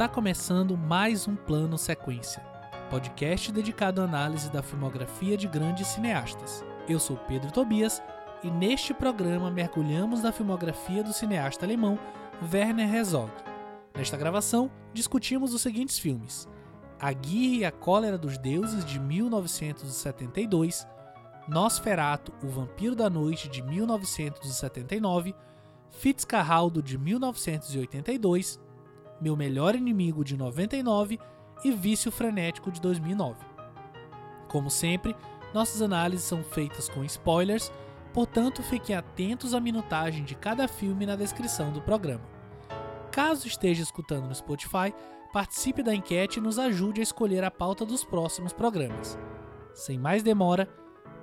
Está começando mais um Plano Sequência, podcast dedicado à análise da filmografia de grandes cineastas. Eu sou Pedro Tobias e neste programa mergulhamos na filmografia do cineasta alemão Werner Herzog. Nesta gravação, discutimos os seguintes filmes: A Guia e a Cólera dos Deuses, de 1972, Nosferatu, O Vampiro da Noite, de 1979, Fitzcarraldo, de 1982, Meu Melhor Inimigo, de 99 e Vício Frenético, de 2009. Como sempre, nossas análises são feitas com spoilers, portanto fiquem atentos à minutagem de cada filme na descrição do programa. Caso esteja escutando no Spotify, participe da enquete e nos ajude a escolher a pauta dos próximos programas. Sem mais demora,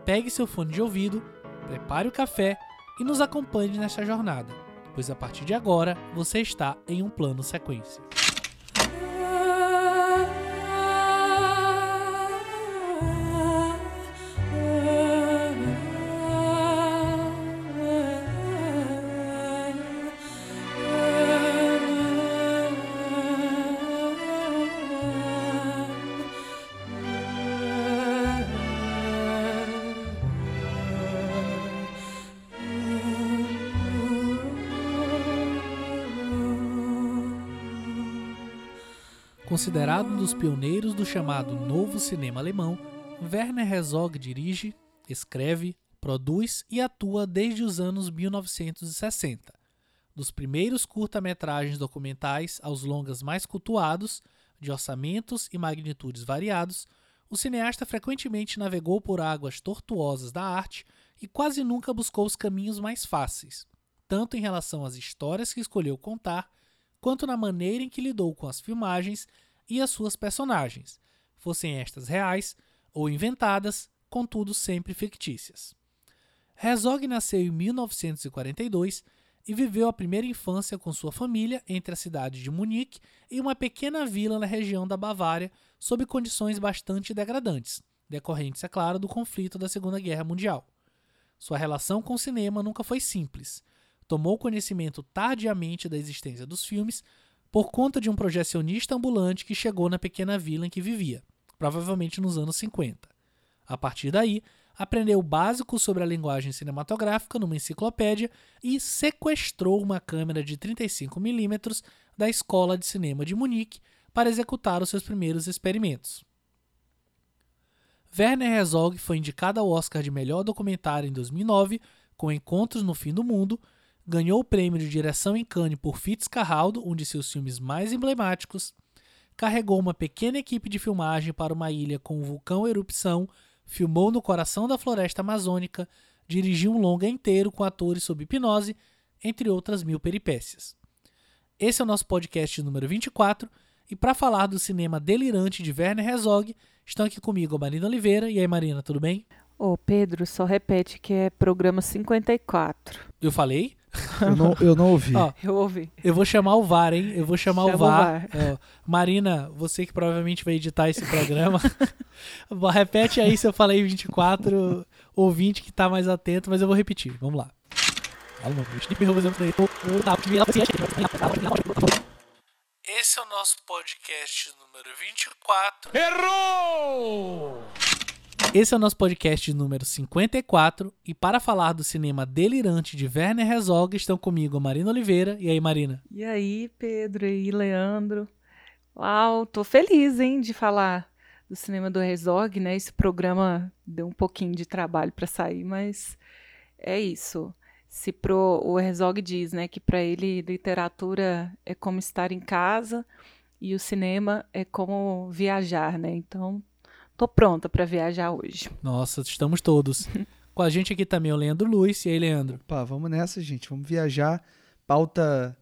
pegue seu fone de ouvido, prepare o café e nos acompanhe nesta jornada, pois a partir de agora você está em um plano sequência. Considerado um dos pioneiros do chamado Novo Cinema Alemão, Werner Herzog dirige, escreve, produz e atua desde os anos 1960. Dos primeiros curta-metragens documentais aos longas mais cultuados, de orçamentos e magnitudes variados, o cineasta frequentemente navegou por águas tortuosas da arte e quase nunca buscou os caminhos mais fáceis, tanto em relação às histórias que escolheu contar, quanto na maneira em que lidou com as filmagens e as suas personagens, fossem estas reais ou inventadas, contudo sempre fictícias. Herzog nasceu em 1942 e viveu a primeira infância com sua família entre a cidade de Munique e uma pequena vila na região da Bavária, sob condições bastante degradantes, decorrentes, é claro, do conflito da Segunda Guerra Mundial. Sua relação com o cinema nunca foi simples. Tomou conhecimento tardiamente da existência dos filmes por conta de um projecionista ambulante que chegou na pequena vila em que vivia, provavelmente nos anos 50. A partir daí, aprendeu o básico sobre a linguagem cinematográfica numa enciclopédia e sequestrou uma câmera de 35mm da Escola de Cinema de Munique para executar os seus primeiros experimentos. Werner Herzog foi indicado ao Oscar de melhor documentário em 2009 com Encontros no Fim do Mundo, ganhou o prêmio de direção em Cannes por Fitzcarraldo, um de seus filmes mais emblemáticos, carregou uma pequena equipe de filmagem para uma ilha com um vulcão erupção, filmou no coração da floresta amazônica, dirigiu um longa inteiro com atores sob hipnose, entre outras mil peripécias. Esse é o nosso podcast número 24, e para falar do cinema delirante de Werner Herzog, estão aqui comigo a Marina Oliveira. E aí, Marina, tudo bem? Ô, Pedro, só repete que é programa 54. Eu falei? Eu não, eu não ouvi. Ó, eu ouvi. Eu vou chamar o VAR, hein? Eu vou chamar Chama o VAR. O VAR. É, Marina, você que provavelmente vai editar esse programa, repete aí se eu falei 24, ouvinte que tá mais atento, mas eu vou repetir. Vamos lá. Esse é o nosso podcast número 24. Errou! Esse é o nosso podcast número 54 e para falar do cinema delirante de Werner Herzog estão comigo a Marina Oliveira. E aí, Marina? E aí, Pedro e Leandro? Uau, tô feliz, hein, de falar do cinema do Herzog, né? Esse programa deu um pouquinho de trabalho para sair, mas é isso. Se pro o Herzog diz, né, que para ele literatura é como estar em casa e o cinema é como viajar, né? Então, Tô pronta para viajar hoje. Nossa, estamos todos. Com a gente aqui também o Leandro Luiz. E aí, Leandro? Opa, vamos nessa, gente. Vamos viajar. Pauta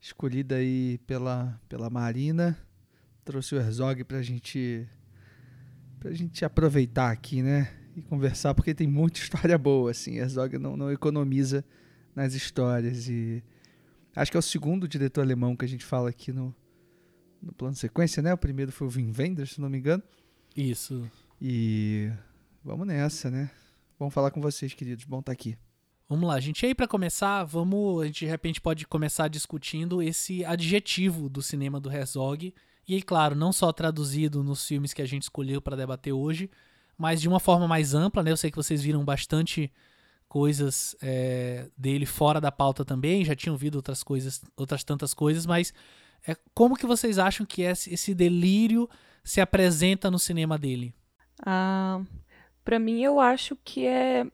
escolhida aí pela, pela Marina. Trouxe o Herzog pra gente, pra gente aproveitar aqui, né? E conversar, porque tem muita história boa, assim. Herzog não, não economiza nas histórias. E acho que é o segundo diretor alemão que a gente fala aqui no, no plano sequência, né? O primeiro foi o Wim Wenders, se não me engano. Isso. E vamos nessa, né? Vamos falar com vocês, queridos. Bom estar tá aqui. Vamos lá, gente. E aí, para começar, vamos. A gente de repente pode começar discutindo esse adjetivo do cinema do Herzog. E aí, claro, não só traduzido nos filmes que a gente escolheu para debater hoje, mas de uma forma mais ampla, né? Eu sei que vocês viram bastante coisas é, dele fora da pauta também, já tinham ouvido outras coisas, outras tantas coisas, mas é, como que vocês acham que esse delírio se apresenta no cinema dele? Ah, para mim, eu acho que é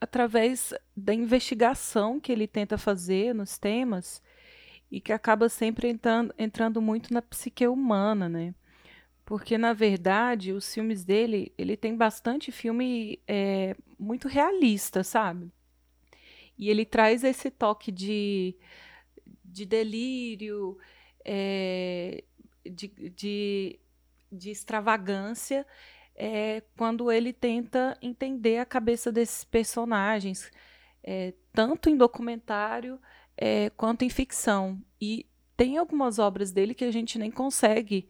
através da investigação que ele tenta fazer nos temas e que acaba sempre entrando, entrando muito na psique humana, né? Porque, na verdade, os filmes dele, ele tem bastante filme é, muito realista, sabe? E ele traz esse toque de, de delírio, é, de, de, de extravagância, é, quando ele tenta entender a cabeça desses personagens, é, tanto em documentário é, quanto em ficção. E tem algumas obras dele que a gente nem consegue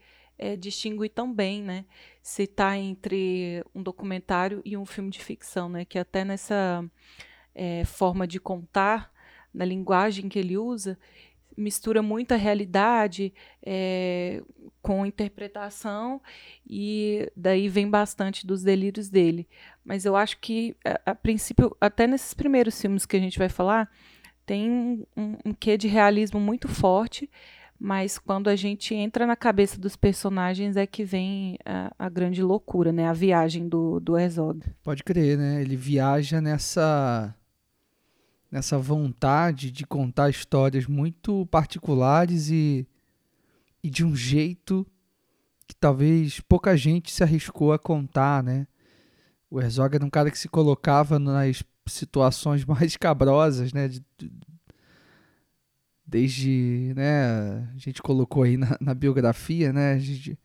distinguir tão bem, né? Se está entre um documentário e um filme de ficção, né? Que até nessa forma de contar, na linguagem que ele usa, mistura muita realidade é, com interpretação e daí vem bastante dos delírios dele. Mas eu acho que, a, a princípio, até nesses primeiros filmes que a gente vai falar, tem um, um, quê de realismo muito forte, mas quando a gente entra na cabeça dos personagens é que vem a, a, grande loucura, né? A viagem do, do Herzog. Pode crer, né? Ele viaja nessa nessa vontade de contar histórias muito particulares e, e de um jeito que talvez pouca gente se arriscou a contar, né? O Herzog era um cara que se colocava nas situações mais cabrosas, né? De, de, desde, né? A gente colocou aí na, na biografia, né? De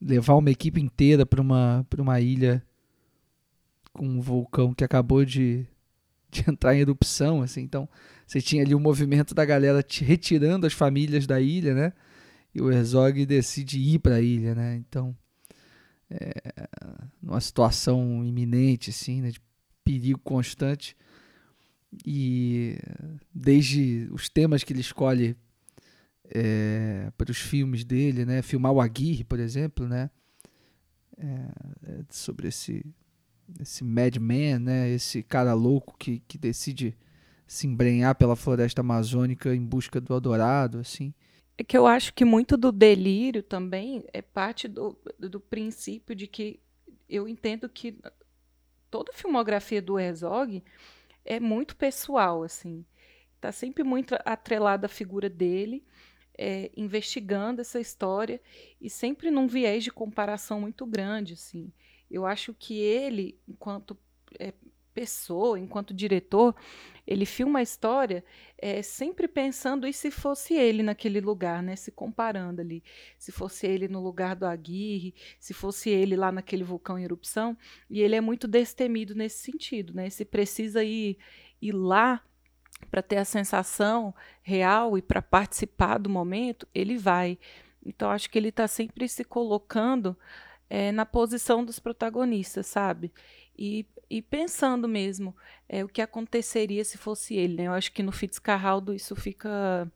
levar uma equipe inteira para uma, uma ilha com um vulcão que acabou de de entrar em erupção, assim. Então, você tinha ali o movimento da galera retirando as famílias da ilha, né? E o Herzog decide ir para a ilha, né? Então, é, numa situação iminente, assim, né? De perigo constante. E desde os temas que ele escolhe é, para os filmes dele, né? Filmar o Aguirre, por exemplo, né? É sobre esse esse madman, né? Esse cara louco que, que decide se embrenhar pela floresta amazônica em busca do Eldorado, assim. É que eu acho que muito do delírio também é parte do, do princípio de que eu entendo que toda a filmografia do Herzog é muito pessoal, assim. Tá sempre muito atrelada à figura dele, é, investigando essa história e sempre num viés de comparação muito grande, assim. Eu acho que ele, enquanto é, pessoa, enquanto diretor, ele filma a história é, sempre pensando e se fosse ele naquele lugar, né? Se comparando ali. Se fosse ele no lugar do Aguirre, se fosse ele lá naquele vulcão em erupção. E ele é muito destemido nesse sentido, né? Se precisa ir, ir lá para ter a sensação real e para participar do momento, ele vai. Então, acho que ele está sempre se colocando é, na posição dos protagonistas, sabe? E, e pensando mesmo é, o que aconteceria se fosse ele. Né? Eu acho que no Fitzcarraldo isso fica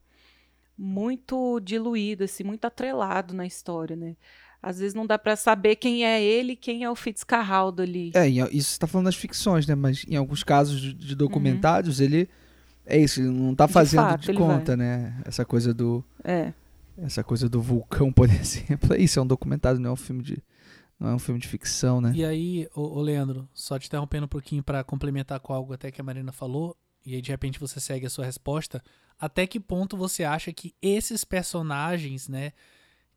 muito diluído, assim, muito atrelado na história, né? Às vezes não dá para saber quem é ele e quem é o Fitzcarraldo ali. É, isso está falando das ficções, né? Mas em alguns casos de documentários, uhum. ele é isso, ele não está fazendo de, fato, de conta, vai. né? Essa coisa do é. essa coisa do vulcão, por exemplo. É isso, é um documentário, não é um filme de não é um filme de ficção, né? E aí, ô, ô Leandro, só te interrompendo um pouquinho para complementar com algo até que a Marina falou, e aí de repente você segue a sua resposta. Até que ponto você acha que esses personagens, né,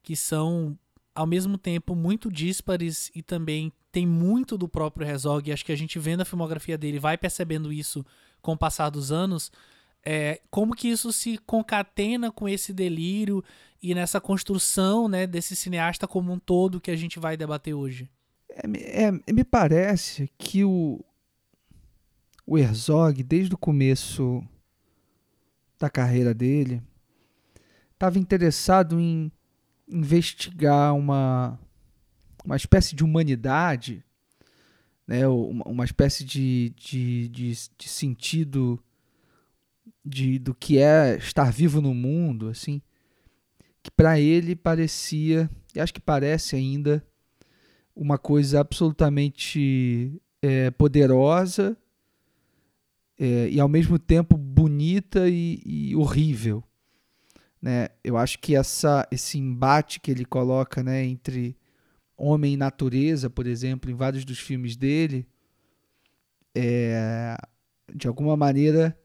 que são ao mesmo tempo muito díspares e também tem muito do próprio Herzog, acho que a gente vendo a filmografia dele vai percebendo isso com o passar dos anos, é, como que isso se concatena com esse delírio e nessa construção né, desse cineasta como um todo que a gente vai debater hoje? É, é, me parece que o, o Herzog, desde o começo da carreira dele, estava interessado em investigar uma, uma espécie de humanidade né, uma, uma espécie de, de, de, de sentido de, do que é estar vivo no mundo, assim, que para ele parecia, e acho que parece ainda, uma coisa absolutamente é, poderosa é, e ao mesmo tempo bonita e, e, horrível. Né? Eu acho que essa, esse embate que ele coloca né, entre homem e natureza, por exemplo, em vários dos filmes dele, é, de alguma maneira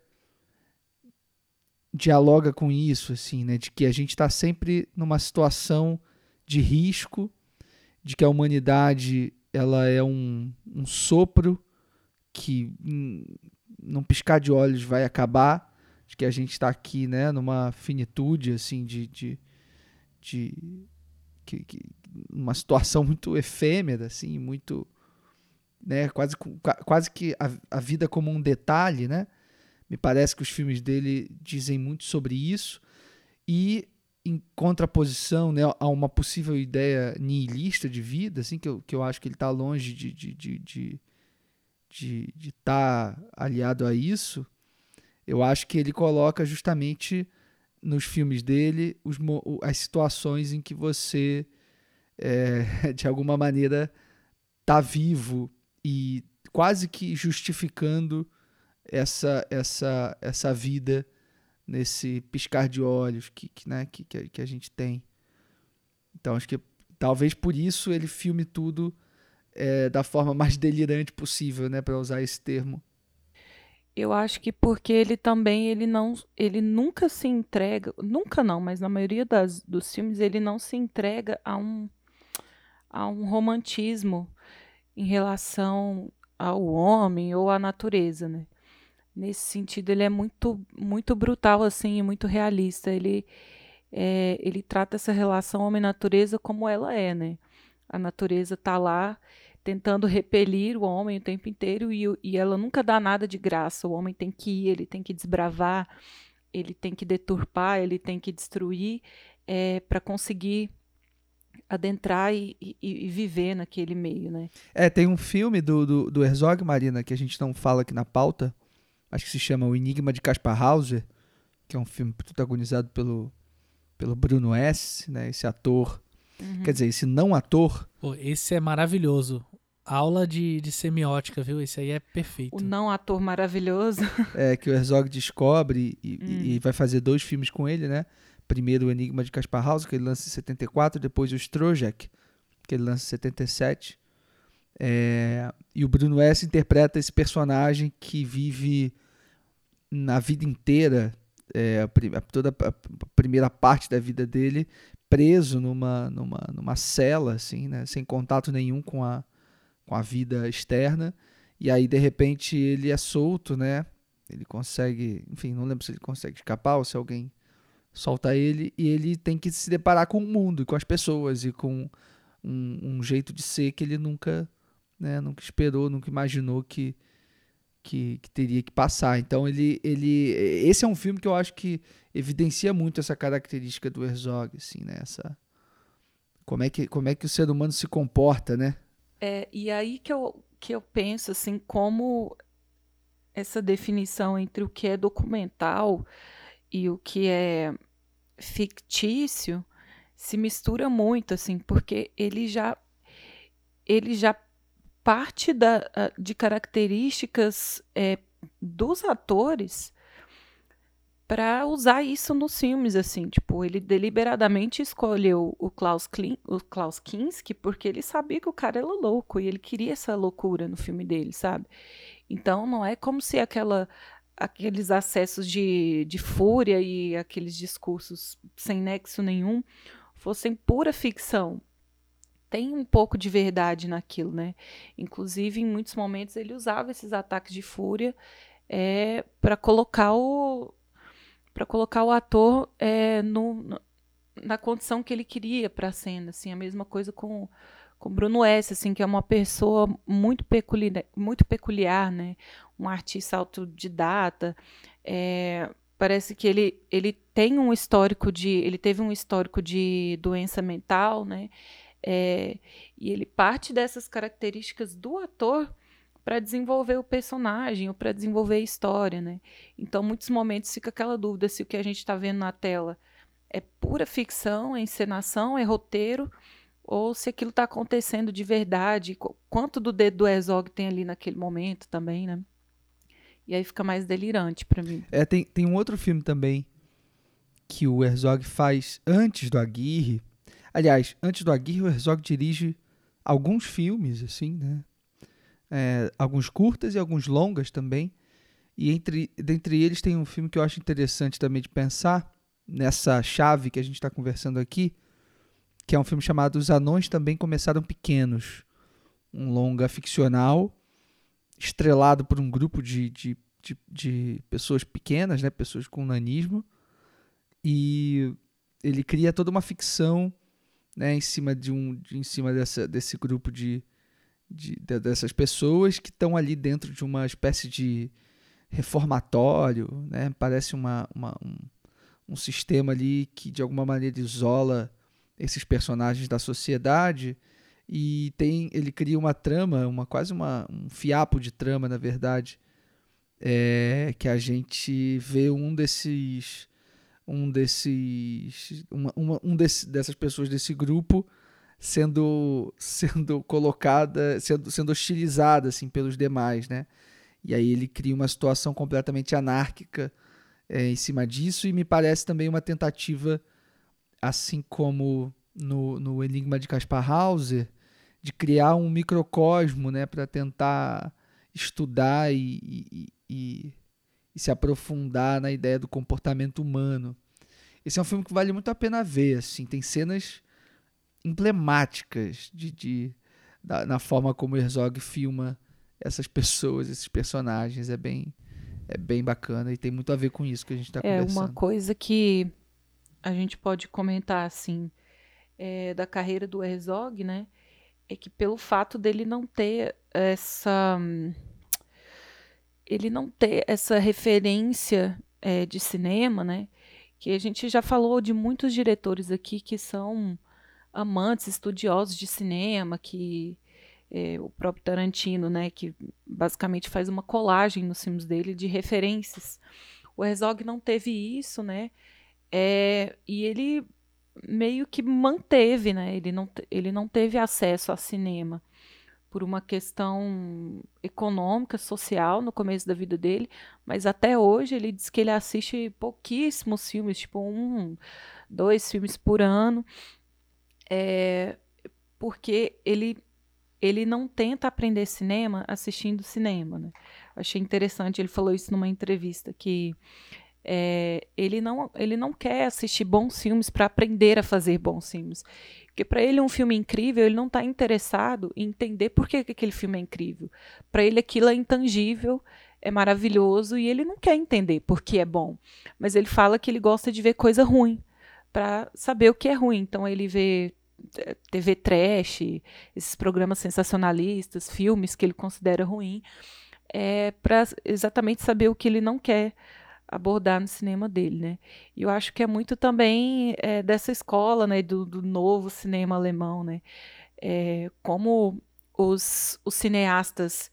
dialoga com isso, assim, né? De que a gente está sempre numa situação de risco, de que a humanidade ela é um, um sopro que num piscar de olhos vai acabar, de que a gente está aqui, né? Numa finitude, assim, de, de, de que, que, uma situação muito efêmera, assim, muito, né? Quase, quase que a, a vida como um detalhe, né? Me parece que os filmes dele dizem muito sobre isso. E em contraposição né, a uma possível ideia nihilista de vida, assim, que eu, que eu acho que ele está longe de estar de, de, de, de, tá aliado a isso, eu acho que ele coloca justamente nos filmes dele os, as situações em que você, é, de alguma maneira, está vivo e quase que justificando essa essa essa vida nesse piscar de olhos que, que, né, que, que a gente tem. Então acho que talvez por isso ele filme tudo é, da forma mais delirante possível, né, para usar esse termo. Eu acho que porque ele também ele não ele nunca se entrega, nunca não, mas na maioria das, dos filmes ele não se entrega a um a um romantismo em relação ao homem ou à natureza, né? Nesse sentido ele é muito muito brutal assim e muito realista. Ele é, ele trata essa relação homem natureza como ela é né? A natureza está lá tentando repelir o homem o tempo inteiro e, e ela nunca dá nada de graça. O homem tem que ir ele tem que desbravar ele tem que deturpar ele tem que destruir é, para conseguir adentrar e, e, e, viver naquele meio, né? É, tem um filme do, do, do Herzog, Marina, que a gente não fala aqui na pauta, acho que se chama O Enigma de Caspar Hauser, que é um filme protagonizado pelo, pelo Bruno S., né, esse ator, uhum. quer dizer, esse não ator. Pô, esse é maravilhoso. Aula de, de semiótica, viu? Esse aí é perfeito. O não ator maravilhoso. É, que o Herzog descobre e, hum. e, vai fazer dois filmes com ele, né? Primeiro o Enigma de Caspar Hauser, que ele lança em 74, depois o Strojek, que ele lança em 77. É, e o Bruno S. interpreta esse personagem que vive na vida inteira, é, a, toda a primeira parte da vida dele, preso numa, numa, numa cela, assim, né, sem contato nenhum com a, com a vida externa. E aí, de repente, ele é solto, né? Ele consegue, enfim, não lembro se ele consegue escapar ou se alguém solta ele. E ele tem que se deparar com o mundo e com as pessoas e com um, um jeito de ser que ele nunca, né, nunca esperou, nunca imaginou que, que, que, teria que passar. Então ele, ele, esse é um filme que eu acho que evidencia muito essa característica do Herzog, assim, né? Essa, como é que como é que o ser humano se comporta, né? É, e aí que eu que eu penso assim como essa definição entre o que é documental e o que é fictício se mistura muito assim, porque ele já ele já parte da, de características é, dos atores para usar isso nos filmes, assim, tipo, ele deliberadamente escolheu o Klaus, Klin, o Klaus Kinski porque ele sabia que o cara era louco e ele queria essa loucura no filme dele, sabe? Então não é como se aquela aqueles acessos de, de fúria e aqueles discursos sem nexo nenhum fossem pura ficção tem um pouco de verdade naquilo, né? Inclusive, em muitos momentos, ele usava esses ataques de fúria é, para colocar o para colocar o ator é, no, no, na condição que ele queria para a cena, assim, a mesma coisa com com Bruno S, assim, que é uma pessoa muito peculiar, muito peculiar, né? Um artista autodidata. É, parece que ele, ele tem um histórico de, ele teve um histórico de doença mental, né? É, e ele parte dessas características do ator para desenvolver o personagem ou para desenvolver a história, né? Então, muitos momentos fica aquela dúvida se o que a gente está vendo na tela é pura ficção, é encenação, é roteiro, ou se aquilo está acontecendo de verdade, quanto do dedo do Herzog tem ali naquele momento também, né? E aí fica mais delirante para mim. É, tem, tem um outro filme também que o Herzog faz antes do Aguirre. Aliás, antes do Aguirre, o Herzog dirige alguns filmes, assim, né? É, alguns curtas e alguns longas também. E entre dentre eles tem um filme que eu acho interessante também de pensar nessa chave que a gente está conversando aqui, que é um filme chamado Os Anões Também Começaram Pequenos. Um longa ficcional, estrelado por um grupo de, de, de, de pessoas pequenas, né? pessoas com nanismo. E ele cria toda uma ficção né, em cima de um de, em cima dessa, desse grupo de, de, de dessas pessoas que estão ali dentro de uma espécie de reformatório, né? Parece uma, uma um, um sistema ali que de alguma maneira isola esses personagens da sociedade e tem ele cria uma trama, uma quase uma, um fiapo de trama na verdade, é, que a gente vê um desses um desses uma, uma, um desse, dessas pessoas desse grupo sendo sendo colocada sendo sendo hostilizada assim pelos demais né? E aí ele cria uma situação completamente anárquica é, em cima disso e me parece também uma tentativa assim como no, no Enigma de Caspar Hauser de criar um microcosmo né para tentar estudar e, e, e e se aprofundar na ideia do comportamento humano. Esse é um filme que vale muito a pena ver, assim, tem cenas emblemáticas de, de da, na forma como Herzog filma essas pessoas, esses personagens, é bem é bem bacana e tem muito a ver com isso que a gente está é conversando. É uma coisa que a gente pode comentar assim é, da carreira do Herzog, né? É que pelo fato dele não ter essa ele não ter essa referência é, de cinema, né? Que a gente já falou de muitos diretores aqui que são amantes, estudiosos de cinema, que é, o próprio Tarantino, né, que basicamente faz uma colagem nos filmes dele de referências. O Herzog não teve isso, né? É, e ele meio que manteve, né? Ele não, ele não teve acesso a cinema por uma questão econômica, social no começo da vida dele, mas até hoje ele diz que ele assiste pouquíssimos filmes, tipo um, dois filmes por ano, é, porque ele ele não tenta aprender cinema assistindo cinema. Né? Achei interessante, ele falou isso numa entrevista, que é, ele, não, ele não quer assistir bons filmes para aprender a fazer bons filmes. Porque para ele um filme incrível, ele não está interessado em entender por que, que aquele filme é incrível. Para ele aquilo é intangível, é maravilhoso e ele não quer entender por que é bom. Mas ele fala que ele gosta de ver coisa ruim para saber o que é ruim. Então ele vê eh, TV trash, esses programas sensacionalistas, filmes que ele considera ruim, é para exatamente saber o que ele não quer abordar no cinema dele, né? E eu acho que é muito também é, dessa escola, né, do, do, novo cinema alemão, né? É, como os, os cineastas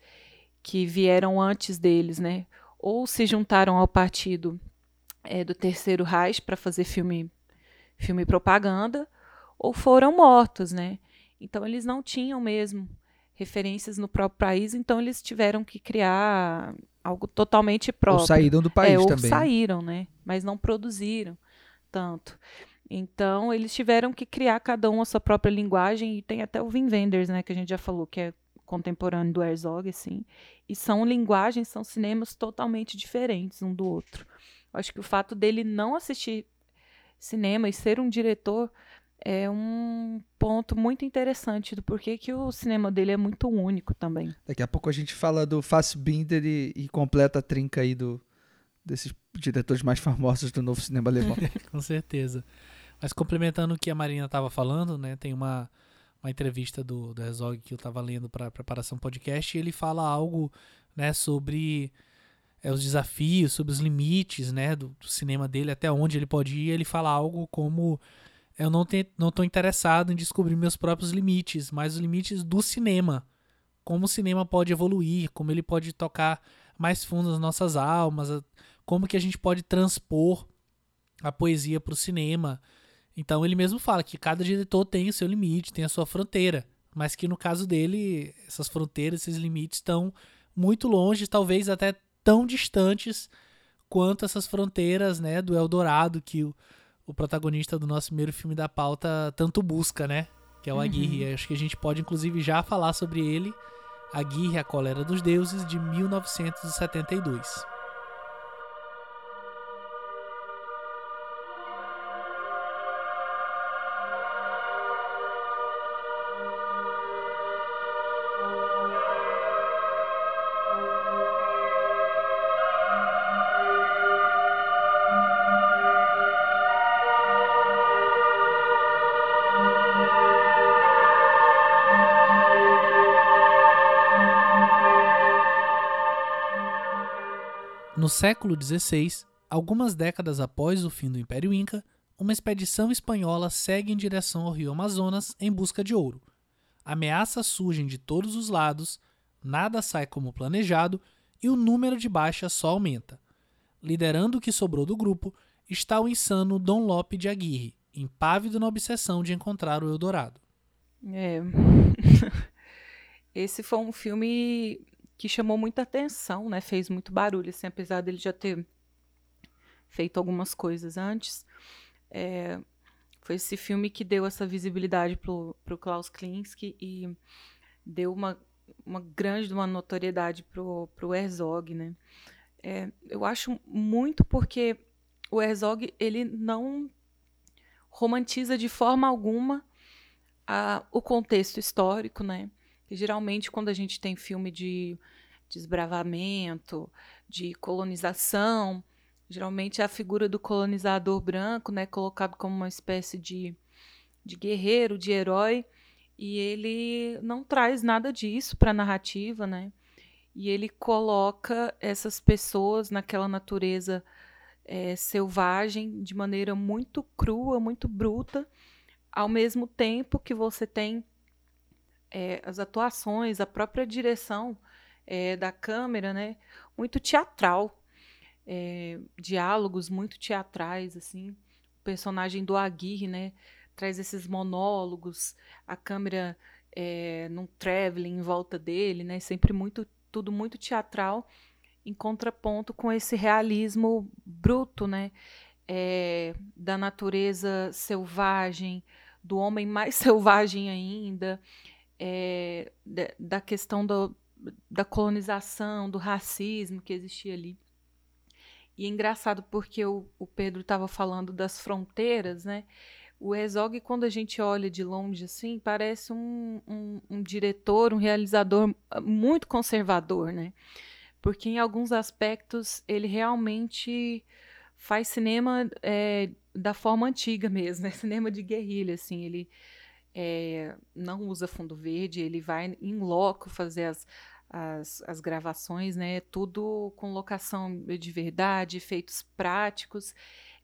que vieram antes deles, né? Ou se juntaram ao partido é, do Terceiro Reich para fazer filme, filme propaganda, ou foram mortos, né? Então eles não tinham mesmo referências no próprio país, então eles tiveram que criar algo totalmente próprio. Ou saíram do país é, ou também. saíram, né? Mas não produziram tanto. Então, eles tiveram que criar cada um a sua própria linguagem e tem até o Wim Wenders, né, que a gente já falou que é contemporâneo do Herzog, assim. E são linguagens, são cinemas totalmente diferentes um do outro. Eu acho que o fato dele não assistir cinema e ser um diretor é um ponto muito interessante do porquê que o cinema dele é muito único também. Daqui a pouco a gente fala do Fassbinder e, e completa a trinca aí do, desses diretores mais famosos do novo cinema alemão. Com certeza. Mas complementando o que a Marina estava falando, né, tem uma, uma entrevista do, do Herzog que eu estava lendo para preparação podcast e ele fala algo né, sobre é, os desafios, sobre os limites né, do, do cinema dele, até onde ele pode ir. Ele fala algo como eu não estou não interessado em descobrir meus próprios limites, mas os limites do cinema. como o cinema pode evoluir, como ele pode tocar mais fundo nas nossas almas, como que a gente pode transpor a poesia para o cinema. Então ele mesmo fala que cada diretor tem o seu limite, tem a sua fronteira, mas que no caso dele, essas fronteiras, esses limites estão muito longe, talvez até tão distantes quanto essas fronteiras, né, do Eldorado que o, o protagonista do nosso primeiro filme da pauta tanto busca, né? Que é o Aguirre. Uhum. Acho que a gente pode, inclusive, já falar sobre ele. Aguirre, A Cólera dos Deuses, de 1972. Século XVI, algumas décadas após o fim do Império Inca, uma expedição espanhola segue em direção ao rio Amazonas em busca de ouro. Ameaças surgem de todos os lados, nada sai como planejado e o número de baixas só aumenta. Liderando o que sobrou do grupo está o insano Dom Lope de Aguirre, impávido na obsessão de encontrar o Eldorado. É. Esse foi um filme que chamou muita atenção, né? Fez muito barulho, assim, apesar dele já ter feito algumas coisas antes. É, foi esse filme que deu essa visibilidade pro, pro Klaus Kinski e deu uma, uma grande uma notoriedade pro, pro Herzog, né? É, eu acho muito porque o Herzog ele não romantiza de forma alguma a, o contexto histórico, né? E geralmente, quando a gente tem filme de desbravamento, de colonização, geralmente é a figura do colonizador branco, né, colocado como uma espécie de, de guerreiro, de herói, e ele não traz nada disso para a narrativa, né? E ele coloca essas pessoas naquela natureza é, selvagem de maneira muito crua, muito bruta, ao mesmo tempo que você tem é, as atuações, a própria direção é, da câmera, né? Muito teatral. É, diálogos muito teatrais, assim. O personagem do Aguirre, né? Traz esses monólogos, a câmera num traveling em volta dele, né? Sempre muito, tudo muito teatral, em contraponto com esse realismo bruto, né? Da natureza selvagem, do homem mais selvagem ainda, é, da questão do, da colonização, do racismo que existia ali. E é engraçado porque o, o Pedro estava falando das fronteiras, né? O Herzog, quando a gente olha de longe assim, parece um, um, um diretor, um realizador ah, muito conservador, né? Porque em alguns aspectos ele realmente faz cinema é, da forma antiga mesmo, né? Cinema de guerrilha, assim. Ele é, não usa fundo verde, ele vai em loco fazer as, as, as gravações, né? Tudo com locação de verdade, efeitos práticos.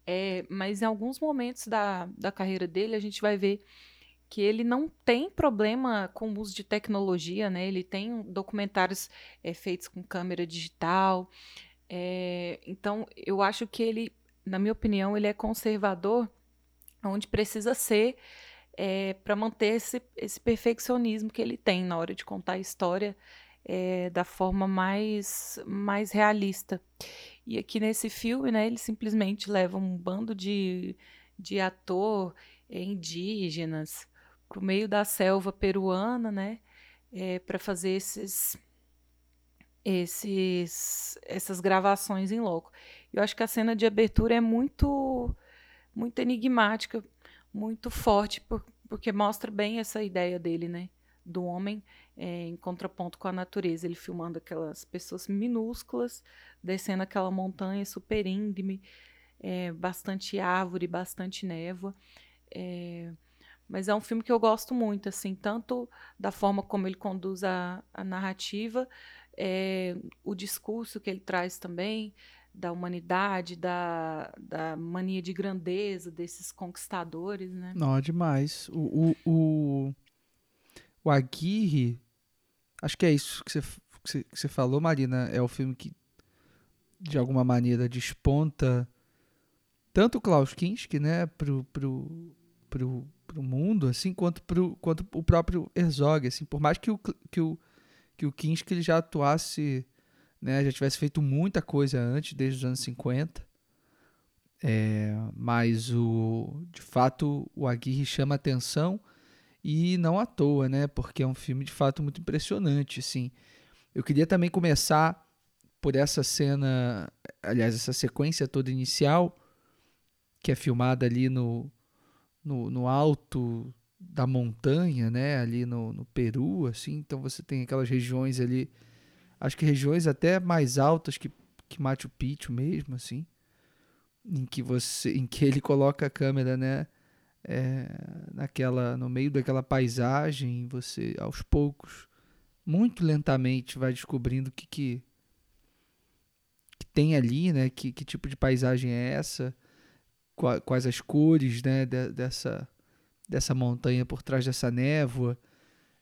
É, mas em alguns momentos da, da carreira dele, a gente vai ver que ele não tem problema com o uso de tecnologia, né? Ele tem documentários é, feitos com câmera digital. É, então, eu acho que ele, na minha opinião, ele é conservador onde precisa ser é, para manter esse, esse perfeccionismo que ele tem na hora de contar a história é, da forma mais, mais realista. E aqui nesse filme, né, ele simplesmente leva um bando de, de ator é, indígenas para o meio da selva peruana, né, é, para fazer esses, esses, essas gravações em loco. Eu acho que a cena de abertura é muito, muito enigmática muito forte, por, porque mostra bem essa ideia dele, né? Do homem é, em contraponto com a natureza. Ele filmando aquelas pessoas minúsculas, descendo aquela montanha super íngreme, é, bastante árvore, bastante névoa. É, mas é um filme que eu gosto muito, assim, tanto da forma como ele conduz a, a narrativa, o discurso que ele traz também, da humanidade, da, da mania de grandeza desses conquistadores, né? Não, é demais. O, o, o, o Aguirre, acho que é isso que você, que você, que você falou, Marina. É o filme que, de alguma maneira, desponta tanto o Klaus Kinski, né, pro, pro, pro, pro mundo, assim, quanto, pro, quanto o próprio Herzog, assim, por mais que o, que o, que o Kinski ele já atuasse, né, já tivesse feito muita coisa antes, desde os anos 50, é, mas o, de fato o Aguirre chama atenção e não à toa, né, porque é um filme de fato muito impressionante, assim. Eu queria também começar por essa cena, aliás, essa sequência toda inicial, que é filmada ali no, no, no alto da montanha, né? Ali no, no Peru, assim. Então você tem aquelas regiões ali, acho que regiões até mais altas que, que Machu Picchu mesmo, assim. Em que você, em que ele coloca a câmera, né? É, naquela, no meio daquela paisagem, você aos poucos, muito lentamente, vai descobrindo o que, que, que tem ali, né? Que, que tipo de paisagem é essa? quais as cores né, dessa, dessa montanha por trás dessa névoa.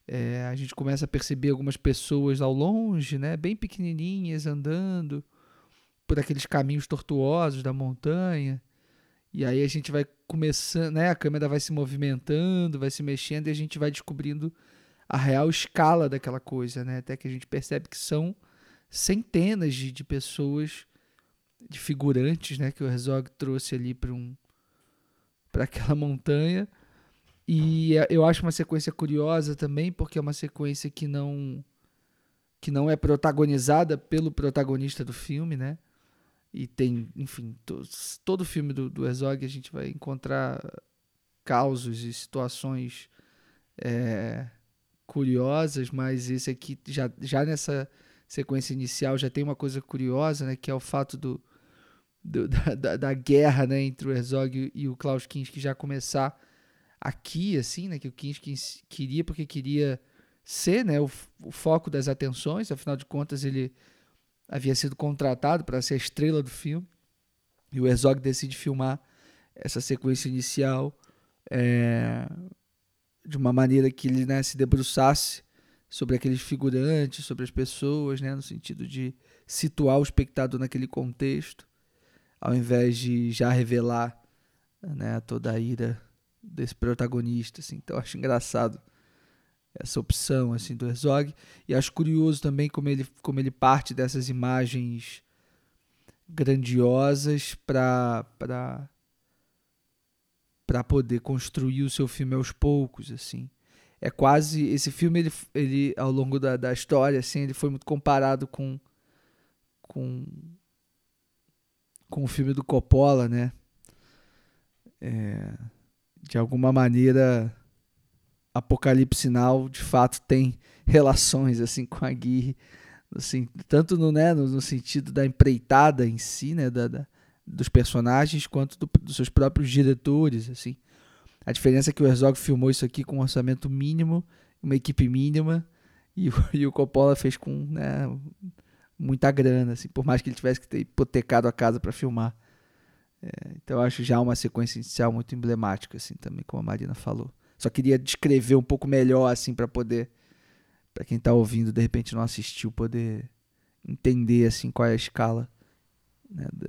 É, a gente começa a perceber algumas pessoas ao longe, né, bem pequenininhas, andando por aqueles caminhos tortuosos da montanha. E aí a gente vai começando, né, a câmera vai se movimentando, vai se mexendo e a gente vai descobrindo a real escala daquela coisa, né? Até que a gente percebe que são centenas de, de pessoas de figurantes, né, que o Herzog trouxe ali para um para aquela montanha. E é, eu acho uma sequência curiosa também, porque é uma sequência que não que não é protagonizada pelo protagonista do filme, né? E tem, enfim, todos, todo filme do, do Herzog a gente vai encontrar causos e situações é, curiosas, mas esse aqui já, já nessa sequência inicial já tem uma coisa curiosa, né? Que é o fato do, do, da, da, guerra né, entre o Herzog e o Klaus Kinski já começar aqui, assim, né, que o Kinski queria, porque queria ser né, o, o foco das atenções, afinal de contas ele havia sido contratado para ser a estrela do filme, e o Herzog decide filmar essa sequência inicial é, de uma maneira que ele né, se debruçasse sobre aqueles figurantes, sobre as pessoas, né, no sentido de situar o espectador naquele contexto ao invés de já revelar né, toda a ira desse protagonista. Assim. Então, acho engraçado essa opção assim do Herzog e acho curioso também como ele, como ele parte dessas imagens grandiosas para para para poder construir o seu filme aos poucos assim é quase esse filme ele, ele ao longo da, da história assim ele foi muito comparado com com com o filme do Coppola, né? É, de alguma maneira, Apocalipse Now de fato tem relações assim com a Guirre, assim, tanto no, né, no, no, sentido da empreitada em si, né, da, da dos personagens, quanto do, dos seus próprios diretores, assim. A diferença é que o Herzog filmou isso aqui com um orçamento mínimo, uma equipe mínima, e e o Coppola fez com né, muita grana, assim, por mais que ele tivesse que ter hipotecado a casa para filmar. É, então eu acho já uma sequência inicial muito emblemática, assim, também, como a Marina falou. Só queria descrever um pouco melhor, assim, para poder, para quem está ouvindo, de repente não assistiu, poder entender, assim, qual é a escala. Né, da...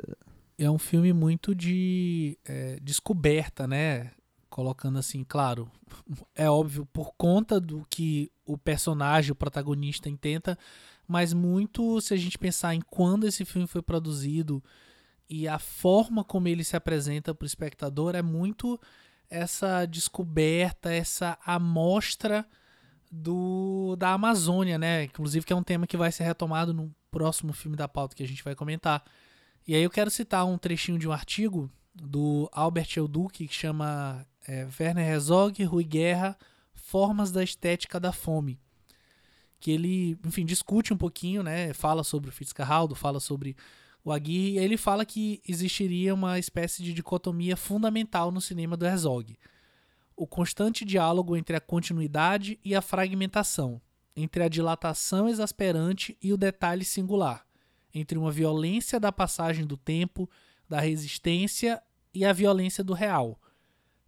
É um filme muito de é, descoberta, né? Colocando assim, claro, é óbvio, por conta do que o personagem, o protagonista, intenta mas muito se a gente pensar em quando esse filme foi produzido e a forma como ele se apresenta para o espectador é muito essa descoberta, essa amostra do da Amazônia, né? Inclusive que é um tema que vai ser retomado no próximo filme da pauta que a gente vai comentar. E aí eu quero citar um trechinho de um artigo do Albert Elduc que chama é, Werner Herzog, Rui Guerra, Formas da Estética da Fome que ele, enfim, discute um pouquinho, né? Fala sobre o Fitzcarraldo, fala sobre o Aguirre, ele fala que existiria uma espécie de dicotomia fundamental no cinema do Herzog. O constante diálogo entre a continuidade e a fragmentação, entre a dilatação exasperante e o detalhe singular, entre uma violência da passagem do tempo, da resistência e a violência do real.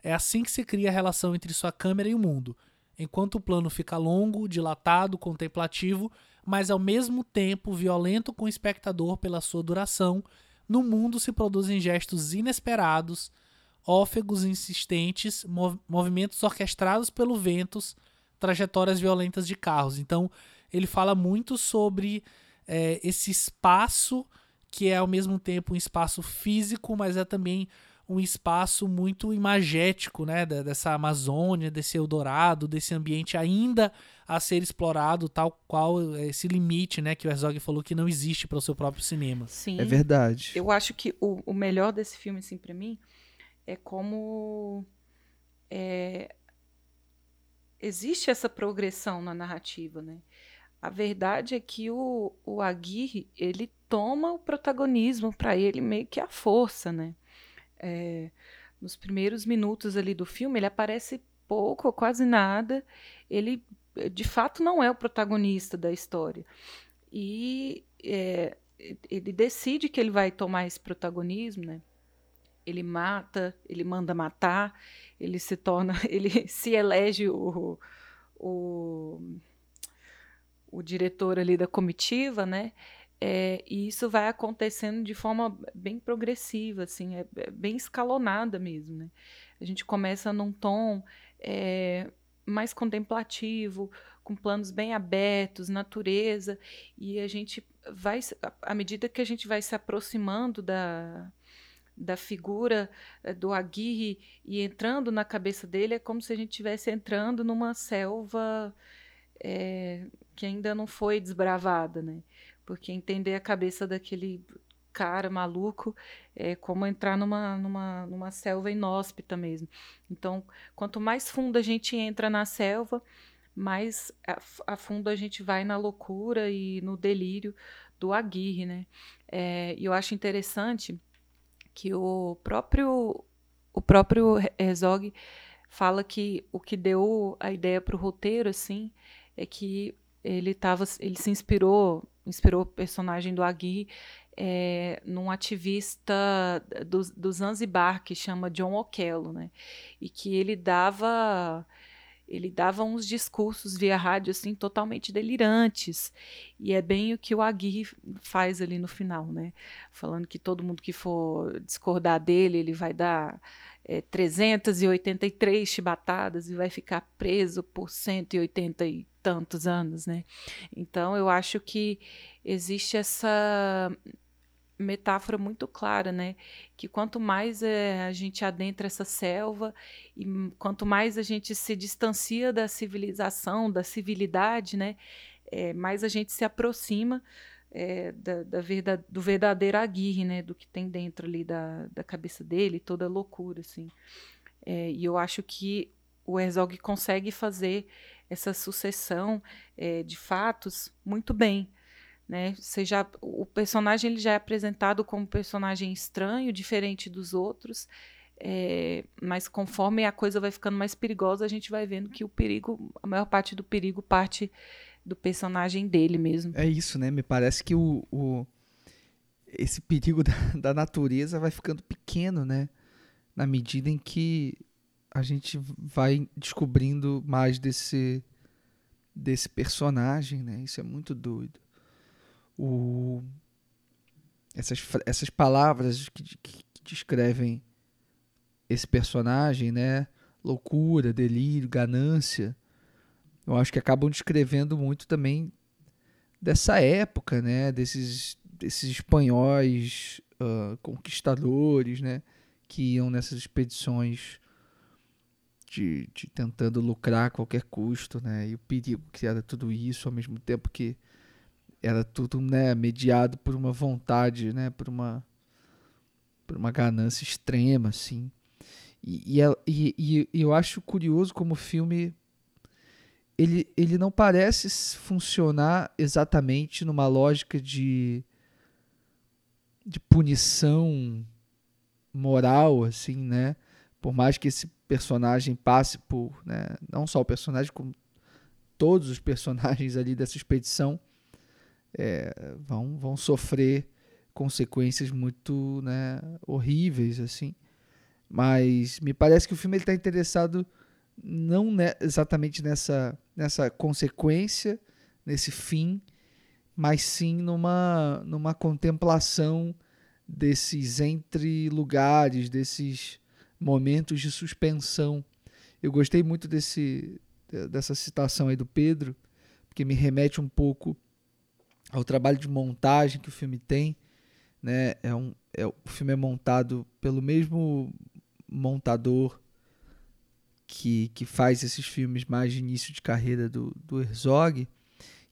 É assim que se cria a relação entre sua câmera e o mundo – enquanto o plano fica longo, dilatado, contemplativo, mas ao mesmo tempo violento com o espectador pela sua duração, no mundo se produzem gestos inesperados, ófegos insistentes, mov movimentos orquestrados pelo ventos, trajetórias violentas de carros. Então, ele fala muito sobre é, esse espaço que é ao mesmo tempo um espaço físico, mas é também um espaço muito imagético, né, dessa Amazônia, desse Eldorado, desse ambiente ainda a ser explorado, tal qual esse limite, né, que o Herzog falou que não existe para o seu próprio cinema. Sim. É verdade. Eu acho que o, o melhor desse filme, assim, para mim, é como é, existe essa progressão na narrativa, né? A verdade é que o, o Aguirre, ele toma o protagonismo para ele meio que a força, né? É, nos primeiros minutos ali do filme, ele aparece pouco ou quase nada. Ele, de fato, não é o protagonista da história. E é, ele decide que ele vai tomar esse protagonismo, né? Ele mata, ele manda matar, ele se torna, ele se elege o, o o diretor ali da comitiva, né? É, e isso vai acontecendo de forma bem progressiva, assim, é, é bem escalonada mesmo, né? A gente começa num tom é, mais contemplativo, com planos bem abertos, natureza, e a gente vai, à medida que a gente vai se aproximando da, da figura é, do Aguirre e entrando na cabeça dele, é como se a gente estivesse entrando numa selva é, que ainda não foi desbravada, né? Porque entender a cabeça daquele cara maluco é como entrar numa, numa, numa selva inóspita mesmo. Então, quanto mais fundo a gente entra na selva, mais a, a fundo a gente vai na loucura e no delírio do Aguirre, né? É, e eu acho interessante que o próprio o próprio Herzog fala que o que deu a ideia para o roteiro assim é que ele tava, ele se inspirou, inspirou o personagem do Agui é, num ativista do, do Zanzibar que chama John Okello, né? E que ele dava ele dava uns discursos via rádio assim totalmente delirantes e é bem o que o Agui faz ali no final, né? Falando que todo mundo que for discordar dele ele vai dar é, 383 chibatadas e vai ficar preso por 180 e tantos anos, né? Então eu acho que existe essa metáfora muito clara, né? Que quanto mais é, a gente adentra essa selva e quanto mais a gente se distancia da civilização, da civilidade, né? É, mais a gente se aproxima é, da, da verdade, do verdadeiro Aguirre, né? Do que tem dentro ali da, da cabeça dele, toda loucura, assim. É, e eu acho que o Herzog consegue fazer essa sucessão é, de fatos muito bem. Né? Já, o personagem ele já é apresentado como um personagem estranho, diferente dos outros, é, mas conforme a coisa vai ficando mais perigosa, a gente vai vendo que o perigo, a maior parte do perigo parte do personagem dele mesmo. É isso, né? Me parece que o, o esse perigo da, da natureza vai ficando pequeno, né? Na medida em que a gente vai descobrindo mais desse desse personagem, né? Isso é muito doido. O essas, essas palavras que, que, que descrevem esse personagem, né? Loucura, delírio, ganância. Eu acho que acabam descrevendo muito também dessa época, né? Desses, desses espanhóis uh, conquistadores, né? Que iam nessas expedições de, de tentando lucrar a qualquer custo, né? E o perigo que era tudo isso, ao mesmo tempo que era tudo, né, mediado por uma vontade, né, por uma por uma ganância extrema, assim. E, e, e, e eu acho curioso como o filme ele, ele não parece funcionar exatamente numa lógica de de punição moral, assim, né? Por mais que esse personagem passe por, né, não só o personagem, como todos os personagens ali dessa expedição é, vão, vão sofrer consequências muito né, horríveis, assim. Mas me parece que o filme está interessado não ne exatamente nessa, nessa consequência, nesse fim, mas sim numa, numa contemplação desses entre lugares, desses momentos de suspensão. Eu gostei muito desse, dessa citação aí do Pedro, porque me remete um pouco ao trabalho de montagem que o filme tem. Né? É um, é, o filme é montado pelo mesmo montador que, que faz esses filmes mais de início de carreira do, do Herzog.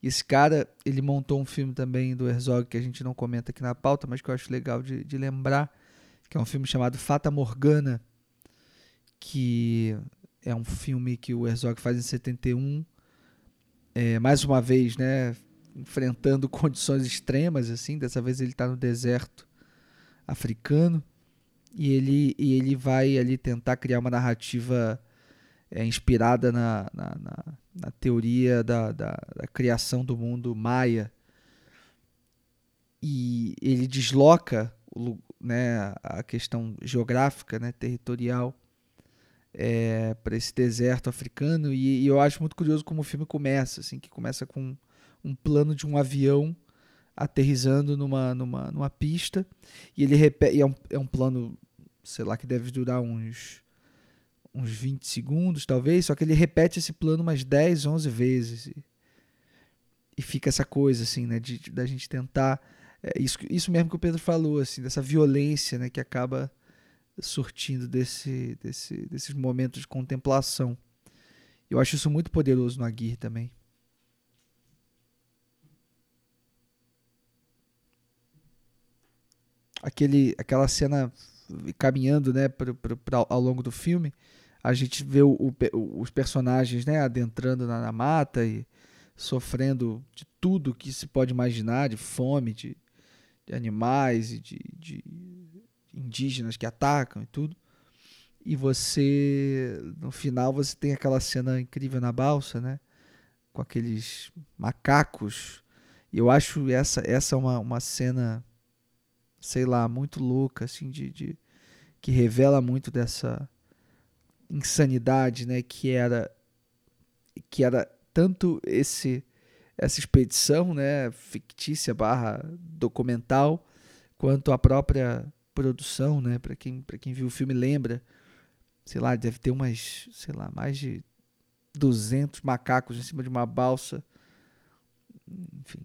Esse cara, ele montou um filme também do Herzog que a gente não comenta aqui na pauta, mas que eu acho legal de, de lembrar, que é um filme chamado Fata Morgana, que é um filme que o Herzog faz em 71, é, mais uma vez, né, enfrentando condições extremas, assim, dessa vez ele está no deserto africano, e ele, e ele vai ali tentar criar uma narrativa é, inspirada na, na, na, na teoria da, da, da, criação do mundo maia. E ele desloca né, a questão geográfica, né, territorial, é, para esse deserto africano. E, e, eu acho muito curioso como o filme começa, assim, que começa com um plano de um avião aterrizando numa, numa, numa pista. E ele repete. É, um, é um plano, sei lá, que deve durar uns uns 20 segundos, talvez, só que ele repete esse plano umas 10, 11 vezes. E, e fica essa coisa, assim, né, de da gente tentar. É, isso, isso mesmo que o Pedro falou, assim, dessa violência, né, que acaba surtindo desse, desse, desses momentos de contemplação. Eu acho isso muito poderoso no Aguirre também. Aquele, aquela cena caminhando né, pra, pra, ao longo do filme, a gente vê o, o, os personagens né, adentrando na, na, mata e sofrendo de tudo que se pode imaginar, de fome, de, de animais e de, de, indígenas que atacam e tudo. E você, no final, você tem aquela cena incrível na balsa, né? Com aqueles macacos. E eu acho essa, essa uma, uma cena, sei lá, muito louca, assim, de, de que revela muito dessa insanidade, né, que era que era tanto esse essa expedição, né, fictícia barra documental, quanto a própria produção, né, para quem quem viu o filme lembra, sei lá, deve ter umas, sei lá, mais de 200 macacos em cima de uma balsa, enfim,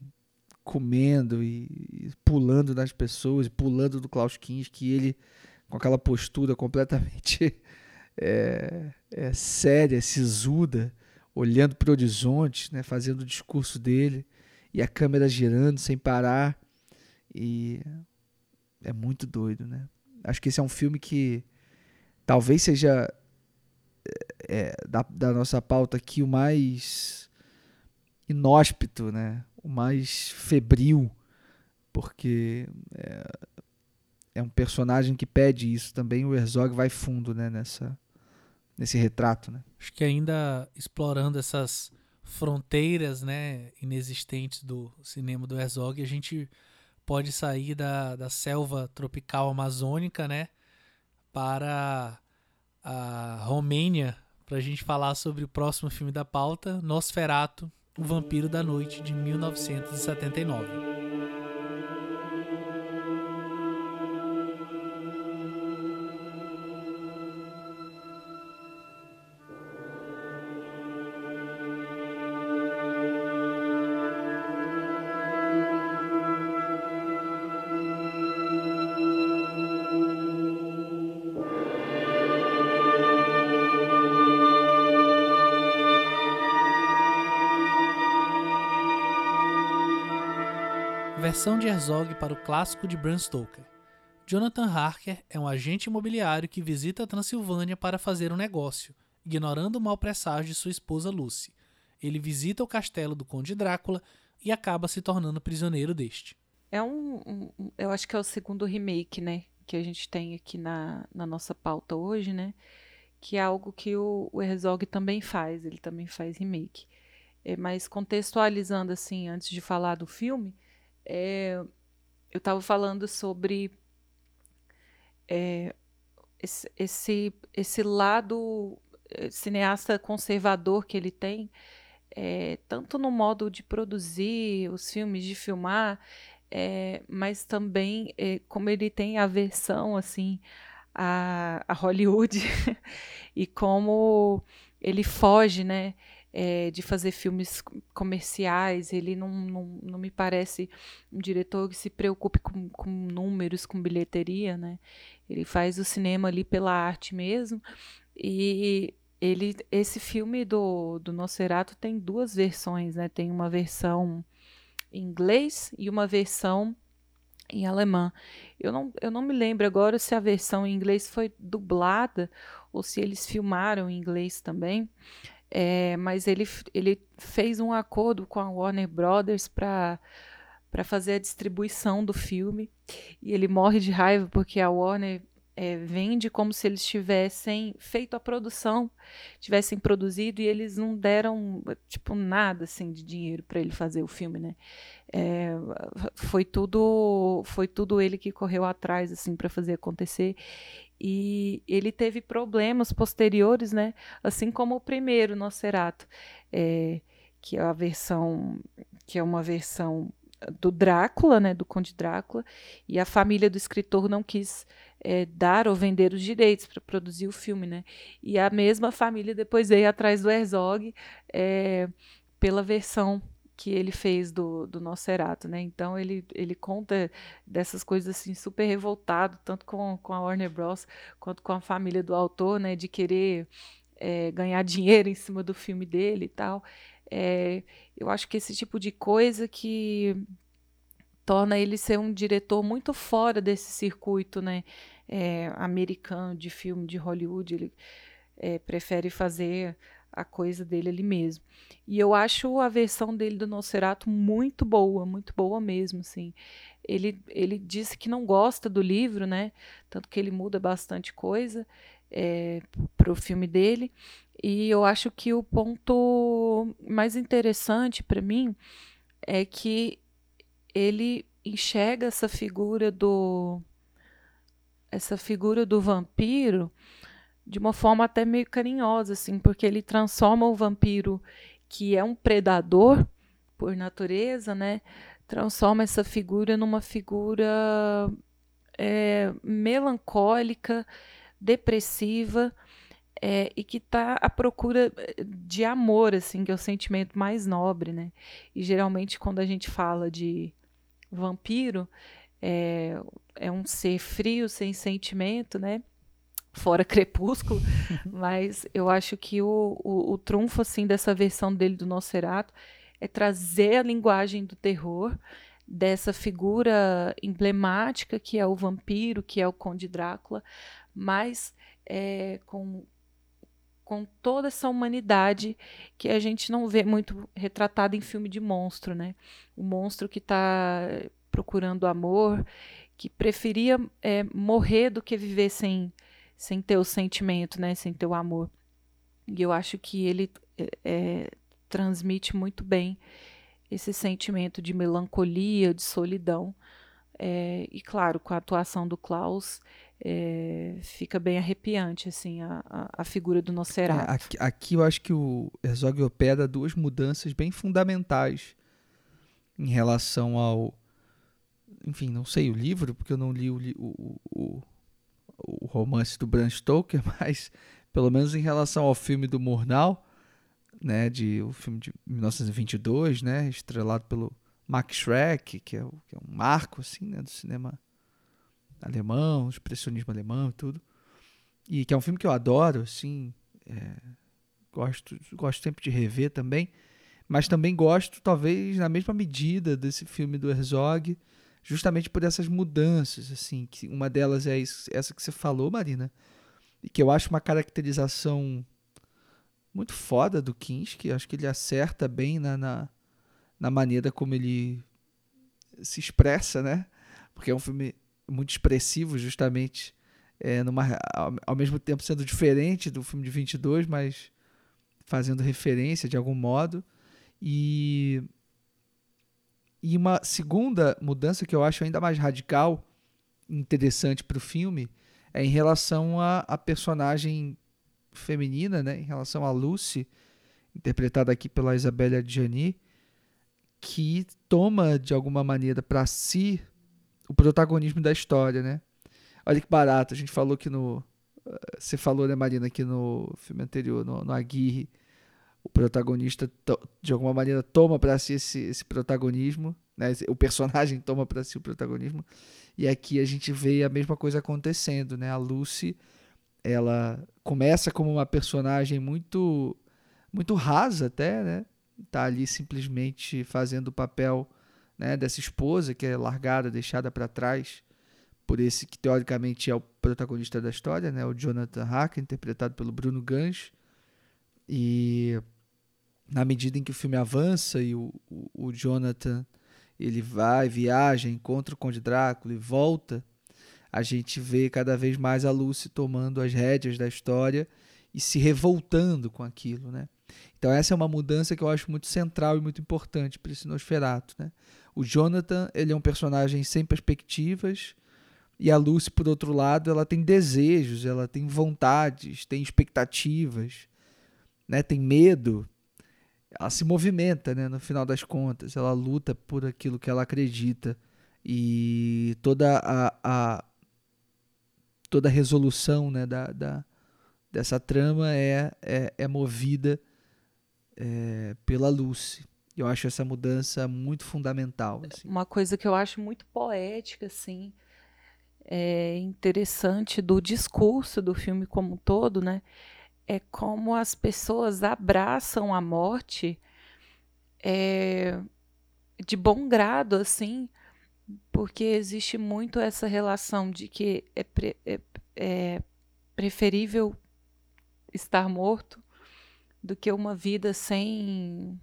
comendo e, e pulando nas pessoas, pulando do Klaus Kinski, ele com aquela postura completamente é, é, séria, sisuda, olhando para o horizonte, né, fazendo o discurso dele, e a câmera girando sem parar. E é muito doido, né? Acho que esse é um filme que talvez seja é, da, da nossa pauta aqui o mais inóspito, né? O mais febril, porque é, é um personagem que pede isso também. O Herzog vai fundo, né? Nessa nesse retrato, né? Acho que ainda explorando essas fronteiras, né, inexistentes do cinema do Herzog, a gente pode sair da, da selva tropical amazônica, né, para a Romênia, para a gente falar sobre o próximo filme da pauta, Nosferato, O Vampiro da Noite, de 1979. Versão de Herzog para o clássico de Bram Stoker. Jonathan Harker é um agente imobiliário que visita a Transilvânia para fazer um negócio, ignorando o mau presságio de sua esposa Lucy. Ele visita o castelo do Conde Drácula e acaba se tornando prisioneiro deste. É um, um, eu acho que é o segundo remake, né, que a gente tem aqui na, na nossa pauta hoje, né, que é algo que o, o Herzog também faz, ele também faz remake. É, mas contextualizando assim, antes de falar do filme, é, eu estava falando sobre é, esse, esse, esse lado eh, cineasta conservador que ele tem, é, tanto no modo de produzir os filmes, de filmar, é, mas também é, como ele tem aversão assim a, a Hollywood e como ele foge, né? É, de fazer filmes comerciais, ele não, não, não me parece um diretor que se preocupe com, com números, com bilheteria, né? Ele faz o cinema ali pela arte mesmo. E ele, esse filme do, do Nosferatu tem duas versões, né? Tem uma versão em inglês e uma versão em alemã. Eu não, eu não me lembro agora se a versão em inglês foi dublada ou se eles filmaram em inglês também. É, mas ele, ele fez um acordo com a Warner Brothers para para fazer a distribuição do filme e ele morre de raiva porque a Warner é, vende como se eles tivessem feito a produção, tivessem produzido e eles não deram tipo nada assim de dinheiro para ele fazer o filme, né? É, foi tudo foi tudo ele que correu atrás assim para fazer acontecer e ele teve problemas posteriores, né? Assim como o primeiro Nosferatu, é, que é a versão que é uma versão do Drácula, né, do Conde Drácula, e a família do escritor não quis é, dar ou vender os direitos para produzir o filme, né? E a mesma família depois veio atrás do Herzog é, pela versão que ele fez do, do Nosferatu, né? Então ele, ele conta dessas coisas assim super revoltado, tanto com, com a Warner Bros. quanto com a família do autor, né? De querer é, ganhar dinheiro em cima do filme dele e tal. É, eu acho que esse tipo de coisa que torna ele ser um diretor muito fora desse circuito, né? É, americano de filme de Hollywood, ele prefere fazer a coisa dele ali mesmo. E eu acho a versão dele do Nosferatu muito boa, muito boa mesmo, assim. Ele, ele disse que não gosta do livro, né? Tanto que ele muda bastante coisa é, para o filme dele. E eu acho que o ponto mais interessante para mim é que ele enxerga essa figura do essa figura do vampiro de uma forma até meio carinhosa assim, porque ele transforma o vampiro que é um predador por natureza, né? Transforma essa figura numa figura é, melancólica, depressiva, é, e que está à procura de amor, assim, que é o sentimento mais nobre, né? E geralmente quando a gente fala de vampiro, é, é um ser frio, sem sentimento, né? Fora crepúsculo, mas eu acho que o, o, o trunfo assim dessa versão dele do Nosferatu é trazer a linguagem do terror dessa figura emblemática que é o vampiro, que é o Conde Drácula, mas é, com com toda essa humanidade que a gente não vê muito retratada em filme de monstro, né? O monstro que está procurando amor, que preferia é, morrer do que viver sem, sem ter o sentimento, né? Sem ter o amor. E eu acho que ele é, é transmite muito bem esse sentimento de melancolia, de solidão. É, e claro, com a atuação do Klaus, é, fica bem arrepiante assim a, a, figura do Nosferatu. É, aqui, aqui, eu acho que o Herzog opera duas mudanças bem fundamentais em relação ao enfim, não sei o livro, porque eu não li o, o, o, o romance do Bram Stoker, mas pelo menos em relação ao filme do Murnau, né, de o filme de 1922, né, estrelado pelo Max Schreck, que é, que é um marco assim, né, do cinema alemão, expressionismo alemão e tudo. E que é um filme que eu adoro, assim, é, gosto, gosto sempre de rever também, mas também gosto, talvez, na mesma medida desse filme do Herzog, justamente por essas mudanças, assim, que uma delas é essa que você falou, Marina, e que eu acho uma caracterização muito foda do Kinski, acho que ele acerta bem na, na, na maneira como ele se expressa, né? Porque é um filme muito expressivo, justamente, é, numa, ao, ao, mesmo tempo sendo diferente do filme de 22, mas fazendo referência de algum modo. E, e uma segunda mudança que eu acho ainda mais radical interessante para o filme é em relação à personagem feminina, né, em relação a Lucy, interpretada aqui pela Isabelle Adjani, que toma de alguma maneira para si o protagonismo da história, né? Olha que barato, a gente falou que no você falou, né, Marina, que no filme anterior, no, no Aguirre, o protagonista de alguma maneira toma para si esse, esse protagonismo, né? O personagem toma para si o protagonismo. E aqui a gente vê a mesma coisa acontecendo, né? A Lucy, ela começa como uma personagem muito muito rasa até, né? Tá ali simplesmente fazendo o papel, né, dessa esposa que é largada, deixada para trás por esse que teoricamente é o protagonista da história, né, o Jonathan Harker, interpretado pelo Bruno Gans. E na medida em que o filme avança e o, o, o Jonathan ele vai, viaja, encontra o Conde Drácula e volta, a gente vê cada vez mais a Lucy tomando as rédeas da história e se revoltando com aquilo, né? Então essa é uma mudança que eu acho muito central e muito importante para esse Nosferatu, né? O Jonathan, ele é um personagem sem perspectivas, e a Lucy, por outro lado, ela tem desejos, ela tem vontades, tem expectativas, né? Tem medo, ela se movimenta, né? No final das contas, ela luta por aquilo que ela acredita e toda a, a toda a resolução, né? Da, da dessa trama é, é, é movida é, pela Lucy. Eu acho essa mudança muito fundamental. Assim. Uma coisa que eu acho muito poética, assim, é interessante do discurso do filme como um todo, né? É como as pessoas abraçam a morte é, de bom grado, assim, porque existe muito essa relação de que é, pre, é, é preferível estar morto do que uma vida sem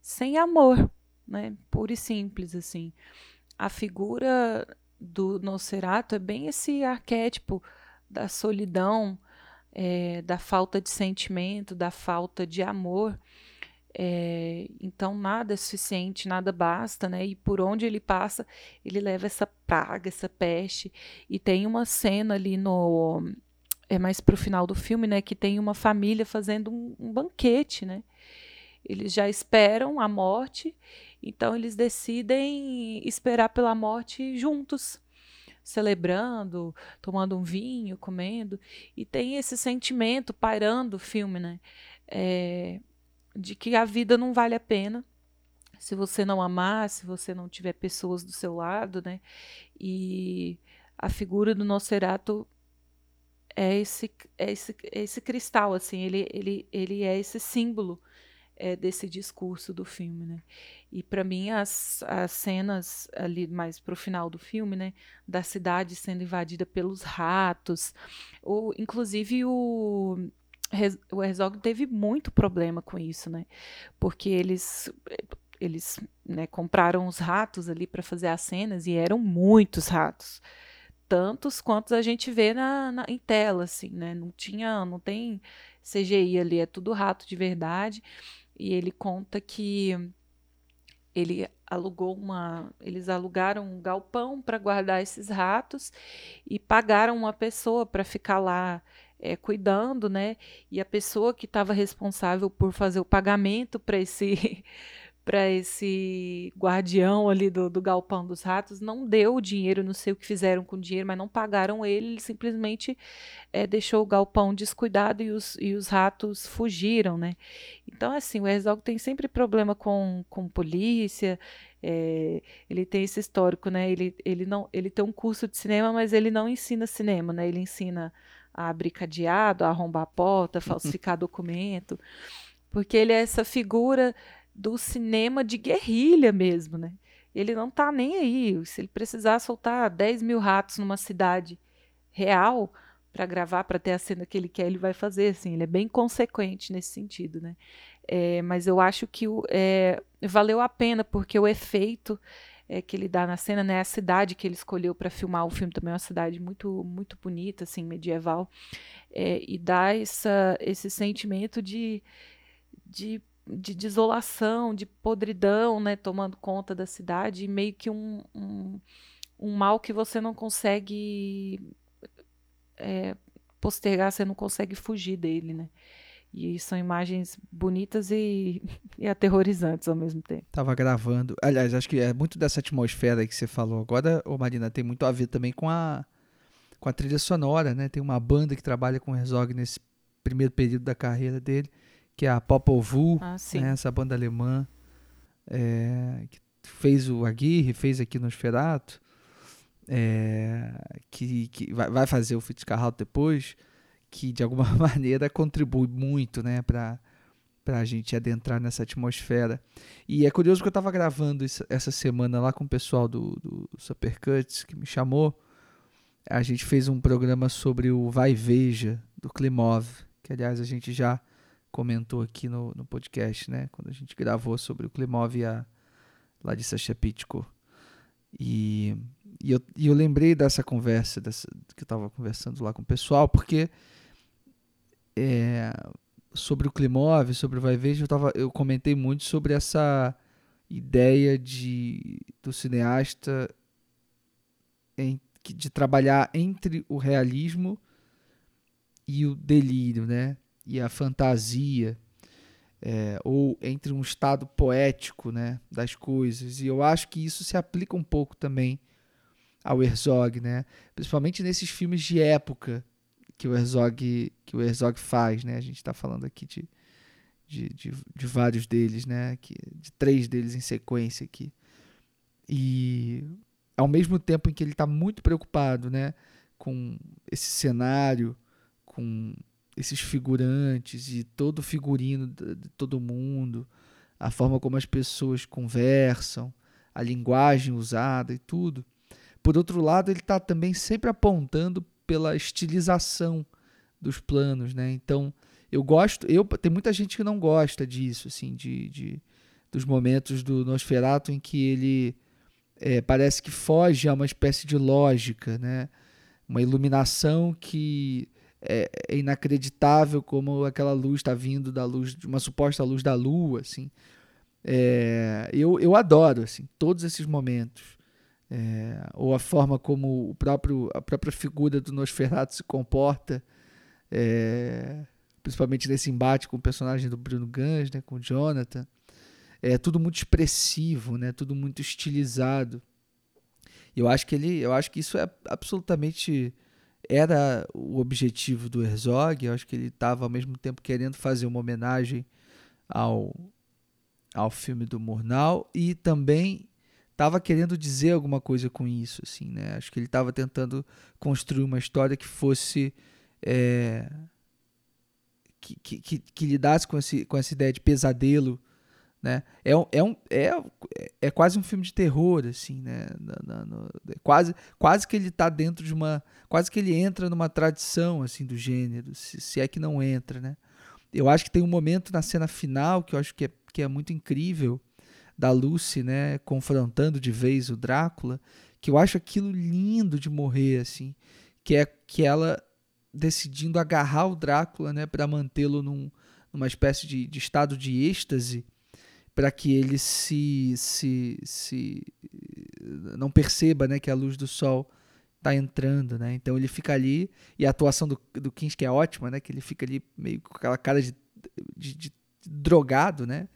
sem amor, né? Puro e simples assim. A figura do Nosferatu é bem esse arquétipo da solidão, é, da falta de sentimento, da falta de amor. É, então nada é suficiente, nada basta, né? E por onde ele passa, ele leva essa praga, essa peste. E tem uma cena ali no é mais para o final do filme, né? Que tem uma família fazendo um, um banquete, né? Eles já esperam a morte, então eles decidem esperar pela morte juntos celebrando, tomando um vinho, comendo, e tem esse sentimento pairando o filme, né? É, de que a vida não vale a pena se você não amar, se você não tiver pessoas do seu lado, né? E a figura do Nosferatu é esse, é esse, é esse cristal, assim, ele, ele, ele é esse símbolo é, desse discurso do filme, né? E para mim as, as cenas ali mais pro final do filme, né, da cidade sendo invadida pelos ratos, ou inclusive o o Herzog teve muito problema com isso, né? Porque eles eles né, compraram os ratos ali para fazer as cenas e eram muitos ratos tantos quantos a gente vê na, na, em tela, assim, né? Não tinha, não tem CGI ali, é tudo rato de verdade. E ele conta que ele alugou uma, eles alugaram um galpão para guardar esses ratos e pagaram uma pessoa para ficar lá é, cuidando, né? E a pessoa que estava responsável por fazer o pagamento para esse para esse guardião ali do, do galpão dos ratos, não deu o dinheiro, não sei o que fizeram com o dinheiro, mas não pagaram ele, ele simplesmente é, deixou o galpão descuidado e os, e os ratos fugiram, né? Então, assim, o Herzog tem sempre problema com, com polícia, é, ele tem esse histórico, né? Ele, ele, não, ele tem um curso de cinema, mas ele não ensina cinema, né? Ele ensina a abrir cadeado, a arrombar a porta, falsificar documento, porque ele é essa figura do cinema de guerrilha mesmo, né? Ele não tá nem aí. Se ele precisar soltar 10 mil ratos numa cidade real para gravar, para ter a cena que ele quer, ele vai fazer, assim. Ele é bem consequente nesse sentido, né? É, mas eu acho que o, é, valeu a pena, porque o efeito é, que ele dá na cena, né? A cidade que ele escolheu para filmar o filme também é uma cidade muito, muito bonita, assim, medieval. É, e dá essa, esse sentimento de, de de desolação, de podridão, né, tomando conta da cidade, e meio que um, um, um mal que você não consegue é, postergar, você não consegue fugir dele, né? E são imagens bonitas e, e aterrorizantes ao mesmo tempo. Tava gravando. Aliás, acho que é muito dessa atmosfera que você falou agora, ô Marina, tem muito a ver também com a, com a trilha sonora, né? Tem uma banda que trabalha com o Herzog nesse primeiro período da carreira dele, que é a Popol Vuh, Ah, né? essa banda alemã é, que fez o Aguirre, fez aqui no Esferato, é, que, que vai, fazer o Fitzcarraldo depois, que de alguma maneira contribui muito né, para a gente adentrar nessa atmosfera. E é curioso que eu estava gravando isso- essa semana lá com o pessoal do, do Supercuts, que me chamou. A gente fez um programa sobre o Vai Veja, do Klimov, que aliás a gente já comentou aqui no, no podcast, né? Quando a gente gravou sobre o Klimov e a Larissa Shepitko. E, e, eu, e eu lembrei dessa conversa, dessa, que eu estava conversando lá com o pessoal, porque é, sobre o Klimov, sobre o Vai Veja, eu, tava, eu comentei muito sobre essa ideia de, do cineasta em, de trabalhar entre o realismo e o delírio, né? E a fantasia, é, ou entre um estado poético, né, das coisas. E eu acho que isso se aplica um pouco também ao Herzog, né? Principalmente nesses filmes de época que o Herzog que o Herzog faz, né? A gente está falando aqui de, de, de, de vários deles, né? Que, de três deles em sequência aqui. E ao mesmo tempo em que ele está muito preocupado, né, com esse cenário, com esses figurantes e todo o figurino de, todo mundo, a forma como as pessoas conversam, a linguagem usada e tudo. Por outro lado, ele está também sempre apontando pela estilização dos planos, né? Então, eu gosto, eu tem muita gente que não gosta disso, assim, de, de dos momentos do Nosferatu em que ele é, parece que foge a uma espécie de lógica, né? Uma iluminação que é, é inacreditável como aquela luz está vindo da luz de uma suposta luz da lua, assim. É, eu, eu adoro assim todos esses momentos. É, ou a forma como o próprio, a própria figura do Nosferatu se comporta, é, principalmente nesse embate com o personagem do Bruno Gans, né, com o Jonathan. É tudo muito expressivo, né, tudo muito estilizado. Eu acho que ele, eu acho que isso é absolutamente era o objetivo do Herzog. Eu acho que ele estava ao mesmo tempo querendo fazer uma homenagem ao ao filme do Murnau e também estava querendo dizer alguma coisa com isso, assim, né? Acho que ele estava tentando construir uma história que fosse é, que, que, que, que lidasse com, esse, com essa ideia de pesadelo, né? É, um, é, um, é, é quase um filme de terror, assim, né? Na, na, no, quase, quase que ele está dentro de uma, quase que ele entra numa tradição assim do gênero, se, se é que não entra, né? Eu acho que tem um momento na cena final que eu acho que é, que é muito incrível da Lucy, né, confrontando de vez o Drácula, que eu acho aquilo lindo de morrer assim, que é que ela decidindo agarrar o Drácula, né, para mantê-lo num, numa espécie de, de estado de êxtase, para que ele se, se, se não perceba, né, que a luz do sol tá entrando, né? Então ele fica ali e a atuação do, do Kinski é ótima, né? Que ele fica ali meio com aquela cara de, de, de drogado, né?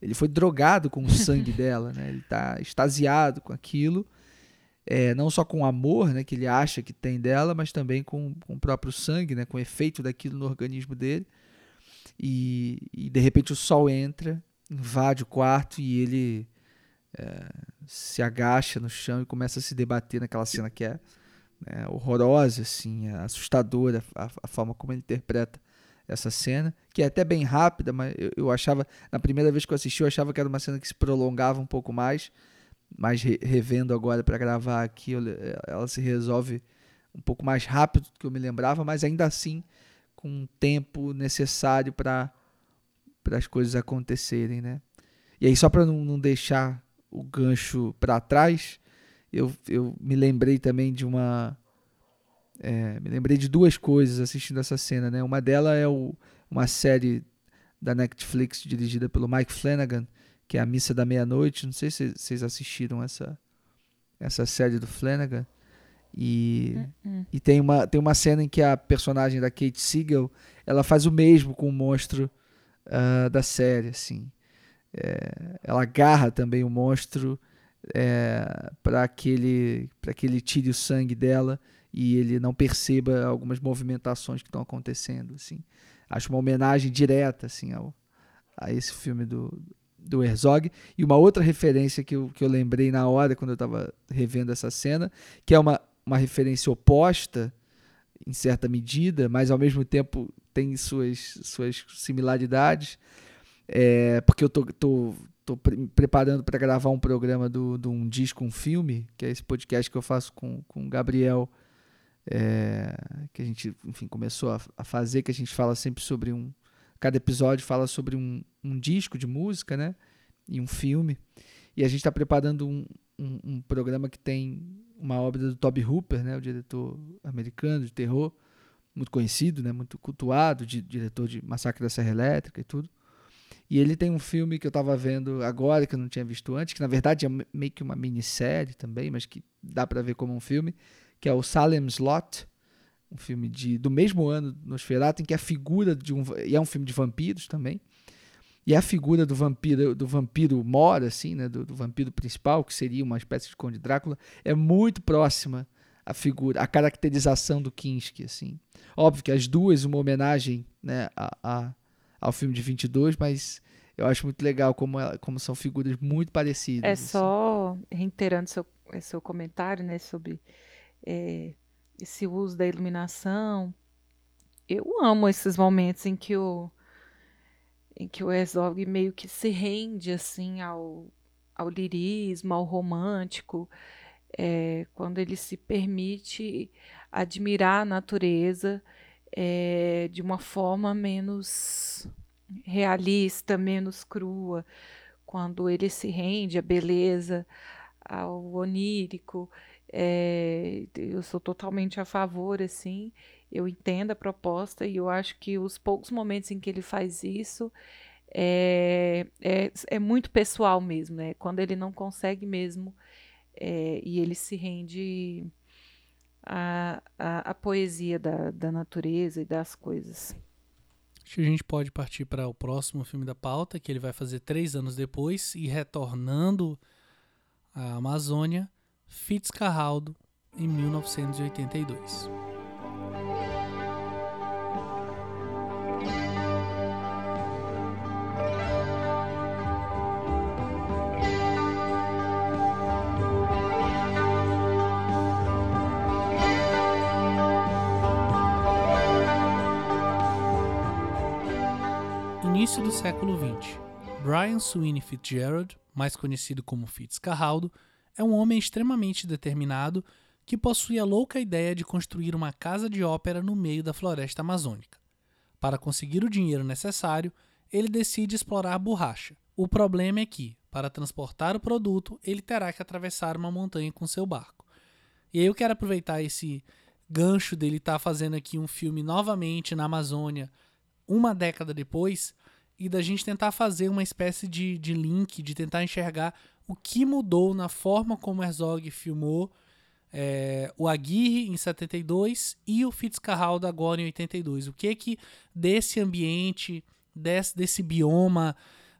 Ele foi drogado com o sangue dela, né? Ele tá extasiado com aquilo, é, não só com o amor, né? Que ele acha que tem dela, mas também com, com o próprio sangue, né? Com o efeito daquilo no organismo dele. E, e de repente o sol entra, invade o quarto e ele é, se agacha no chão e começa a se debater naquela cena que é né, horrorosa, assim, é assustadora a, a, forma como ele interpreta essa cena, que é até bem rápida, mas eu, eu, achava, na primeira vez que eu assisti, eu achava que era uma cena que se prolongava um pouco mais, mas re, revendo agora para gravar aqui, eu, ela se resolve um pouco mais rápido do que eu me lembrava, mas ainda assim com um tempo necessário para para as coisas acontecerem, né? E aí só para não, não deixar o gancho para trás, eu, eu me lembrei também de uma. É, me lembrei de duas coisas assistindo essa cena, né? Uma delas é o, uma série da Netflix dirigida pelo Mike Flanagan, que é A Missa da Meia-Noite. Não sei se vocês assistiram essa, essa série do Flanagan. E, e tem, uma, tem uma cena em que a personagem da Kate Siegel ela faz o mesmo com o monstro uh, da série, assim. É, ela agarra também o monstro é, para que, ele, que ele tire o sangue dela e ele não perceba algumas movimentações que estão acontecendo, assim. Acho uma homenagem direta, assim, ao, a esse filme do, do Herzog. E uma outra referência que eu, que eu lembrei na hora, quando eu estava revendo essa cena, que é uma, uma referência oposta, em certa medida, mas ao mesmo tempo tem suas, suas similaridades. É, porque eu tô, tô, tô pre preparando para gravar um programa do, do Um Disco, um Filme, que é esse podcast que eu faço com, com o Gabriel, é, que a gente, enfim, começou a, a fazer, que a gente fala sempre sobre um, Cada episódio fala sobre um, um disco de música, né? E um filme. E a gente está preparando um, um, um, programa que tem uma obra do Toby Hooper, né? O diretor americano de terror, muito conhecido, né? Muito cultuado, de, diretor de Massacre da Serra Elétrica e tudo. E ele tem um filme que eu estava vendo agora, que eu não tinha visto antes, que na verdade é meio que uma minissérie também, mas que dá para ver como um filme, que é o Salem's Lot, um filme de, do mesmo ano, Nosferatu, em que a figura de um. E é um filme de vampiros também. E a figura do vampiro, do vampiro mora, assim, né, do, do, vampiro principal, que seria uma espécie de Conde Drácula, é muito próxima à figura, à caracterização do Kinski, assim. Óbvio que as duas uma homenagem, né, a, a, ao filme de 22, mas eu acho muito legal como, ela, como são figuras muito parecidas. É assim. só reiterando seu, seu comentário, né, sobre é, esse uso da iluminação. Eu amo esses momentos em que o em que o Herzog meio que se rende assim ao, ao lirismo, ao romântico, é, quando ele se permite admirar a natureza é, de uma forma menos realista, menos crua, quando ele se rende à beleza, ao onírico. É, eu sou totalmente a favor, assim. Eu entendo a proposta e eu acho que os poucos momentos em que ele faz isso é, é, é muito pessoal mesmo, né? Quando ele não consegue mesmo é, e ele se rende à, à, à poesia da, da natureza e das coisas. Acho que a gente pode partir para o próximo filme da pauta, que ele vai fazer três anos depois e retornando à Amazônia Fitzcarraldo, em 1982. Início do século XX. Brian Sweeney Fitzgerald, mais conhecido como Fitzcarraldo, é um homem extremamente determinado que possui a louca ideia de construir uma casa de ópera no meio da floresta amazônica. Para conseguir o dinheiro necessário, ele decide explorar borracha. O problema é que, para transportar o produto, ele terá que atravessar uma montanha com seu barco. E aí eu quero aproveitar esse gancho dele estar tá fazendo aqui um filme novamente na Amazônia, uma década depois, e da gente tentar fazer uma espécie de, de link, de tentar enxergar o que mudou na forma como Herzog filmou é, o Aguirre em 72 e o Fitzcarraldo agora em 82. O que que desse ambiente, desse, desse bioma,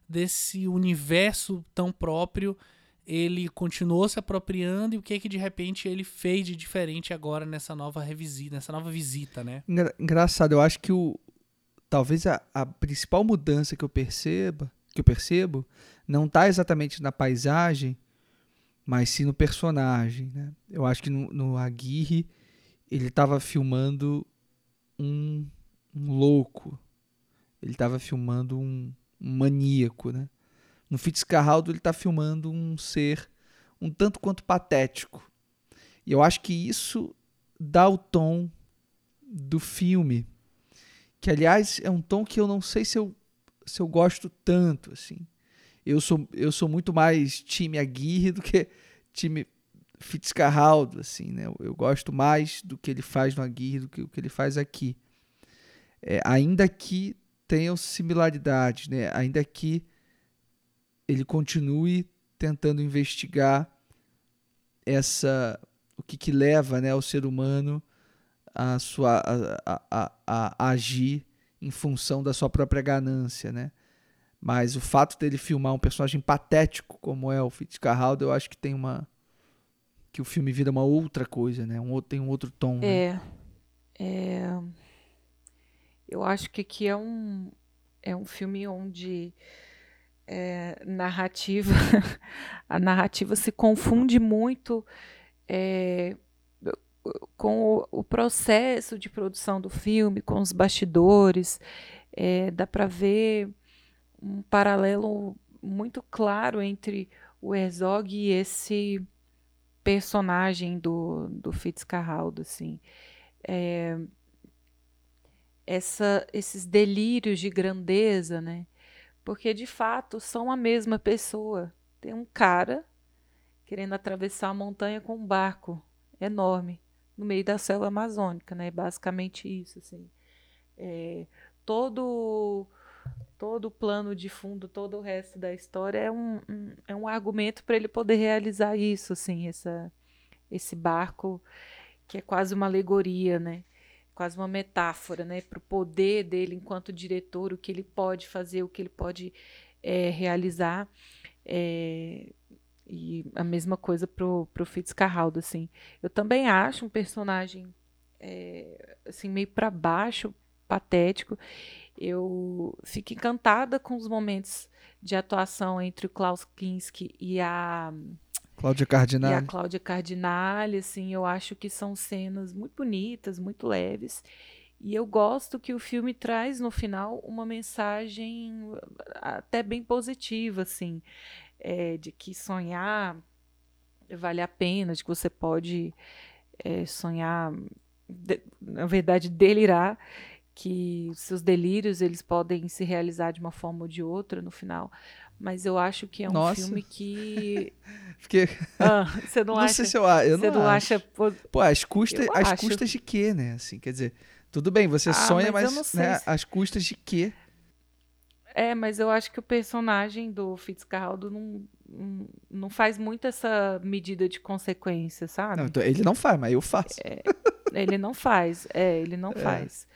desse universo tão próprio ele continuou se apropriando e o que que de repente ele fez de diferente agora nessa nova revisita, nessa nova visita, né? Engraçado, eu acho que o talvez a, a principal mudança que eu perceba, que eu percebo, não está exatamente na paisagem, mas sim no personagem. Né? Eu acho que no, no Aguirre ele estava filmando um, um, louco, ele estava filmando um, um, maníaco. Né? No Fitzcarraldo ele está filmando um ser um tanto quanto patético. E eu acho que isso dá o tom do filme, que aliás é um tom que eu não sei se eu, se eu gosto tanto assim eu sou, eu sou muito mais time Aguirre do que time Fitzcarraldo, assim, né? Eu, eu, gosto mais do que ele faz no Aguirre do que o que ele faz aqui. É, ainda que tenham similaridades, né? Ainda que ele continue tentando investigar essa o que, que leva né, o ser humano a, sua, a, a, a, agir em função da sua própria ganância, né? Mas o fato dele filmar um personagem patético como é o Fitzcarraldo, eu acho que tem uma que o filme vira uma outra coisa, né? Um tem um outro tom. Né? É, é, eu acho que aqui é um é um filme onde é, narrativa a narrativa se confunde muito é, com o, o, processo de produção do filme, com os bastidores. É, dá para ver um paralelo muito claro entre o Herzog e esse personagem do, do Fitzcarraldo, assim. É, essa, esses delírios de grandeza, né? Porque de fato são a mesma pessoa. Tem um cara querendo atravessar a montanha com um barco enorme no meio da selva amazônica, né? Basicamente isso, assim. É, todo todo o plano de fundo, todo o resto da história é um, um é um argumento para ele poder realizar isso, assim, essa, esse barco que é quase uma alegoria, né? Quase uma metáfora, né? Para o poder dele enquanto diretor, o que ele pode fazer, o que ele pode é, realizar. É, e a mesma coisa pro, pro Fitzcarraldo, assim. Eu também acho um personagem, é, assim, meio para baixo, patético. Eu fico encantada com os momentos de atuação entre o Klaus Kinski e a Cláudia Cardinale. E a Cláudia Cardinale, assim, eu acho que são cenas muito bonitas, muito leves. E eu gosto que o filme traz no final uma mensagem até bem positiva, assim é, de que sonhar vale a pena, de que você pode é, sonhar, de, na verdade, delirar, que seus delírios eles podem se realizar de uma forma ou de outra no final. Mas eu acho que é um Nossa. filme que. Porque... Ah, você não, não acha? Sei se eu, eu você não, não acha. Pô, as custas, eu as acho. custas de quê, né? Assim, quer dizer, tudo bem, você ah, sonha, mas, mas, né, as custas de quê? É, mas eu acho que o personagem do Fitzcarraldo não, não faz muito essa medida de consequência, sabe? Não, então ele não faz, mas eu faço. É, ele não faz, é, ele não é. faz.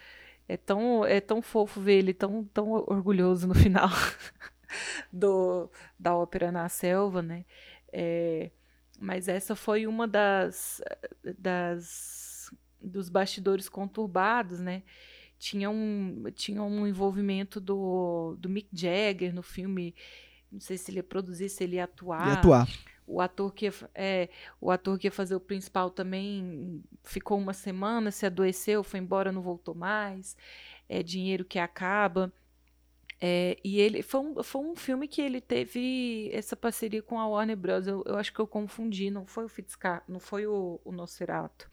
É tão, é tão fofo ver ele tão, tão orgulhoso no final do, da ópera na selva, né? É, mas essa foi uma das, das dos bastidores conturbados, né? Tinha um, tinha um envolvimento do, do Mick Jagger no filme. Não sei se ele ia produzir, se ele ia atuar. Ia atuar. O ator que ia, é, o ator que ia fazer o principal também ficou uma semana, se adoeceu, foi embora, não voltou mais. É dinheiro que acaba. É, e ele foi um, foi um filme que ele teve essa parceria com a Warner Bros. Eu, eu acho que eu confundi, não foi o Fitzcar, não foi o, o Nosferatu.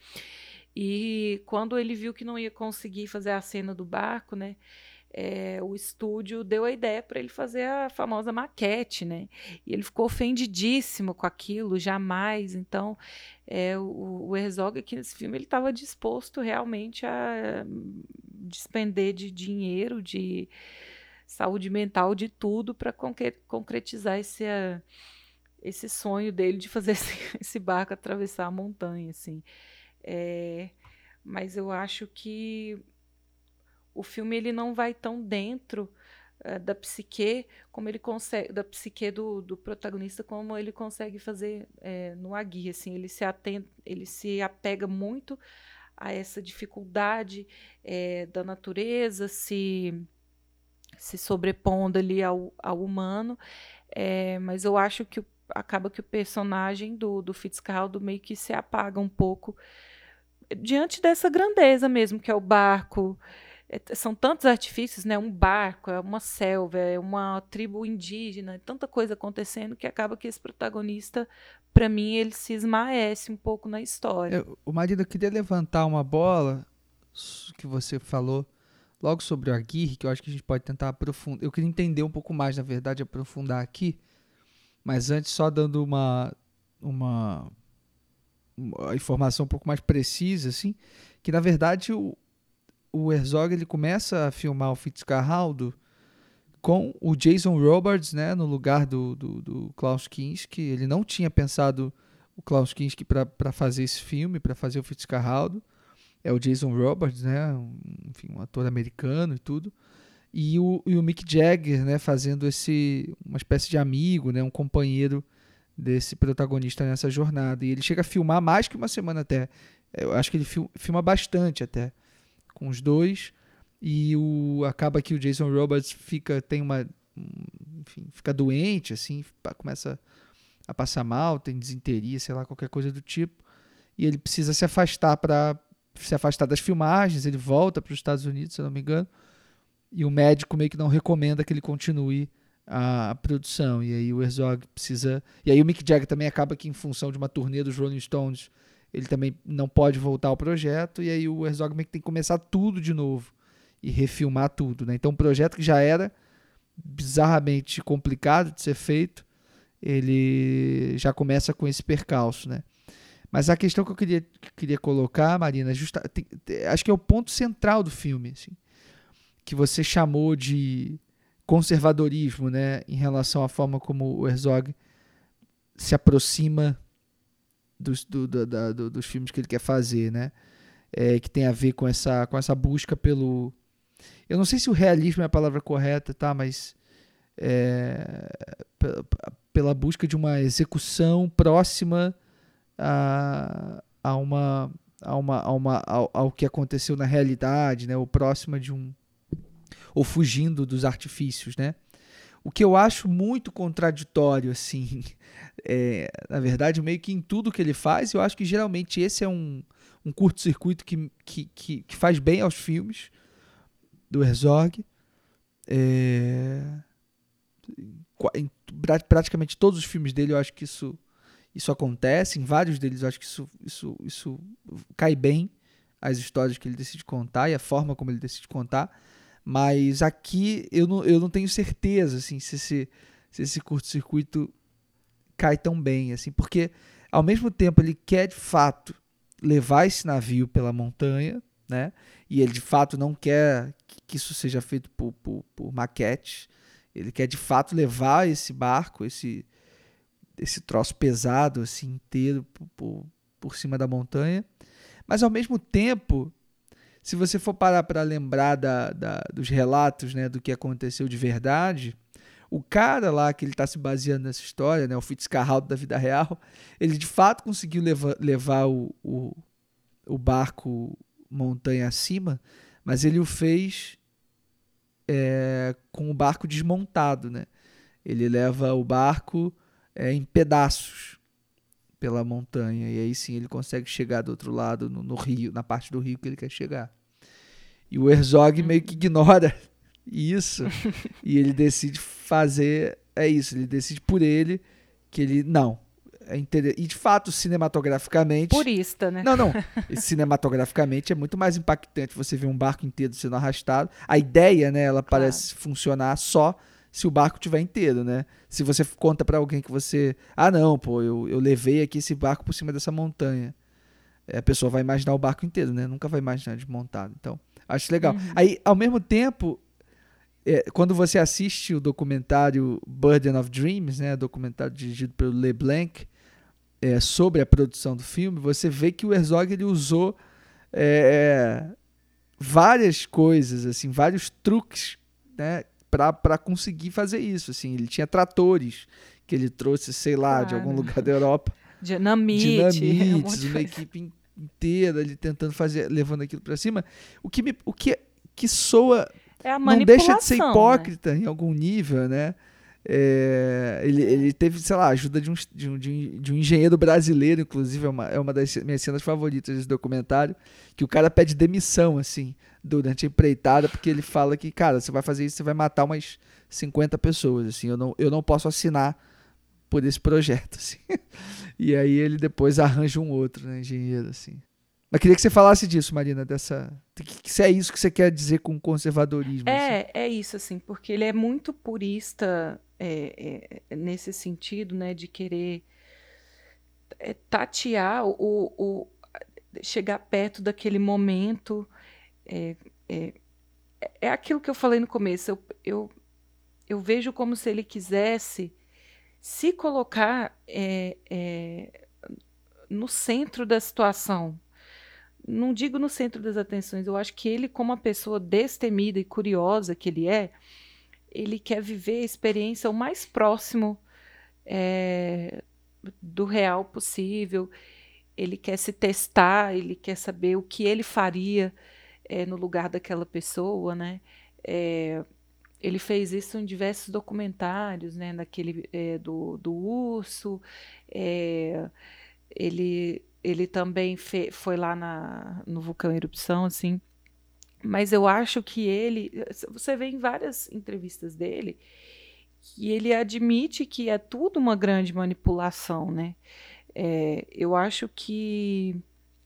E quando ele viu que não ia conseguir fazer a cena do barco, né? É, o estúdio deu a ideia para ele fazer a famosa maquete, né? E ele ficou ofendidíssimo com aquilo, jamais. Então, é, o, o Herzog aqui nesse filme ele estava disposto realmente a despender de dinheiro, de saúde mental, de tudo para concretizar esse, uh, esse sonho dele de fazer esse, esse barco atravessar a montanha, assim. É, mas eu acho que o filme ele não vai tão dentro uh, da psique como ele consegue da psique do, do protagonista como ele consegue fazer é, no Agui assim. Ele se atenta, ele se apega muito a essa dificuldade é, da natureza se se sobrepondo ali ao, ao humano. É, mas eu acho que acaba que o personagem do, do Fitzcarraldo meio que se apaga um pouco diante dessa grandeza mesmo, que é o barco. É, são tantos artifícios, né? Um barco, é uma selva, é uma tribo indígena, é tanta coisa acontecendo que acaba que esse protagonista, para mim, ele se esmaece um pouco na história. O marido, eu queria levantar uma bola que você falou logo sobre o Aguirre, que eu acho que a gente pode tentar aprofundar. Eu queria entender um pouco mais, na verdade, aprofundar aqui. Mas antes, só dando uma, uma a informação um pouco mais precisa, assim, que na verdade o, o Herzog ele começa a filmar o Fitzcarraldo com o Jason Robards, né, no lugar do, do, do Klaus Kinski. Ele não tinha pensado o Klaus Kinski para fazer esse filme, para fazer o Fitzcarraldo. É o Jason Roberts, né? Um, enfim, um ator americano e tudo. E o, e o Mick Jagger, né? Fazendo esse uma espécie de amigo, né? Um companheiro desse protagonista nessa jornada. E ele chega a filmar mais que uma semana até. Eu acho que ele filma bastante até com os dois. E o acaba que o Jason Roberts fica tem uma enfim, fica doente assim, começa a passar mal, tem desinteria, sei lá, qualquer coisa do tipo. E ele precisa se afastar para se afastar das filmagens, ele volta para os Estados Unidos, se eu não me engano. E o médico meio que não recomenda que ele continue a, a, produção. E aí o Herzog precisa. E aí o Mick Jagger também acaba que, em função de uma turnê dos Rolling Stones, ele também não pode voltar ao projeto. E aí o Herzog meio que tem que começar tudo de novo e refilmar tudo. Né? Então, um projeto que já era bizarramente complicado de ser feito, ele já começa com esse percalço, né? Mas a questão que eu queria, que queria colocar, Marina, é justa, tem, acho que é o ponto central do filme, assim, que você chamou de conservadorismo, né, em relação à forma como o Herzog se aproxima dos, do, do, do, dos filmes que ele quer fazer, né, é, que tem a ver com essa, com essa busca pelo, eu não sei se o realismo é a palavra correta, tá, mas é, pela busca de uma execução próxima a, a uma a uma, a uma ao, ao, que aconteceu na realidade, né, ou próxima de um ou fugindo dos artifícios, né? O que eu acho muito contraditório, assim, é, na verdade, meio que em tudo que ele faz, eu acho que geralmente esse é um, um curto-circuito que, que, que, que, faz bem aos filmes do Herzog. É, em praticamente todos os filmes dele, eu acho que isso, isso acontece. Em vários deles, eu acho que isso, isso, isso cai bem as histórias que ele decide contar e a forma como ele decide contar. Mas aqui eu não, eu não tenho certeza assim, se esse, se esse curto-circuito cai tão bem, assim, porque ao mesmo tempo ele quer de fato levar esse navio pela montanha, né? E ele de fato não quer que isso seja feito por, por, por maquete. Ele quer de fato levar esse barco, esse esse troço pesado assim inteiro por, por, por cima da montanha. Mas ao mesmo tempo, se você for parar para lembrar da, da, dos relatos né, do que aconteceu de verdade, o cara lá que ele está se baseando nessa história, né, o Fitzcarraldo da vida real, ele de fato conseguiu levar, levar o, o, o barco montanha acima, mas ele o fez é, com o barco desmontado. Né? Ele leva o barco é, em pedaços pela montanha. E aí sim ele consegue chegar do outro lado, no, no, rio, na parte do rio que ele quer chegar. E o Herzog meio que ignora isso e ele decide fazer. É isso, ele decide por ele que ele. Não. É inter... E de fato, cinematograficamente. Purista, né? Não, não. cinematograficamente é muito mais impactante você ver um barco inteiro sendo arrastado. A ideia, né, ela claro. parece funcionar só se o barco tiver inteiro, né? Se você conta para alguém que você, ah não, pô, eu, eu levei aqui esse barco por cima dessa montanha, é, a pessoa vai imaginar o barco inteiro, né? Nunca vai imaginar desmontado. Então, acho legal. Uhum. Aí, ao mesmo tempo, é, quando você assiste o documentário Burden of Dreams, né, documentário dirigido pelo LeBlanc, é, sobre a produção do filme, você vê que o Herzog ele usou é, várias coisas, assim, vários truques, né, para conseguir fazer isso. Assim, ele tinha tratores que ele trouxe, sei lá, claro. de algum lugar da Europa. Dinamite. Dinamites, uma equipe inteira ali tentando fazer, levando aquilo para cima. O que, me, o que, que soa. É não deixa de ser né? hipócrita né? em algum nível, né? É, ele, ele teve, sei lá, ajuda de um, de, um, de um engenheiro brasileiro, inclusive, é uma, é uma das minhas cenas favoritas desse documentário, que o cara pede demissão, assim, durante a empreitada, porque ele fala que, cara, você vai fazer isso, você vai matar umas 50 pessoas, assim, eu não, eu não posso assinar por esse projeto, assim. e aí ele depois arranja um outro, né, engenheiro, assim. Mas queria que você falasse disso, Marina, dessa. Se é isso que você quer dizer com conservadorismo. É, assim. é isso, assim, porque ele é muito purista é, é, nesse sentido, né, de querer é, tatear o, o, chegar perto daquele momento. É, é, é aquilo que eu falei no começo. Eu, eu, eu vejo como se ele quisesse se colocar é, é, no centro da situação. Não digo no centro das atenções, eu acho que ele, como uma pessoa destemida e curiosa que ele é, ele quer viver a experiência o mais próximo é, do real possível. Ele quer se testar, ele quer saber o que ele faria é, no lugar daquela pessoa, né? É, ele fez isso em diversos documentários, né? Daquele é, do, do urso. É, ele, ele também foi lá na, no vulcão erupção, assim. Mas eu acho que ele, você vê em várias entrevistas dele, que ele admite que é tudo uma grande manipulação, né? É, eu acho que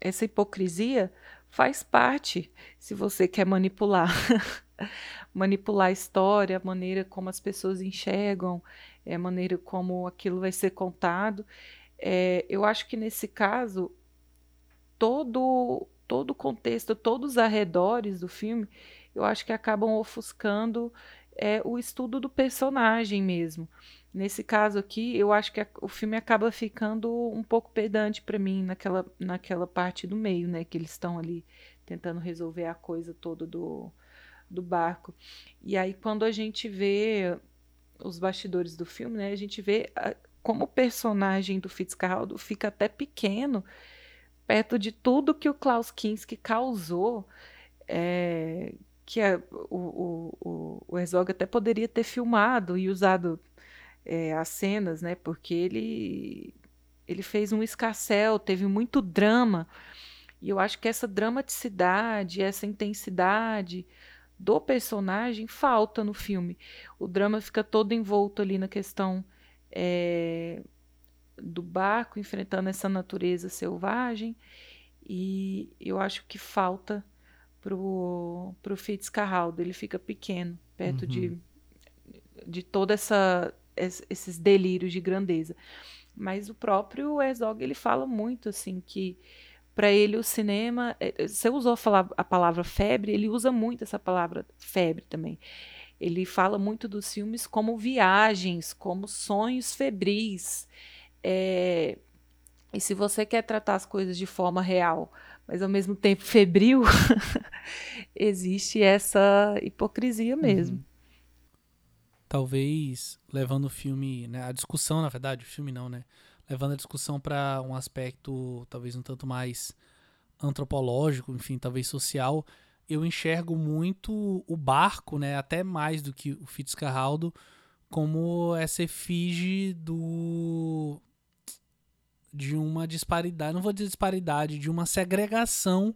essa hipocrisia faz parte se você quer manipular. manipular a história, a maneira como as pessoas enxergam, é, a maneira como aquilo vai ser contado. É, eu acho que nesse caso, todo, todo o contexto, todos os arredores do filme, eu acho que acabam ofuscando é, o estudo do personagem mesmo. Nesse caso aqui, eu acho que a, o filme acaba ficando um pouco pedante para mim naquela, naquela parte do meio, né? Que eles estão ali tentando resolver a coisa toda do, do barco. E aí, quando a gente vê os bastidores do filme, né? A gente vê a, como o personagem do Fitzcarraldo fica até pequeno perto de tudo que o Klaus Kinski causou. É, que a, o, o, o Herzog até poderia ter filmado e usado é, as cenas, né? Porque ele ele fez um escarcel, teve muito drama. E eu acho que essa dramaticidade, essa intensidade do personagem falta no filme. O drama fica todo envolto ali na questão é, do barco enfrentando essa natureza selvagem. E eu acho que falta pro, pro Fitzcarraldo. Ele fica pequeno, perto uhum. de, de toda essa esses delírios de grandeza. Mas o próprio Herzog ele fala muito assim que para ele o cinema, é, é, você usou a, falar, a palavra febre, ele usa muito essa palavra febre também. Ele fala muito dos filmes como viagens, como sonhos febris. É, e se você quer tratar as coisas de forma real, mas ao mesmo tempo febril, existe essa hipocrisia mesmo. Uhum. Talvez levando o filme, né, a discussão, na verdade, o filme não, né? levando a discussão para um aspecto talvez um tanto mais antropológico, enfim, talvez social, eu enxergo muito o barco, né, até mais do que o Fitzcarraldo, como essa efígie do de uma disparidade, não vou dizer disparidade, de uma segregação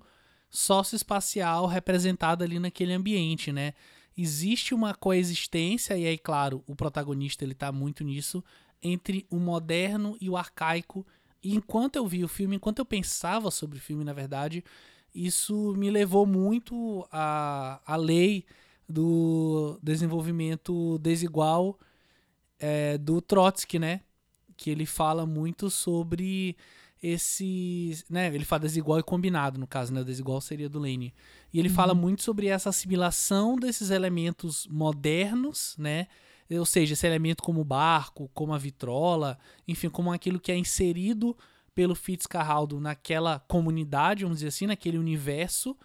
socioespacial representada ali naquele ambiente, né? Existe uma coexistência e aí, claro, o protagonista ele tá muito nisso, entre o moderno e o arcaico. E enquanto eu vi o filme, enquanto eu pensava sobre o filme, na verdade, isso me levou muito à, à lei do desenvolvimento desigual é, do Trotsky, né? Que ele fala muito sobre esse, né, ele fala desigual e combinado, no caso, né, o desigual seria do Lenin. E ele uhum. fala muito sobre essa assimilação desses elementos modernos, né, ou seja, esse elemento como o barco, como a vitrola, enfim, como aquilo que é inserido pelo Fitzcarraldo naquela comunidade, vamos dizer assim, naquele universo,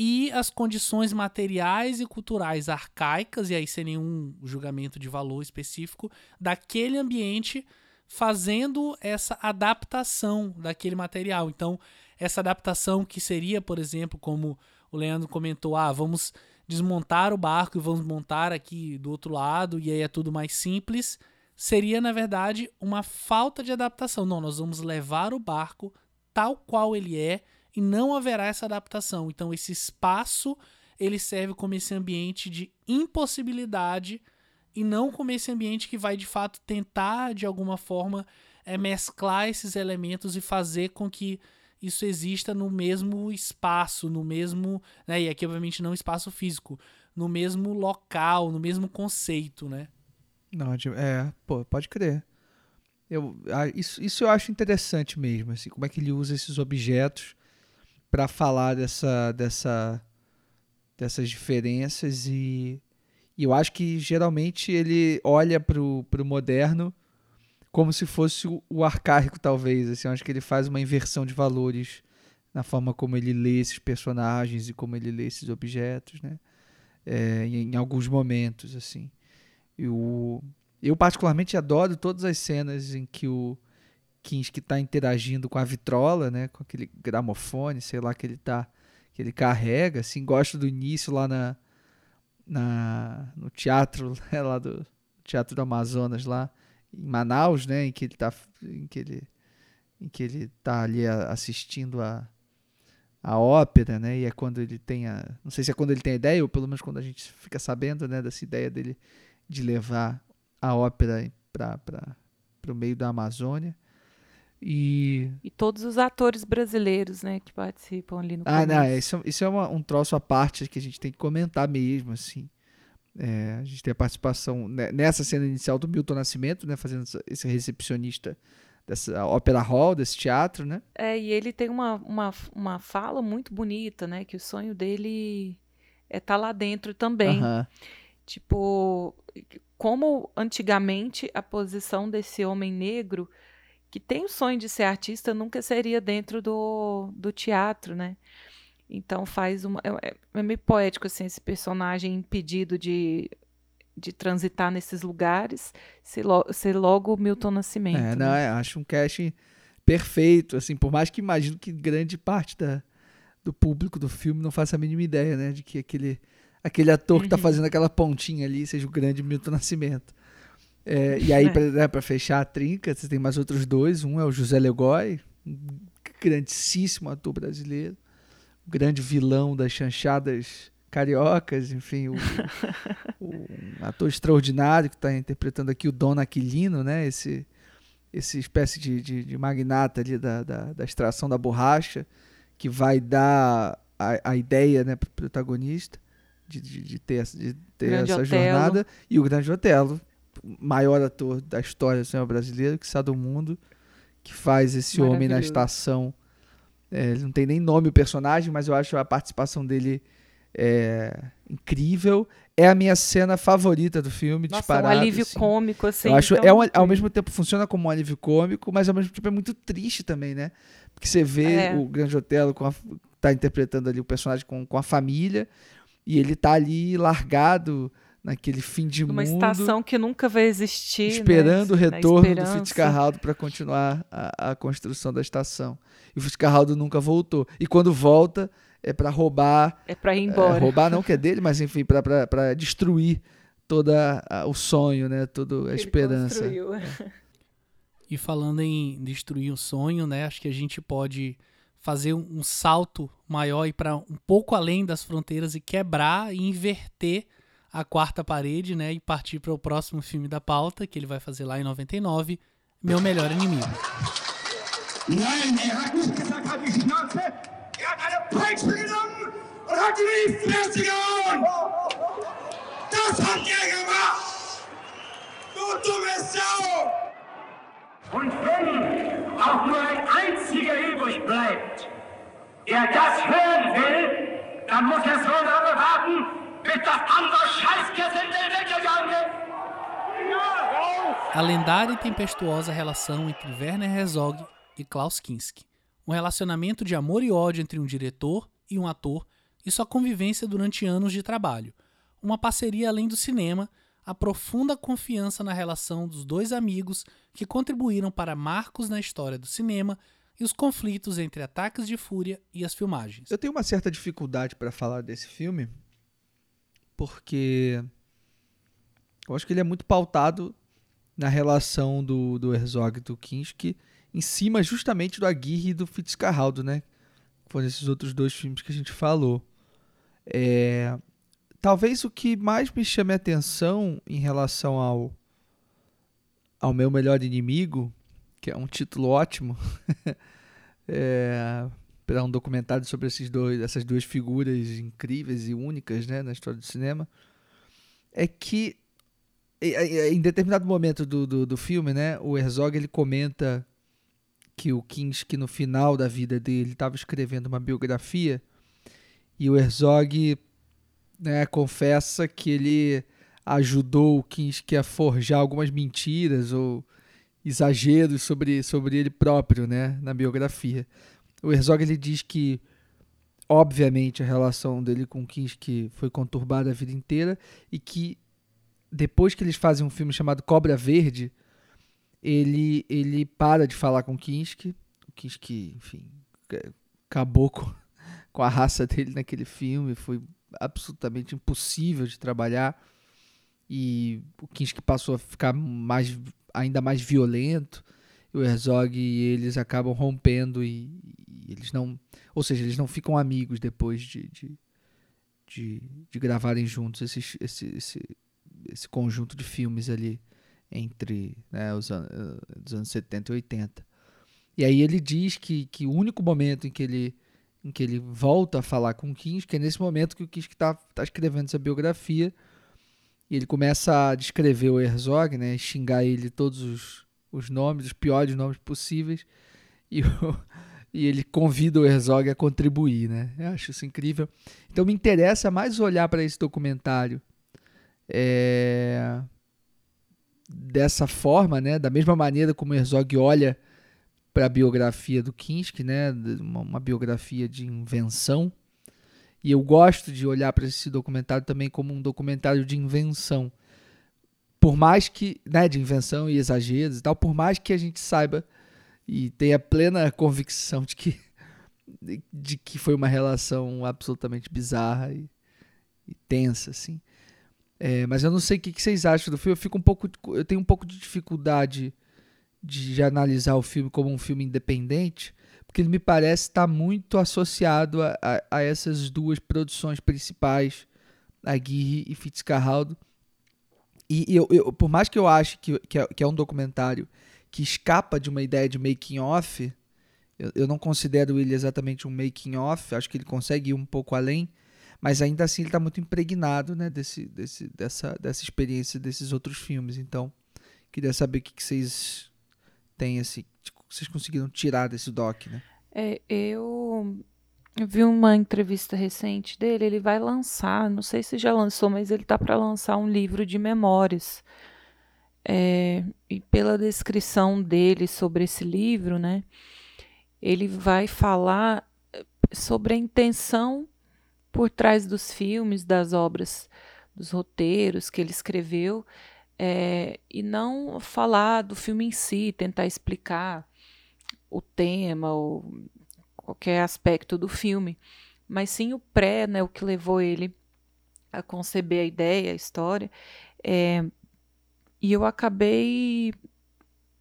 e as condições materiais e culturais arcaicas, e aí sem nenhum julgamento de valor específico, daquele ambiente fazendo essa adaptação daquele material. Então, essa adaptação que seria, por exemplo, como o Leandro comentou, ah, vamos desmontar o barco e vamos montar aqui do outro lado e aí é tudo mais simples, seria na verdade uma falta de adaptação. Não, nós vamos levar o barco tal qual ele é e não haverá essa adaptação. Então esse espaço ele serve como esse ambiente de impossibilidade e não como esse ambiente que vai de fato tentar de alguma forma é, mesclar esses elementos e fazer com que isso exista no mesmo espaço, no mesmo. Né, e aqui, obviamente, não espaço físico, no mesmo local, no mesmo conceito, né? Não, é, pô, pode crer. Eu, isso, isso eu acho interessante mesmo, assim, como é que ele usa esses objetos para falar dessa, dessa, dessas diferenças e, e eu acho que geralmente ele olha pro, pro moderno como se fosse o, o arcaico, talvez. Assim, eu acho que ele faz uma inversão de valores na forma como ele lê esses personagens e como ele lê esses objetos, né? É, em, em, alguns momentos, assim. Eu, eu particularmente adoro todas as cenas em que o Kinski está interagindo com a vitrola, né? Com aquele gramofone, sei lá, que ele tá que ele carrega, assim, gosto do início lá na, na no teatro né, lá do Teatro do Amazonas lá em Manaus, né, em que ele tá em que ele em que ele tá ali assistindo a a ópera, né? E é quando ele tem a, não sei se é quando ele tem a ideia ou pelo menos quando a gente fica sabendo, né, dessa ideia dele de levar a ópera para para o meio da Amazônia. E... e todos os atores brasileiros, né, que participam ali no Ah, começo. não, isso, isso é uma, um troço à parte que a gente tem que comentar mesmo, assim. É, a gente tem a participação né, nessa cena inicial do Milton Nascimento, né, fazendo esse recepcionista dessa ópera hall, desse teatro, né? É, e ele tem uma, uma, uma fala muito bonita, né, que o sonho dele é estar tá lá dentro também. Uhum. Tipo, como antigamente a posição desse homem negro que tem o sonho de ser artista nunca seria dentro do, do teatro, né? Então faz uma. É, é meio poético assim, esse personagem impedido de, de transitar nesses lugares, ser, lo, ser logo Milton Nascimento. É, não, né? é, acho um casting perfeito, assim, por mais que imagino que grande parte da, do público do filme não faça a mínima ideia, né? De que aquele, aquele ator que está uhum. fazendo aquela pontinha ali seja o grande Milton Nascimento. É, e aí, é. para né, fechar a trinca, você tem mais outros dois. Um é o José Legói, um grandíssimo ator brasileiro, um grande vilão das chanchadas cariocas, enfim, o, o, um ator extraordinário que está interpretando aqui o Dona Aquilino, né? Esse, esse espécie de, de, de magnata ali da, da, da, extração da borracha, que vai dar a, a ideia né, para o protagonista de, de, de, ter, de ter essa jornada. E o Grande Otelo, maior ator da história do cinema brasileiro, que está do mundo, que faz esse homem na estação. É, ele não tem nem nome o personagem, mas eu acho a participação dele é, incrível. É a minha cena favorita do filme, Nossa, disparado. um alívio assim. cômico, assim. Eu acho, então... é um, ao mesmo tempo funciona como um alívio cômico, mas ao mesmo tempo é muito triste também, né? Porque você vê é. o Grande Otelo com a, tá interpretando ali o personagem com, com a família e ele tá ali largado naquele fim de Uma mundo. Uma estação que nunca vai existir. Esperando né? o retorno do Fitzcarraldo para continuar a, a, construção da estação. E o Fitzcarraldo nunca voltou. E quando volta, é para roubar. É para ir embora. É, roubar não que é dele, mas enfim, para destruir todo o sonho, né? Toda a esperança. É. E falando em destruir o sonho, né? Acho que a gente pode fazer um, um salto maior e para um pouco além das fronteiras e quebrar e inverter a quarta parede, né, e partir para o próximo filme da pauta, que ele vai fazer lá em 99, Meu Melhor Inimigo. Und wenn auch nur ein einziger übrig bleibt, der das hören will, dann muss er so lange warten, a lendária e tempestuosa relação entre Werner Herzog e Klaus Kinski. Um relacionamento de amor e ódio entre um diretor e um ator e sua convivência durante anos de trabalho. Uma parceria além do cinema, a profunda confiança na relação dos dois amigos que contribuíram para marcos na história do cinema e os conflitos entre ataques de fúria e as filmagens. Eu tenho uma certa dificuldade para falar desse filme, porque eu acho que ele é muito pautado na relação do, do Herzog e do Kinski em cima justamente do Aguirre e do Fitzcarraldo, né? Foram esses outros dois filmes que a gente falou. É, talvez o que mais me chame a atenção em relação ao, ao meu melhor inimigo, que é um título ótimo, é, para um documentário sobre esses dois, essas duas figuras incríveis e únicas né, na história do cinema, é que em determinado momento do, do, do, filme, né, o Herzog ele comenta que o Kinski no final da vida dele estava escrevendo uma biografia e o Herzog né, confessa que ele ajudou o Kinski a forjar algumas mentiras ou exageros sobre, sobre ele próprio, né, na biografia. O Herzog ele diz que obviamente a relação dele com Kinski foi conturbada a vida inteira e que depois que eles fazem um filme chamado Cobra Verde, ele ele para de falar com Kinski. O Kinski, enfim, acabou com, com a raça dele naquele filme, foi absolutamente impossível de trabalhar e o Kinski passou a ficar mais ainda mais violento. E o Herzog e eles acabam rompendo e, eles não, ou seja, eles não ficam amigos depois de, de, de, de gravarem juntos esse, esse, esse, conjunto de filmes ali entre né, os, an os anos 70 e 80. E aí ele diz que, que o único momento em que ele em que ele volta a falar com o Kinski é nesse momento que o Kinski está tá escrevendo essa biografia e ele começa a descrever o Herzog, né, xingar ele todos os, os nomes, os piores nomes possíveis, e, o, e ele convida o Herzog a contribuir, né? Eu acho isso incrível. Então me interessa mais olhar para esse documentário é, dessa forma, né? Da mesma maneira como Herzog olha para a biografia do Kinski, né? Uma, uma biografia de invenção e eu gosto de olhar para esse documentário também como um documentário de invenção. Por mais que, né, de invenção e exageros e tal, por mais que a gente saiba e tenha plena convicção de que de que foi uma relação absolutamente bizarra e, e tensa, assim. É, mas eu não sei o que, vocês acham do filme. Eu fico um pouco, eu tenho um pouco de dificuldade de analisar o filme como um filme independente, porque ele me parece estar muito associado a, a, a essas duas produções principais, Aguirre e Fitzcarraldo. E eu, eu, por mais que eu ache que, que, é, que é um documentário que escapa de uma ideia de making off, eu, eu não considero ele exatamente um making off, acho que ele consegue ir um pouco além, mas ainda assim ele está muito impregnado né, desse, desse, dessa, dessa experiência desses outros filmes. Então, queria saber o que, que vocês têm assim, vocês conseguiram tirar desse doc, né? É, eu, eu vi uma entrevista recente dele, ele vai lançar, não sei se já lançou, mas ele tá para lançar um livro de memórias. É, e pela descrição dele sobre esse livro, né, ele vai falar eh, sobre a intenção por trás dos filmes, das obras, dos roteiros que ele escreveu, é, e não falar do filme em si, tentar explicar o tema ou qualquer aspecto do filme, mas sim o pré, né, o que levou ele a conceber a ideia, a história. É, e eu acabei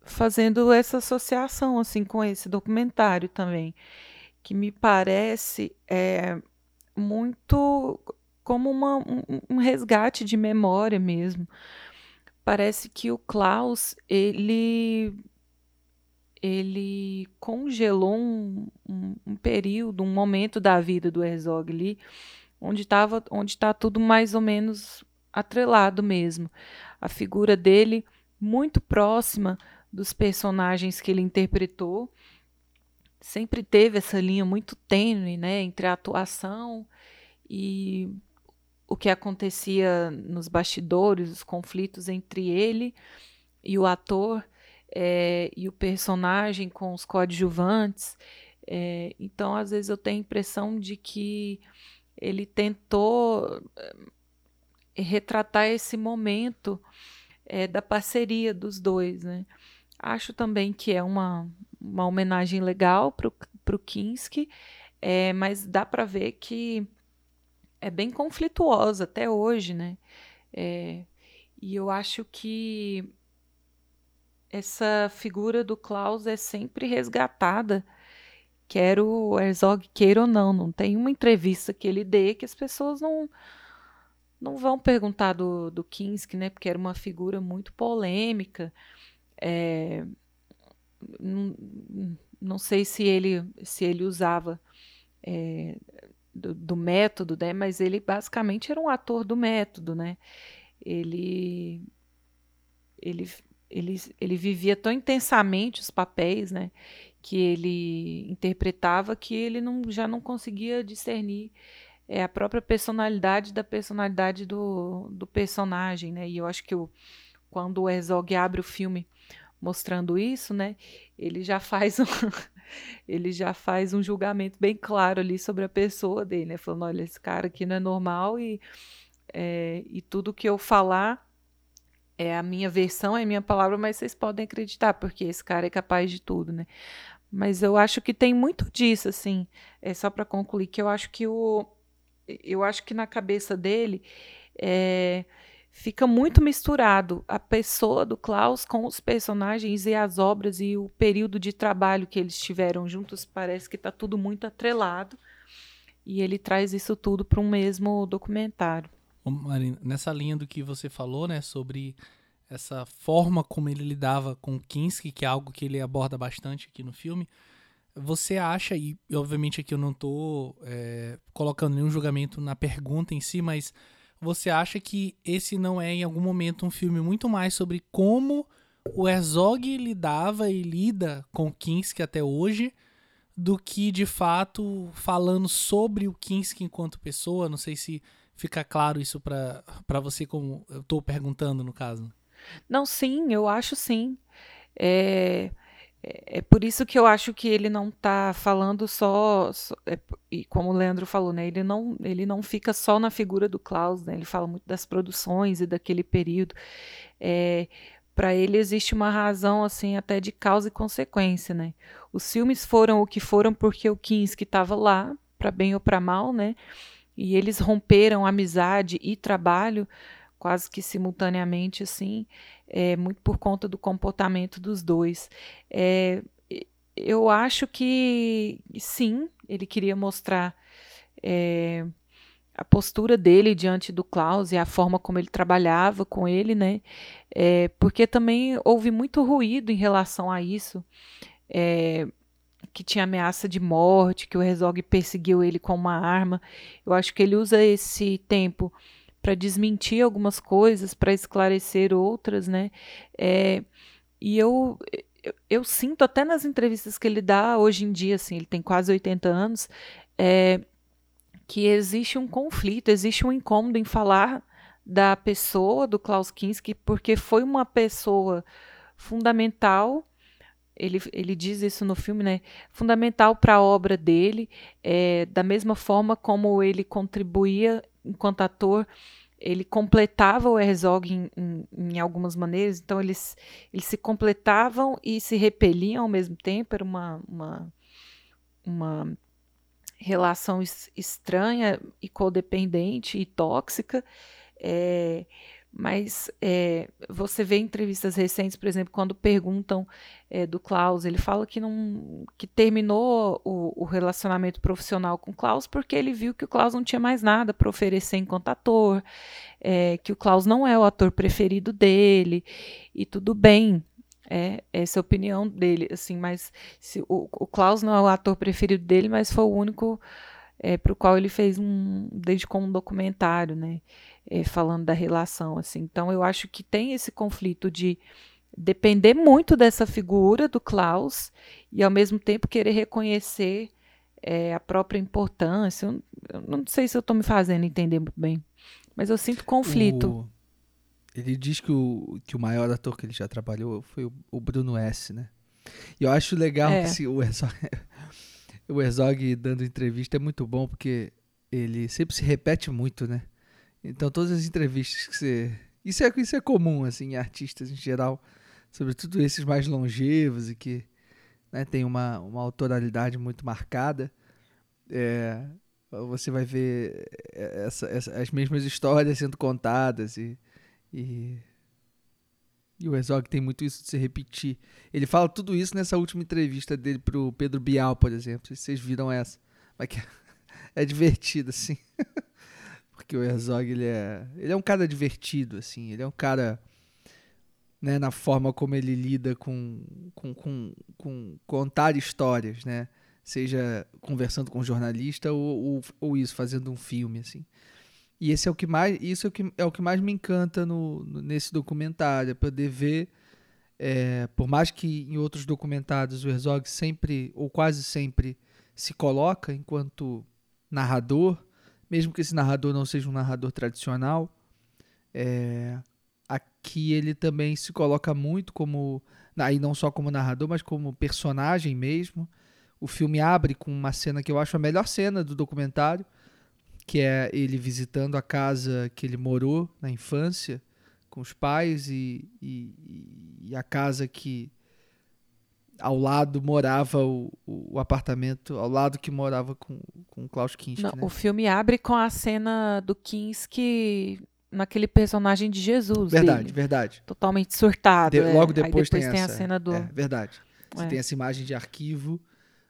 fazendo essa associação assim com esse documentário também, que me parece é, muito como uma, um, um resgate de memória mesmo. Parece que o Klaus ele ele congelou um, um, um, período, um momento da vida do Herzog ali, onde estava, onde está tudo mais ou menos atrelado mesmo. A figura dele muito próxima dos personagens que ele interpretou, sempre teve essa linha muito tênue, né, entre a atuação e o que acontecia nos bastidores, os conflitos entre ele e o ator é, e o personagem com os coadjuvantes. É, então, às vezes, eu tenho a impressão de que ele tentou é, retratar esse momento é, da parceria dos dois. Né? Acho também que é uma, uma homenagem legal para o Kinski, é, mas dá para ver que é bem conflituosa até hoje, né? É, e eu acho que essa figura do Klaus é sempre resgatada, quer o Herzog queira ou não. Não tem uma entrevista que ele dê que as pessoas não não vão perguntar do, do Kinski, né? Porque era uma figura muito polêmica. É, não, não sei se ele se ele usava é, do, do, método, né? Mas ele basicamente era um ator do método, né? Ele ele ele, ele vivia tão intensamente os papéis, né, que ele interpretava que ele não, já não conseguia discernir é, a própria personalidade da personalidade do, do personagem, né, e eu acho que o, quando o Herzog abre o filme mostrando isso, né? Ele já faz um, ele já faz um julgamento bem claro ali sobre a pessoa dele, né? Falando, olha, esse cara aqui não é normal e, é, e tudo que eu falar é a minha versão, é a minha palavra, mas vocês podem acreditar, porque esse cara é capaz de tudo, né? Mas eu acho que tem muito disso, assim, é só para concluir, que eu acho que o. Eu acho que na cabeça dele é, fica muito misturado a pessoa do Klaus com os personagens e as obras e o período de trabalho que eles tiveram juntos. Parece que está tudo muito atrelado. E ele traz isso tudo para um mesmo documentário. Marina, nessa linha do que você falou, né, sobre essa forma como ele lidava com Kinski, que é algo que ele aborda bastante aqui no filme, você acha, e obviamente aqui eu não estou é, colocando nenhum julgamento na pergunta em si, mas você acha que esse não é em algum momento um filme muito mais sobre como o Herzog lidava e lida com Kinski até hoje, do que de fato falando sobre o Kinski enquanto pessoa? Não sei se fica claro isso para você, como eu estou perguntando no caso. Não, sim, eu acho sim. É, é, é por isso que eu acho que ele não está falando só, só é, e como o Leandro falou, né, ele não, ele não fica só na figura do Klaus, né, ele fala muito das produções e daquele período. É, para ele existe uma razão assim até de causa e consequência, né? Os filmes foram o que foram porque o Kinski estava lá, para bem ou para mal, né? E eles romperam amizade e trabalho quase que simultaneamente, assim, é, muito por conta do comportamento dos dois. É, eu acho que sim, ele queria mostrar é, a postura dele diante do Klaus e a forma como ele trabalhava com ele, né? É, porque também houve muito ruído em relação a isso. É, que tinha ameaça de morte, que o Herzog perseguiu ele com uma arma. Eu acho que ele usa esse tempo para desmentir algumas coisas, para esclarecer outras, né? É, e eu, eu, eu, sinto até nas entrevistas que ele dá hoje em dia, assim, ele tem quase 80 anos, é, que existe um conflito, existe um incômodo em falar da pessoa do Klaus Kinski, porque foi uma pessoa fundamental ele, ele diz isso no filme, né? Fundamental para a obra dele, é, da mesma forma como ele contribuía enquanto ator, ele completava o Herzog em, em, em, algumas maneiras, então eles, eles se completavam e se repeliam ao mesmo tempo, era uma, uma, uma relação es, estranha e codependente e tóxica. É, mas é, você vê entrevistas recentes, por exemplo, quando perguntam é, do Klaus, ele fala que não que terminou o, o, relacionamento profissional com o Klaus porque ele viu que o Klaus não tinha mais nada para oferecer enquanto ator, é, que o Klaus não é o ator preferido dele e tudo bem. É, essa é a opinião dele, assim, mas se, o, o Klaus não é o ator preferido dele, mas foi o único é, para o qual ele fez um dedicou um documentário, né? É, falando da relação, assim. Então, eu acho que tem esse conflito de depender muito dessa figura do Klaus e, ao mesmo tempo, querer reconhecer é, a própria importância. Eu, eu não sei se eu estou me fazendo entender muito bem, mas eu sinto conflito. O... Ele diz que o, que o maior ator que ele já trabalhou foi o, o Bruno S, né? E eu acho legal é. que o Herzog, o Herzog dando entrevista é muito bom porque ele sempre se repete muito, né? Então todas as entrevistas que você. Isso é, isso é comum, assim, em artistas em geral, sobretudo esses mais longevos e que né, tem uma, uma autoralidade muito marcada. É, você vai ver essa, essa, as mesmas histórias sendo contadas e, e, e o Herzog tem muito isso de se repetir. Ele fala tudo isso nessa última entrevista dele pro Pedro Bial, por exemplo. Vocês viram essa. Mas que é divertido, assim. Porque o Herzog, ele é, ele é um cara divertido, assim. Ele é um cara, né, na forma como ele lida com, com, com, com contar histórias, né? Seja conversando com um jornalista ou, ou, ou, isso, fazendo um filme, assim. E esse é o que mais, isso é o que, é o que mais me encanta no, no nesse documentário, é poder ver, é, por mais que em outros documentários o Herzog sempre, ou quase sempre, se coloca enquanto narrador, mesmo que esse narrador não seja um narrador tradicional, é, aqui ele também se coloca muito como aí não só como narrador, mas como personagem mesmo. O filme abre com uma cena que eu acho a melhor cena do documentário, que é ele visitando a casa que ele morou na infância com os pais e, e, e a casa que ao lado morava o, o, apartamento, ao lado que morava com, com o Klaus Kinski. Não, né? O filme abre com a cena do Kinski naquele personagem de Jesus. Verdade, dele, verdade. Totalmente surtado. De, é. Logo depois, depois tem, tem essa, a cena do. É, verdade. Você é. tem essa imagem de arquivo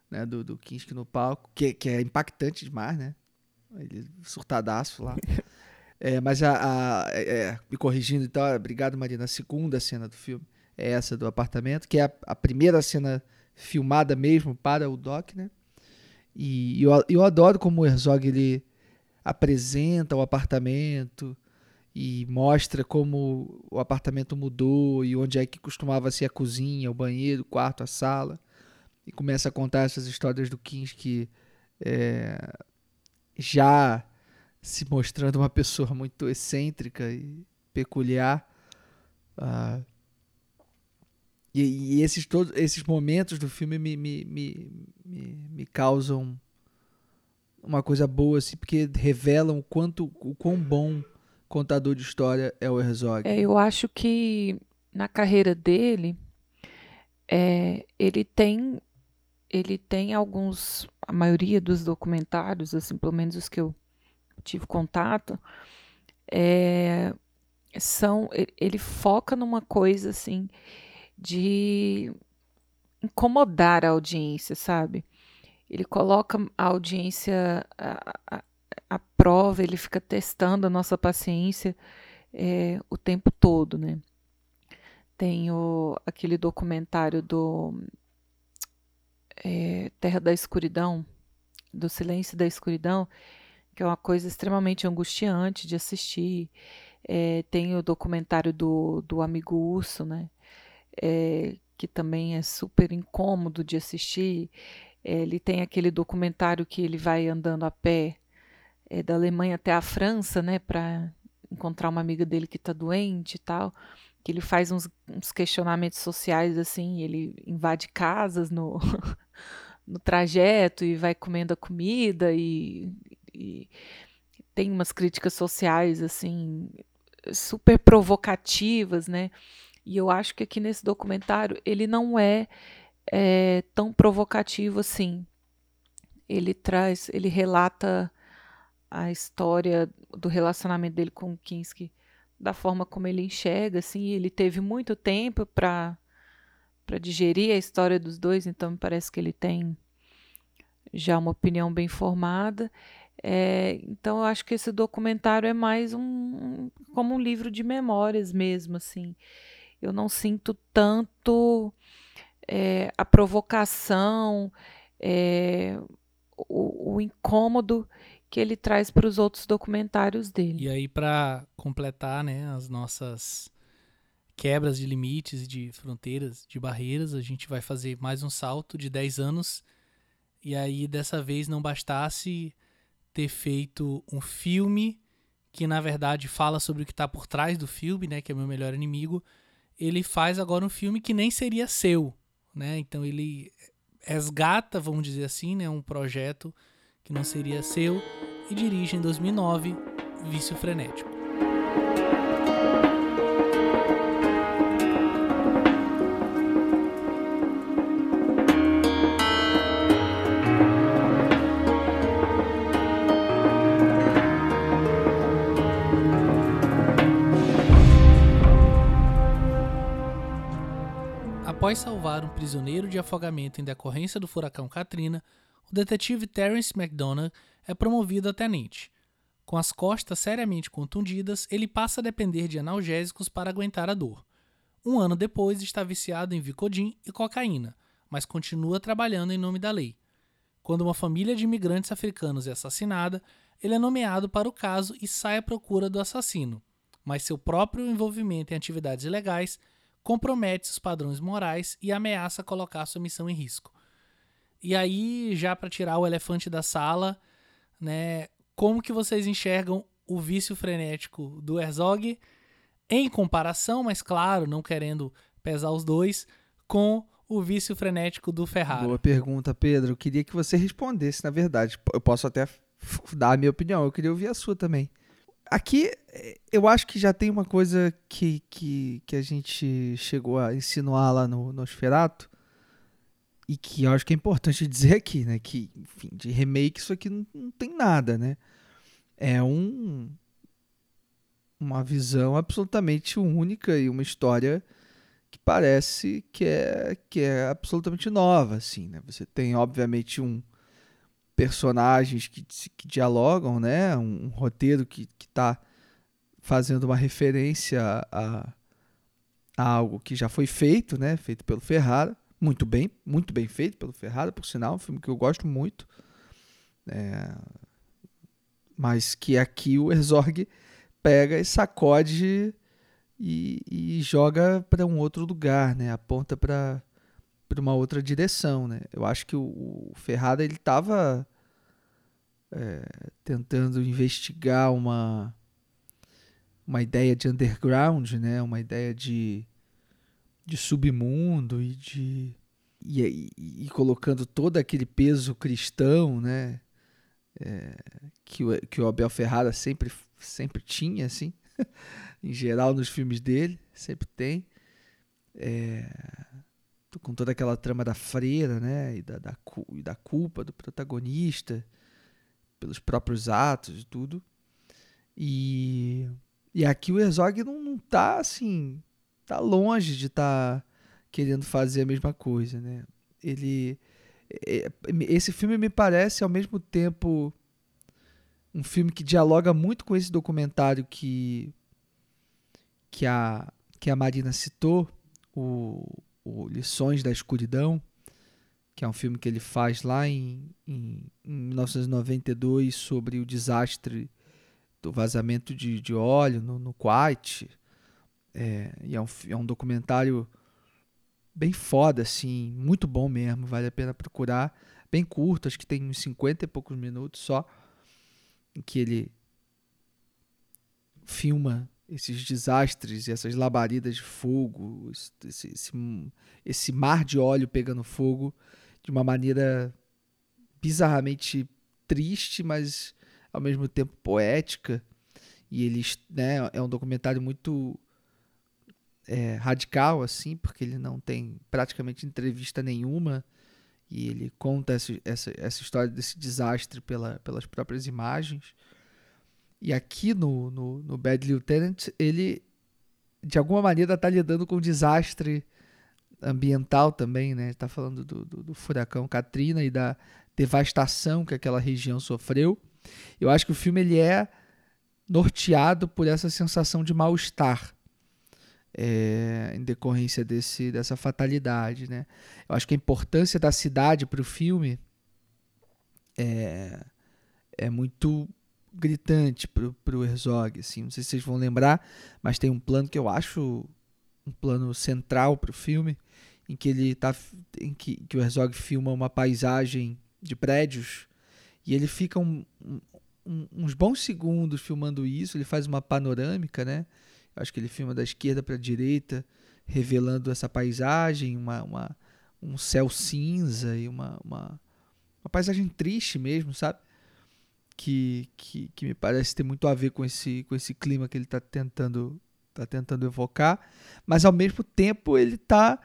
né, do, do Kinski no palco, que, que é impactante demais, né? Ele surtadaço lá. é, mas a, a é, é, me corrigindo então, obrigado Marina, a segunda cena do filme é essa do apartamento, que é a, a primeira cena filmada mesmo para o Doc, né? E eu, eu adoro como o Herzog ele apresenta o apartamento e mostra como o apartamento mudou e onde é que costumava ser a cozinha, o banheiro, o quarto, a sala. E começa a contar essas histórias do Kinski é, já se mostrando uma pessoa muito excêntrica e peculiar. Uh, e, e, esses, todos, esses momentos do filme me, me, me, me, me causam uma coisa boa, assim, porque revelam o quanto o quão bom contador de história é o Herzog. É, eu acho que na carreira dele, é, ele tem ele tem alguns, a maioria dos documentários, assim, pelo menos os que eu tive contato, é, são ele foca numa coisa assim de incomodar a audiência, sabe? Ele coloca a audiência à, prova, ele fica testando a nossa paciência é, o tempo todo, né? Tem o, aquele documentário do é, Terra da Escuridão, do Silêncio da Escuridão, que é uma coisa extremamente angustiante de assistir. É, tem o documentário do, do Amigo Urso, né? É, que também é super incômodo de assistir. É, ele tem aquele documentário que ele vai andando a pé é, da Alemanha até a França, né, para encontrar uma amiga dele que está doente e tal que ele faz uns, uns, questionamentos sociais assim, ele invade casas no, no trajeto e vai comendo a comida e, e, tem umas críticas sociais assim super provocativas, né? E eu acho que aqui nesse documentário ele não é, é tão provocativo assim. Ele traz, ele relata a história do relacionamento dele com o Kinski da forma como ele enxerga, assim, ele teve muito tempo para para digerir a história dos dois, então me parece que ele tem já uma opinião bem formada. É, então eu acho que esse documentário é mais um como um livro de memórias mesmo, assim. Eu não sinto tanto é, a provocação, é, o, o incômodo que ele traz para os outros documentários dele. E aí, para completar né, as nossas quebras de limites, de fronteiras, de barreiras, a gente vai fazer mais um salto de 10 anos. E aí, dessa vez, não bastasse ter feito um filme que, na verdade, fala sobre o que está por trás do filme, né, que é meu melhor inimigo. Ele faz agora um filme que nem seria seu, né? Então ele resgata, vamos dizer assim, né, um projeto que não seria seu, e dirige em 2009 Vício Frenético. Após salvar um prisioneiro de afogamento em decorrência do furacão Katrina, o detetive Terence McDonagh é promovido a tenente. Com as costas seriamente contundidas, ele passa a depender de analgésicos para aguentar a dor. Um ano depois, está viciado em Vicodin e cocaína, mas continua trabalhando em nome da lei. Quando uma família de imigrantes africanos é assassinada, ele é nomeado para o caso e sai à procura do assassino, mas seu próprio envolvimento em atividades ilegais compromete os padrões morais e ameaça colocar sua missão em risco. E aí, já para tirar o elefante da sala, né, como que vocês enxergam o vício frenético do Herzog em comparação, mas claro, não querendo pesar os dois, com o vício frenético do Ferrari? Boa pergunta, Pedro. Eu queria que você respondesse, na verdade. Eu posso até dar a minha opinião, eu queria ouvir a sua também. Aqui, eu acho que já tem uma coisa que, que, que a gente chegou a insinuar lá no Nosferatu, e que eu acho que é importante dizer aqui, né? Que, enfim, de remake isso aqui não, não tem nada, né? É um uma visão absolutamente única e uma história que parece que é que é absolutamente nova, assim, né? Você tem obviamente um personagens que, que dialogam, né? Um, um roteiro que está fazendo uma referência a, a, algo que já foi feito, né? Feito pelo Ferrara, muito bem, muito bem feito pelo Ferrara, por sinal, um filme que eu gosto muito, é, mas que aqui o Herzog pega e sacode e, e joga para um outro lugar, né? Aponta para para uma outra direção, né? Eu acho que o, o Ferrada ele estava é, tentando investigar uma uma ideia de underground, né? Uma ideia de de submundo e de e, e, e colocando todo aquele peso cristão, né? É, que, o, que o Abel Ferrara sempre sempre tinha, assim, em geral nos filmes dele, sempre tem. É, com toda aquela trama da freira, né, e da, da, e da culpa do protagonista, pelos próprios atos e tudo. E, e aqui o Herzog não, não tá, assim, tá longe de estar tá querendo fazer a mesma coisa, né. Ele... É, esse filme me parece ao mesmo tempo um filme que dialoga muito com esse documentário que que a que a Marina citou, o, o Lições da Escuridão, que é um filme que ele faz lá em, em, em 1992 sobre o desastre do vazamento de, de óleo no, no Kuwait. É, e é um, é um documentário bem foda, assim, muito bom mesmo, vale a pena procurar. Bem curto, acho que tem uns 50 e poucos minutos só em que ele filma esses desastres essas labaredas de fogo, esse, esse, esse, mar de óleo pegando fogo de uma maneira bizarramente triste, mas ao mesmo tempo poética. E ele né, é um documentário muito é, radical, assim, porque ele não tem praticamente entrevista nenhuma e ele conta essa, essa, essa história desse desastre pela, pelas próprias imagens. E aqui no, no, no Bad Lieutenant, ele de alguma maneira está lidando com desastre ambiental também, né? Está falando do, do, do, furacão Katrina e da devastação que aquela região sofreu. Eu acho que o filme ele é norteado por essa sensação de mal-estar é, em decorrência desse, dessa fatalidade. Né? Eu acho que a importância da cidade para o filme é, é muito gritante para o Herzog. Assim. Não sei se vocês vão lembrar, mas tem um plano que eu acho um plano central para o filme, em que ele tá, em que, que o Herzog filma uma paisagem de prédios e ele fica um, um, uns bons segundos filmando isso. Ele faz uma panorâmica, né? Acho que ele filma da esquerda para a direita, revelando essa paisagem, uma, uma, um céu cinza e uma, uma, uma paisagem triste mesmo, sabe? Que, que, que, me parece ter muito a ver com esse, com esse clima que ele está tentando, tá tentando evocar, mas ao mesmo tempo ele está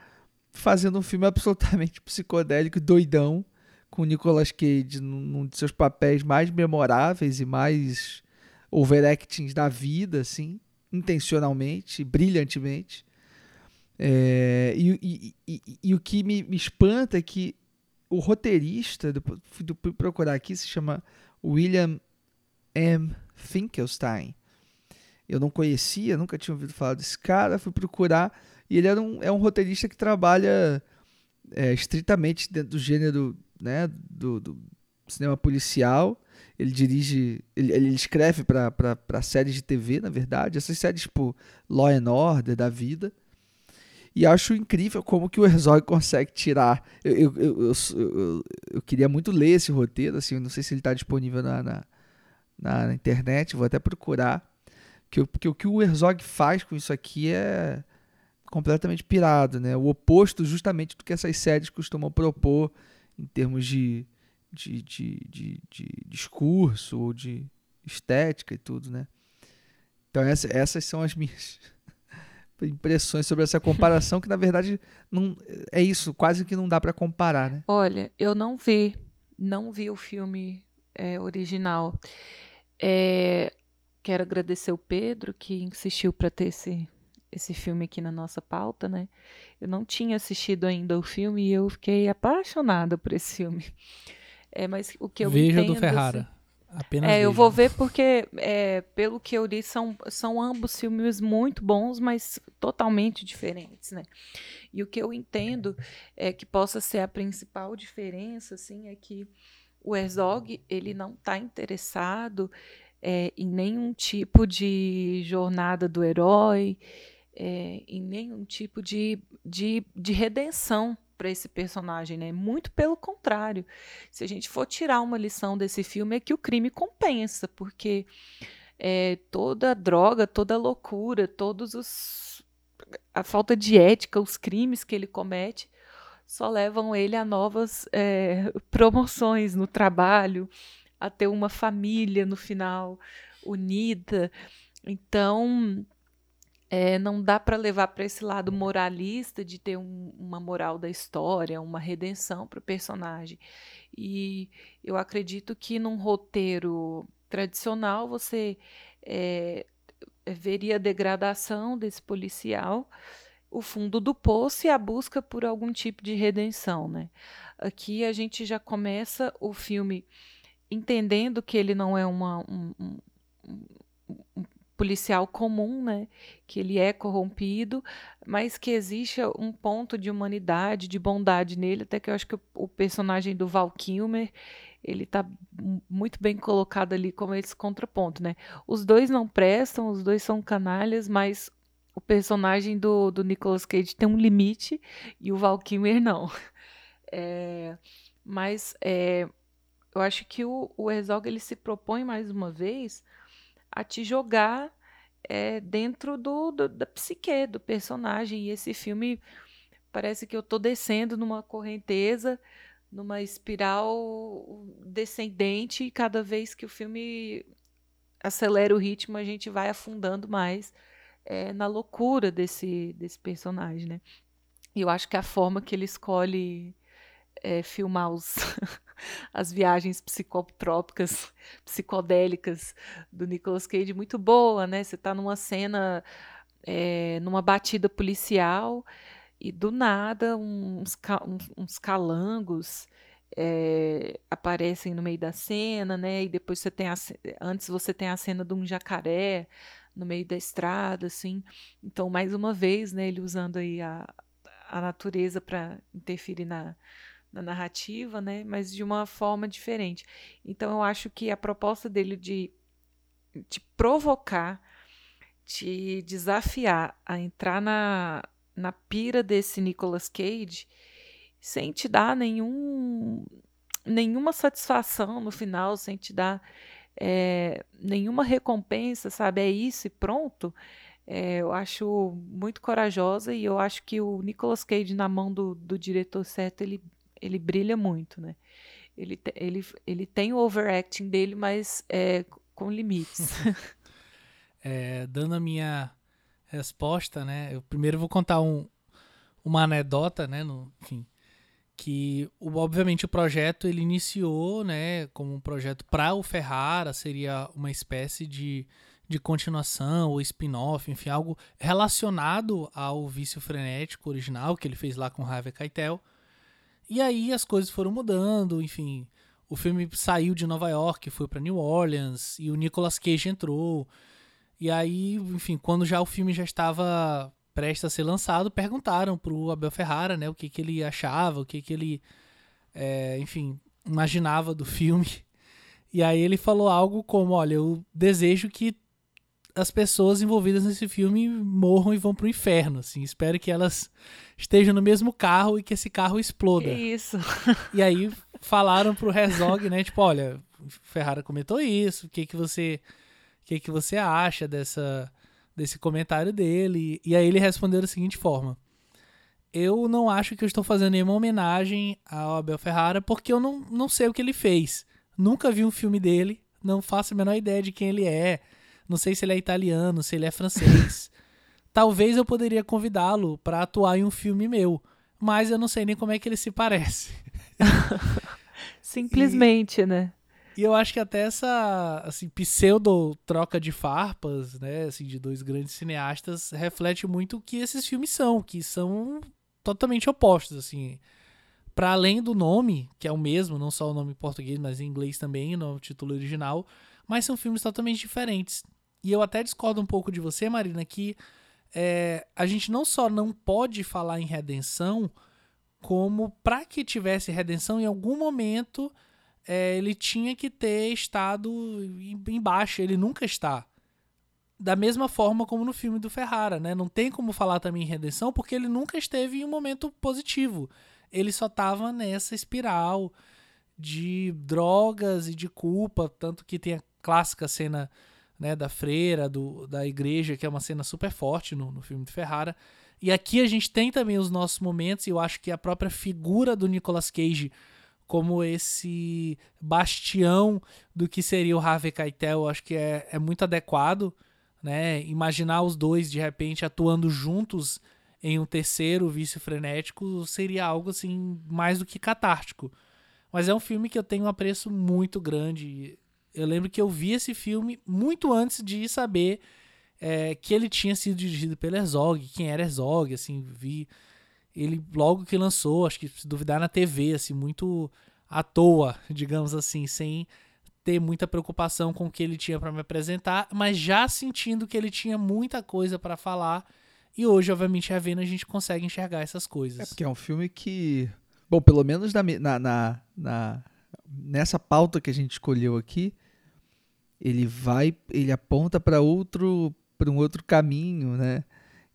fazendo um filme absolutamente psicodélico, doidão, com Nicolas Cage num de seus papéis mais memoráveis e mais overactings da vida, assim intencionalmente, brilhantemente. É, e, e, e, e, o que me, me, espanta é que o roteirista, fui procurar aqui, se chama William M. Finkelstein. Eu não conhecia, nunca tinha ouvido falar desse cara, fui procurar, e ele era um, é um roteirista que trabalha é, estritamente dentro do gênero né, do, do cinema policial ele dirige, ele, ele escreve para séries de TV, na verdade, essas séries tipo Law and Order da vida. E acho incrível como que o Herzog consegue tirar. Eu, eu, eu, eu, queria muito ler esse roteiro, assim, não sei se ele está disponível na, na, na, internet, vou até procurar. Que, que o que o Herzog faz com isso aqui é completamente pirado, né? O oposto justamente do que essas séries costumam propor em termos de, de, de, de, discurso ou de estética e tudo, né? Então essa, essas são as minhas impressões sobre essa comparação que na verdade não é isso, quase que não dá para comparar, né? Olha, eu não vi, não vi o filme é, original. É, quero agradecer o Pedro que insistiu para ter esse esse filme aqui na nossa pauta, né? Eu não tinha assistido ainda o filme e eu fiquei apaixonada por esse filme. É, mas o que eu Veja entendo, do Ferrara. Assim, Apenas é, eu vou ver porque, é, pelo que eu li, são, são ambos filmes muito bons, mas totalmente diferentes, né? E o que eu entendo é que possa ser a principal diferença, assim, é que o Herzog, ele não está interessado é, em nenhum tipo de jornada do herói, é, em nenhum tipo de, de, de redenção para esse personagem, né? Muito pelo contrário. Se a gente for tirar uma lição desse filme é que o crime compensa, porque é, toda droga, toda loucura, todos os a falta de ética, os crimes que ele comete só levam ele a novas é, promoções no trabalho, a ter uma família no final unida. Então, é, não dá para levar para esse lado moralista de ter um, uma moral da história, uma redenção para o personagem. E eu acredito que num roteiro tradicional você é, veria a degradação desse policial, o fundo do poço e a busca por algum tipo de redenção. Né? Aqui a gente já começa o filme entendendo que ele não é uma, um, um, um policial comum, né? Que ele é corrompido, mas que existe um ponto de humanidade, de bondade nele, até que eu acho que o, personagem do Val Kilmer, ele tá muito bem colocado ali como esse contraponto, né? Os dois não prestam, os dois são canalhas, mas o personagem do, do Nicolas Cage tem um limite e o Val Kilmer não. É, mas é, eu acho que o, o Herzog ele se propõe mais uma vez a te jogar é, dentro do, do, da psique do personagem. E esse filme parece que eu estou descendo numa correnteza, numa espiral descendente, e cada vez que o filme acelera o ritmo, a gente vai afundando mais é, na loucura desse, desse personagem, né? E eu acho que a forma que ele escolhe é, filmar os as viagens psicotrópicas, psicodélicas do Nicolas Cage muito boa, né? Você está numa cena, é, numa batida policial e do nada uns, uns, calangos é, aparecem no meio da cena, né? E depois você tem a, antes você tem a cena de um jacaré no meio da estrada, assim. Então mais uma vez, né? Ele usando aí a, a natureza para interferir na na narrativa, né? Mas de uma forma diferente. Então eu acho que a proposta dele de te provocar, te desafiar a entrar na, na pira desse Nicolas Cage sem te dar nenhum, nenhuma satisfação no final, sem te dar é, nenhuma recompensa, sabe? É isso e pronto. É, eu acho muito corajosa e eu acho que o Nicolas Cage na mão do, do diretor certo ele ele brilha muito, né? Ele, ele, ele tem o overacting dele, mas é, com limites. é, dando a minha resposta, né? Eu primeiro vou contar um, uma anedota, né? No, enfim, que obviamente o projeto ele iniciou, né? Como um projeto para o Ferrara, seria uma espécie de, de continuação ou spin-off, enfim, algo relacionado ao Vício Frenético original que ele fez lá com Harvey Keitel. E aí as coisas foram mudando, enfim. O filme saiu de Nova York, foi para New Orleans e o Nicolas Cage entrou. E aí, enfim, quando já o filme já estava prestes a ser lançado, perguntaram pro Abel Ferrara, né, o que que ele achava, o que que ele, é, enfim, imaginava do filme. E aí ele falou algo como, olha, eu desejo que as pessoas envolvidas nesse filme morram e vão pro inferno, assim. Espero que elas estejam no mesmo carro e que esse carro exploda. Que isso. E aí falaram pro Herzog, né, tipo, olha, Ferrara comentou isso, o que que você o que que você acha dessa desse comentário dele. E aí ele respondeu da seguinte forma: Eu não acho que eu estou fazendo nenhuma homenagem ao Abel Ferrara porque eu não, não sei o que ele fez. Nunca vi um filme dele, não faço a menor ideia de quem ele é. Não sei se ele é italiano, se ele é francês. Talvez eu poderia convidá-lo para atuar em um filme meu, mas eu não sei nem como é que ele se parece. Simplesmente, e, né? E eu acho que até essa assim, pseudo troca de farpas, né, assim, de dois grandes cineastas, reflete muito o que esses filmes são, que são totalmente opostos, assim. Para além do nome, que é o mesmo, não só o nome em português, mas em inglês também, no título original, mas são filmes totalmente diferentes. E eu até discordo um pouco de você, Marina, que é, a gente não só não pode falar em redenção, como para que tivesse redenção, em algum momento é, ele tinha que ter estado embaixo. Ele nunca está. Da mesma forma como no filme do Ferrara, né? Não tem como falar também em redenção, porque ele nunca esteve em um momento positivo. Ele só estava nessa espiral de drogas e de culpa, tanto que tem a clássica cena né, da freira, do, da igreja, que é uma cena super forte no, no filme do Ferrara. E aqui a gente tem também os nossos momentos, e eu acho que a própria figura do Nicolas Cage como esse bastião do que seria o Harvey Keitel, eu acho que é, é muito adequado, né? Imaginar os dois de repente atuando juntos em um terceiro vício frenético seria algo assim mais do que catártico. Mas é um filme que eu tenho um apreço muito grande. Eu lembro que eu vi esse filme muito antes de saber é, que ele tinha sido dirigido pelo Herzog, quem era Herzog, assim, vi ele logo que lançou, acho que se duvidar na TV, assim, muito à toa, digamos assim, sem ter muita preocupação com o que ele tinha para me apresentar, mas já sentindo que ele tinha muita coisa para falar. E hoje, obviamente, revendo, a gente consegue enxergar essas coisas. É porque é um filme que, bom, pelo menos na, na, na, na nessa pauta que a gente escolheu aqui, ele vai, ele aponta para outro, para um outro caminho, né?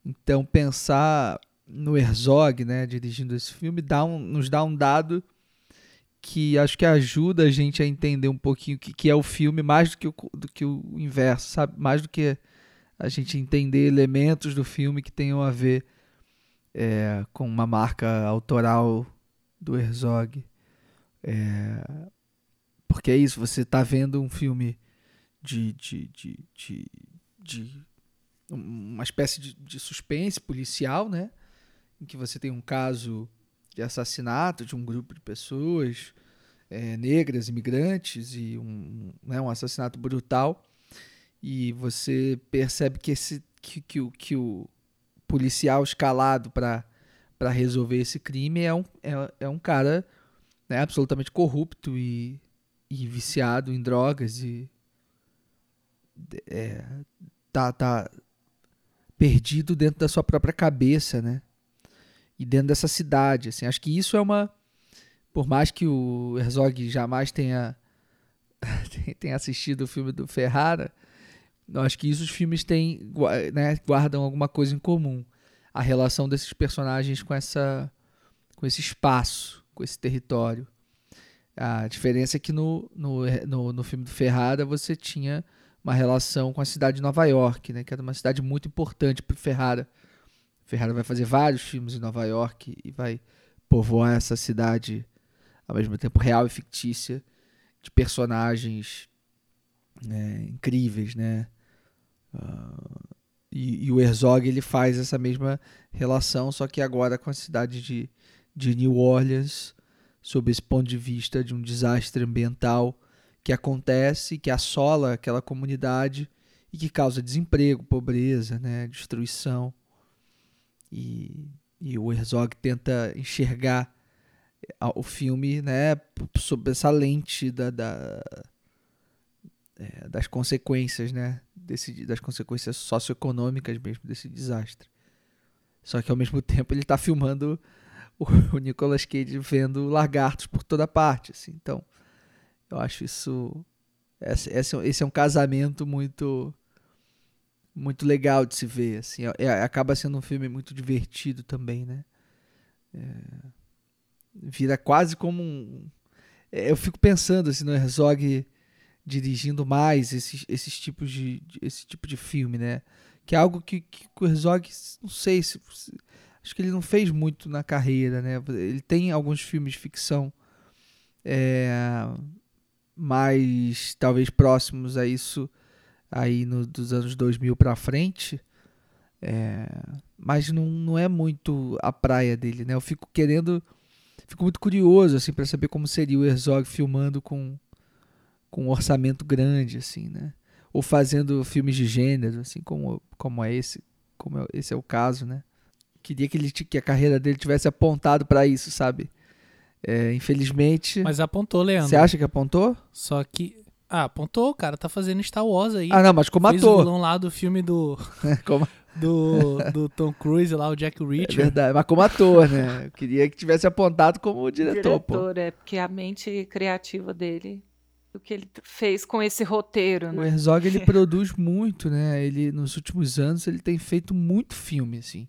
Então pensar no Herzog, né, dirigindo esse filme, dá um, nos dá um dado que acho que ajuda a gente a entender um pouquinho o que, que é o filme, mais do que o, do que o inverso, sabe? Mais do que a gente entender elementos do filme que tenham a ver é, com uma marca autoral do Herzog. É, porque é isso, você está vendo um filme de, de, de, de, de uma espécie de, de, suspense policial, né? Em que você tem um caso de assassinato de um grupo de pessoas é, negras, imigrantes, e um, né, um assassinato brutal. E você percebe que, esse, que, que, o, que o policial escalado para resolver esse crime é um, é, é um cara né, absolutamente corrupto e, e viciado em drogas e é, tá, tá perdido dentro da sua própria cabeça, né? E dentro dessa cidade, assim, acho que isso é uma por mais que o Herzog jamais tenha tenha assistido o filme do Ferrara, acho que isso os filmes têm, né, guardam alguma coisa em comum, a relação desses personagens com essa com esse espaço, com esse território. A diferença é que no, no, no, no filme do Ferrara você tinha uma relação com a cidade de Nova York, né, que era uma cidade muito importante para Ferrara. Ferrara vai fazer vários filmes em Nova York e vai povoar essa cidade ao mesmo tempo real e fictícia de personagens né, incríveis, né? Uh, e, e, o Herzog ele faz essa mesma relação, só que agora com a cidade de, de New Orleans, sob esse ponto de vista de um desastre ambiental que acontece, que assola aquela comunidade e que causa desemprego, pobreza, né, destruição. E, e o Herzog tenta enxergar o filme né, sob essa lente da, da é, das consequências, né, desse, das consequências socioeconômicas mesmo desse desastre. Só que ao mesmo tempo ele está filmando o, o Nicolas Cage vendo lagartos por toda parte, assim. Então, eu acho isso. Esse, esse, esse é um casamento muito muito legal de se ver. Assim, é, é, acaba sendo um filme muito divertido também, né? É, vira quase como um. É, eu fico pensando assim, no Herzog dirigindo mais esses, esses tipos de, de- esse tipo de filme, né? Que é algo que, que o Herzog, não sei se, se- acho que ele não fez muito na carreira, né? Ele tem alguns filmes de ficção mais talvez próximos a isso aí no, dos anos 2000 pra frente, é, mas não, não é muito a praia dele, né? Eu fico querendo, fico muito curioso assim para saber como seria o Herzog filmando com com um orçamento grande assim, né? Ou fazendo filmes de gênero, assim como como é esse, como é- esse é o caso, né? Queria que ele que a carreira dele tivesse apontado para isso, sabe? É, infelizmente, Mas apontou, Leandro. você acha que apontou? Só que. Ah, apontou, o cara tá fazendo Star Wars aí. Ah, não, mas como Fez o ator. vilão lá do filme do, Como- do, do Tom Cruise lá, o Jack É Reacher. verdade, mas como ator, né? Eu queria que tivesse apontado como diretor, pô. Diretor, é, porque a mente criativa dele, o que ele fez com esse roteiro, O né? Herzog ele produz muito, né? Ele nos últimos anos ele tem feito muito filme, assim.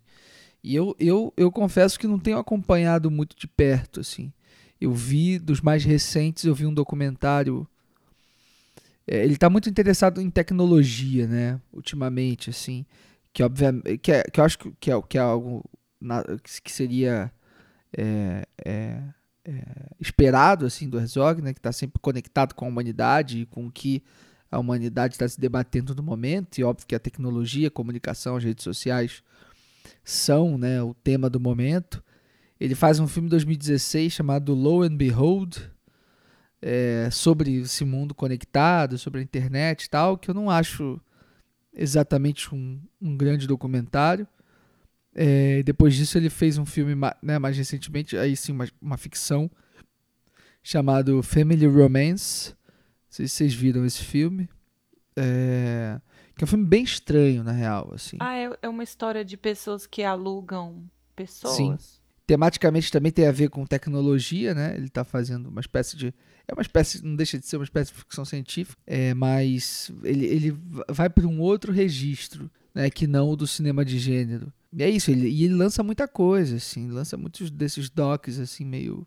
E eu, eu, eu confesso que não tenho acompanhado muito de perto, assim. Eu vi dos mais recentes, eu vi um documentário. É, ele está muito interessado em tecnologia, né? Ultimamente, assim, que obviamente que, é, que eu acho que é, que é algo na- que seria é, é, é, esperado assim do Herzog, né? Que está sempre conectado com a humanidade e com o que a humanidade está se debatendo no momento, e óbvio que a tecnologia, a comunicação, as redes sociais são né, o tema do momento. Ele faz um filme em 2016 chamado Low and Behold, é, sobre esse mundo conectado, sobre a internet e tal, que eu não acho exatamente um, um grande documentário. É, depois disso ele fez um filme né, mais recentemente, aí sim, uma, uma ficção, chamado Family Romance. Não sei se vocês viram esse filme. É, que é um filme bem estranho, na real. Assim. Ah, é, é uma história de pessoas que alugam pessoas. Sim. Tematicamente também tem a ver com tecnologia, né? Ele está fazendo uma espécie de. É uma espécie, não deixa de ser uma espécie de ficção científica, é, mas ele, ele va- vai para um outro registro, né? Que não o do cinema de gênero. E é isso, ele, e ele lança muita coisa, assim, lança muitos desses docs, assim, meio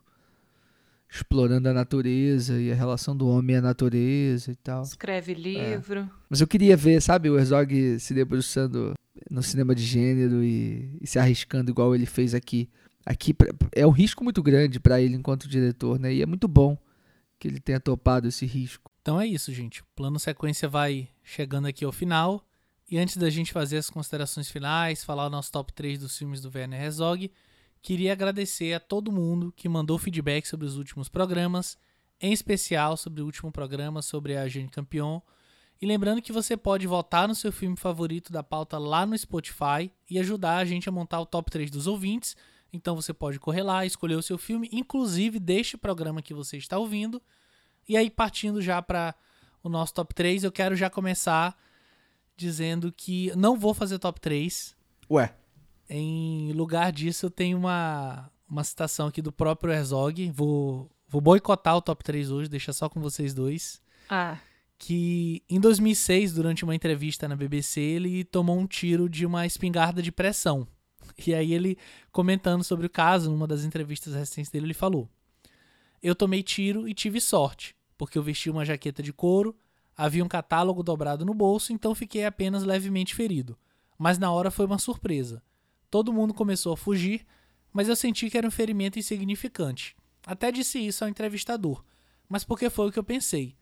explorando a natureza e a relação do homem à natureza e tal. Escreve livro. Mas eu queria ver, sabe, o Herzog se debruçando no cinema de gênero e, e se arriscando igual ele fez aqui. Aqui é um risco muito grande para ele enquanto diretor, né? E é muito bom que ele tenha topado esse risco. Então é isso, gente. O plano sequência vai chegando aqui ao final. E antes da gente fazer as considerações finais, falar o nosso top 3 dos filmes do Werner Herzog, queria agradecer a todo mundo que mandou feedback sobre os últimos programas, em especial sobre o último programa sobre a Jeune Campion. E lembrando que você pode votar no seu filme favorito da pauta lá no Spotify e ajudar a gente a montar o top 3 dos ouvintes. Então você pode correr lá, escolher o seu filme, inclusive deste programa que você está ouvindo. E aí, partindo já para o nosso top 3, eu quero já começar dizendo que não vou fazer top 3. Ué, Em lugar disso, eu tenho uma, uma citação aqui do próprio Herzog. Vou, vou boicotar o top 3 hoje, deixar só com vocês dois. Ah, Que em 2006, durante uma entrevista na BBC, ele tomou um tiro de uma espingarda de pressão. E aí, ele comentando sobre o caso, numa das entrevistas recentes dele, ele falou: Eu tomei tiro e tive sorte, porque eu vesti uma jaqueta de couro, havia um catálogo dobrado no bolso, então fiquei apenas levemente ferido. Mas na hora foi uma surpresa. Todo mundo começou a fugir, mas eu senti que era um ferimento insignificante. Até disse isso ao entrevistador, mas porque foi o que eu pensei.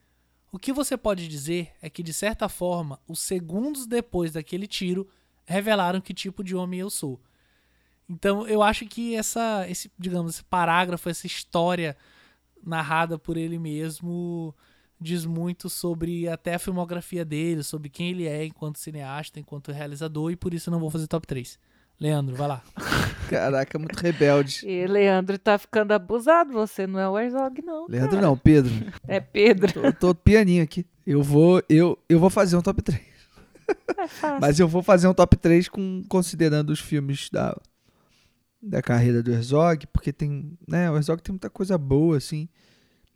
O que você pode dizer é que, de certa forma, os segundos depois daquele tiro revelaram que tipo de homem eu sou. Então, eu acho que essa, esse, digamos, esse parágrafo, essa história narrada por ele mesmo diz muito sobre até a filmografia dele, sobre quem ele é enquanto cineasta, enquanto realizador, e por isso eu não vou fazer top 3. Leandro, vai lá. caraca, muito rebelde. e Leandro tá ficando abusado. Você não é o Herzog, não. Leandro cara. não, Pedro. É Pedro. Tô, tô pianinho aqui. Eu vou, eu, eu vou fazer um top 3. É fácil. Mas eu vou fazer um top 3 com, considerando os filmes da, da carreira do Herzog, porque tem, né, o Herzog tem muita coisa boa, assim.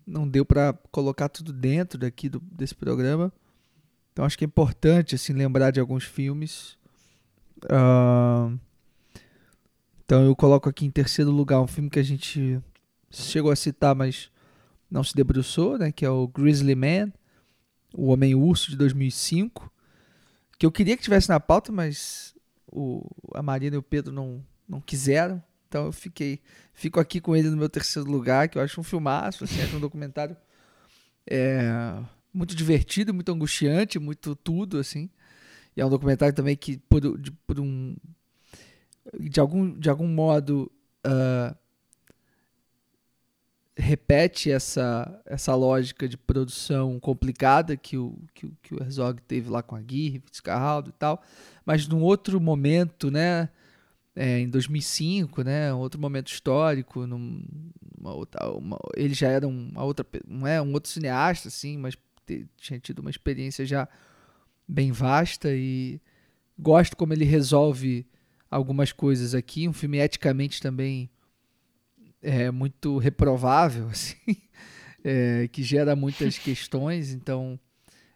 Não deu pra colocar tudo dentro daqui do, desse programa. Então acho que é importante, assim, lembrar de alguns filmes. Ahn, então eu coloco aqui em terceiro lugar um filme que a gente chegou a citar, mas não se debruçou, né, que é o Grizzly Man, O Homem-Urso de 2005, que eu queria que tivesse na pauta, mas o, a Marina e o Pedro não, não quiseram. Então eu fiquei, fico aqui com ele no meu terceiro lugar, que eu acho um filmaço, assim, acho um documentário é, muito divertido, muito angustiante, muito tudo, assim. E é um documentário também que, por, de, por um. De algum, de algum modo. Uh, repete essa, essa lógica de produção complicada que o, que, que o Herzog teve lá com a Guirre, Fitzcarraldo e tal, mas num outro momento, né? É, em 2005, né, um outro momento histórico, outra, uma, ele já era uma outra, não é um outro cineasta, assim, mas tinha tido uma experiência já bem vasta e gosto como ele resolve algumas coisas aqui, um filme eticamente também é muito reprovável, assim, é, que gera muitas questões. Então,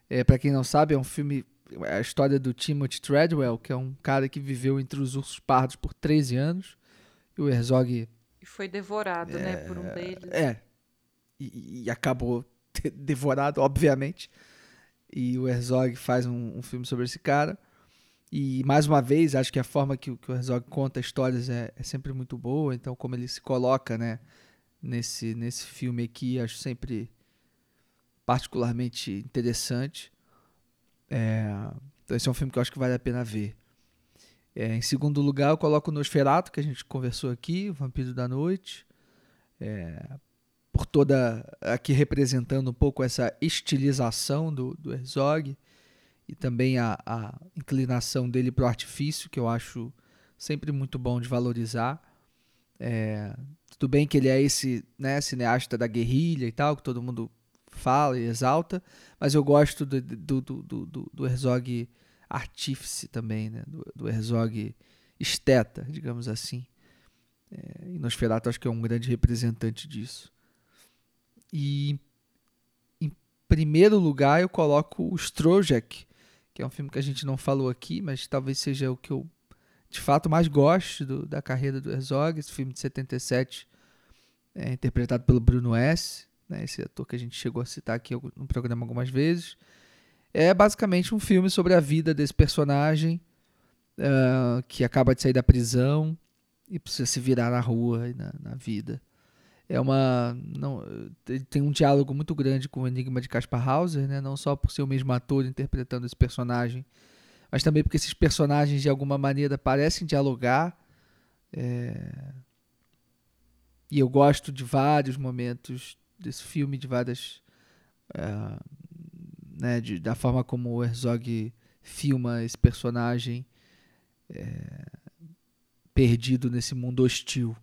é, para quem não sabe, é um filme a história do Timothy Treadwell, que é um cara que viveu entre os ursos pardos por 13 anos. E o Herzog. E foi devorado, é, né, por um deles. É. E, e, acabou devorado, obviamente. E o Herzog faz um, um filme sobre esse cara. E mais uma vez, acho que a forma que, que o Herzog conta histórias é, é, sempre muito boa. Então, como ele se coloca, né, nesse, nesse filme aqui, acho sempre particularmente interessante. É, então, esse é um filme que eu acho que vale a pena ver. É, em segundo lugar, eu coloco Nosferatu, que a gente conversou aqui, o Vampiro da Noite. É, por toda. aqui representando um pouco essa estilização do, do Herzog e também a, a inclinação dele para o artifício, que eu acho sempre muito bom de valorizar. É, tudo bem que ele é esse né, cineasta da guerrilha e tal, que todo mundo fala e exalta, mas eu gosto do, do, do, do, do Herzog artífice também, né, do, do Herzog esteta, digamos assim. É, e Nosferatu acho que é um grande representante disso. E em primeiro lugar eu coloco o Strojek, que é um filme que a gente não falou aqui, mas talvez seja o que eu de fato mais gosto do, da carreira do Herzog, esse filme de 77, é, interpretado pelo Bruno S., né, esse ator que a gente chegou a citar aqui no programa algumas vezes. É basicamente um filme sobre a vida desse personagem uh, que acaba de sair da prisão e precisa se virar na rua e na, na vida. É uma. Não, tem um diálogo muito grande com o Enigma de Caspar Hauser, né? não só por ser o mesmo ator interpretando esse personagem, mas também porque esses personagens de alguma maneira parecem dialogar. É... E eu gosto de vários momentos desse filme, de várias. É... Né, de, da forma como o Herzog filma esse personagem é... perdido nesse mundo hostil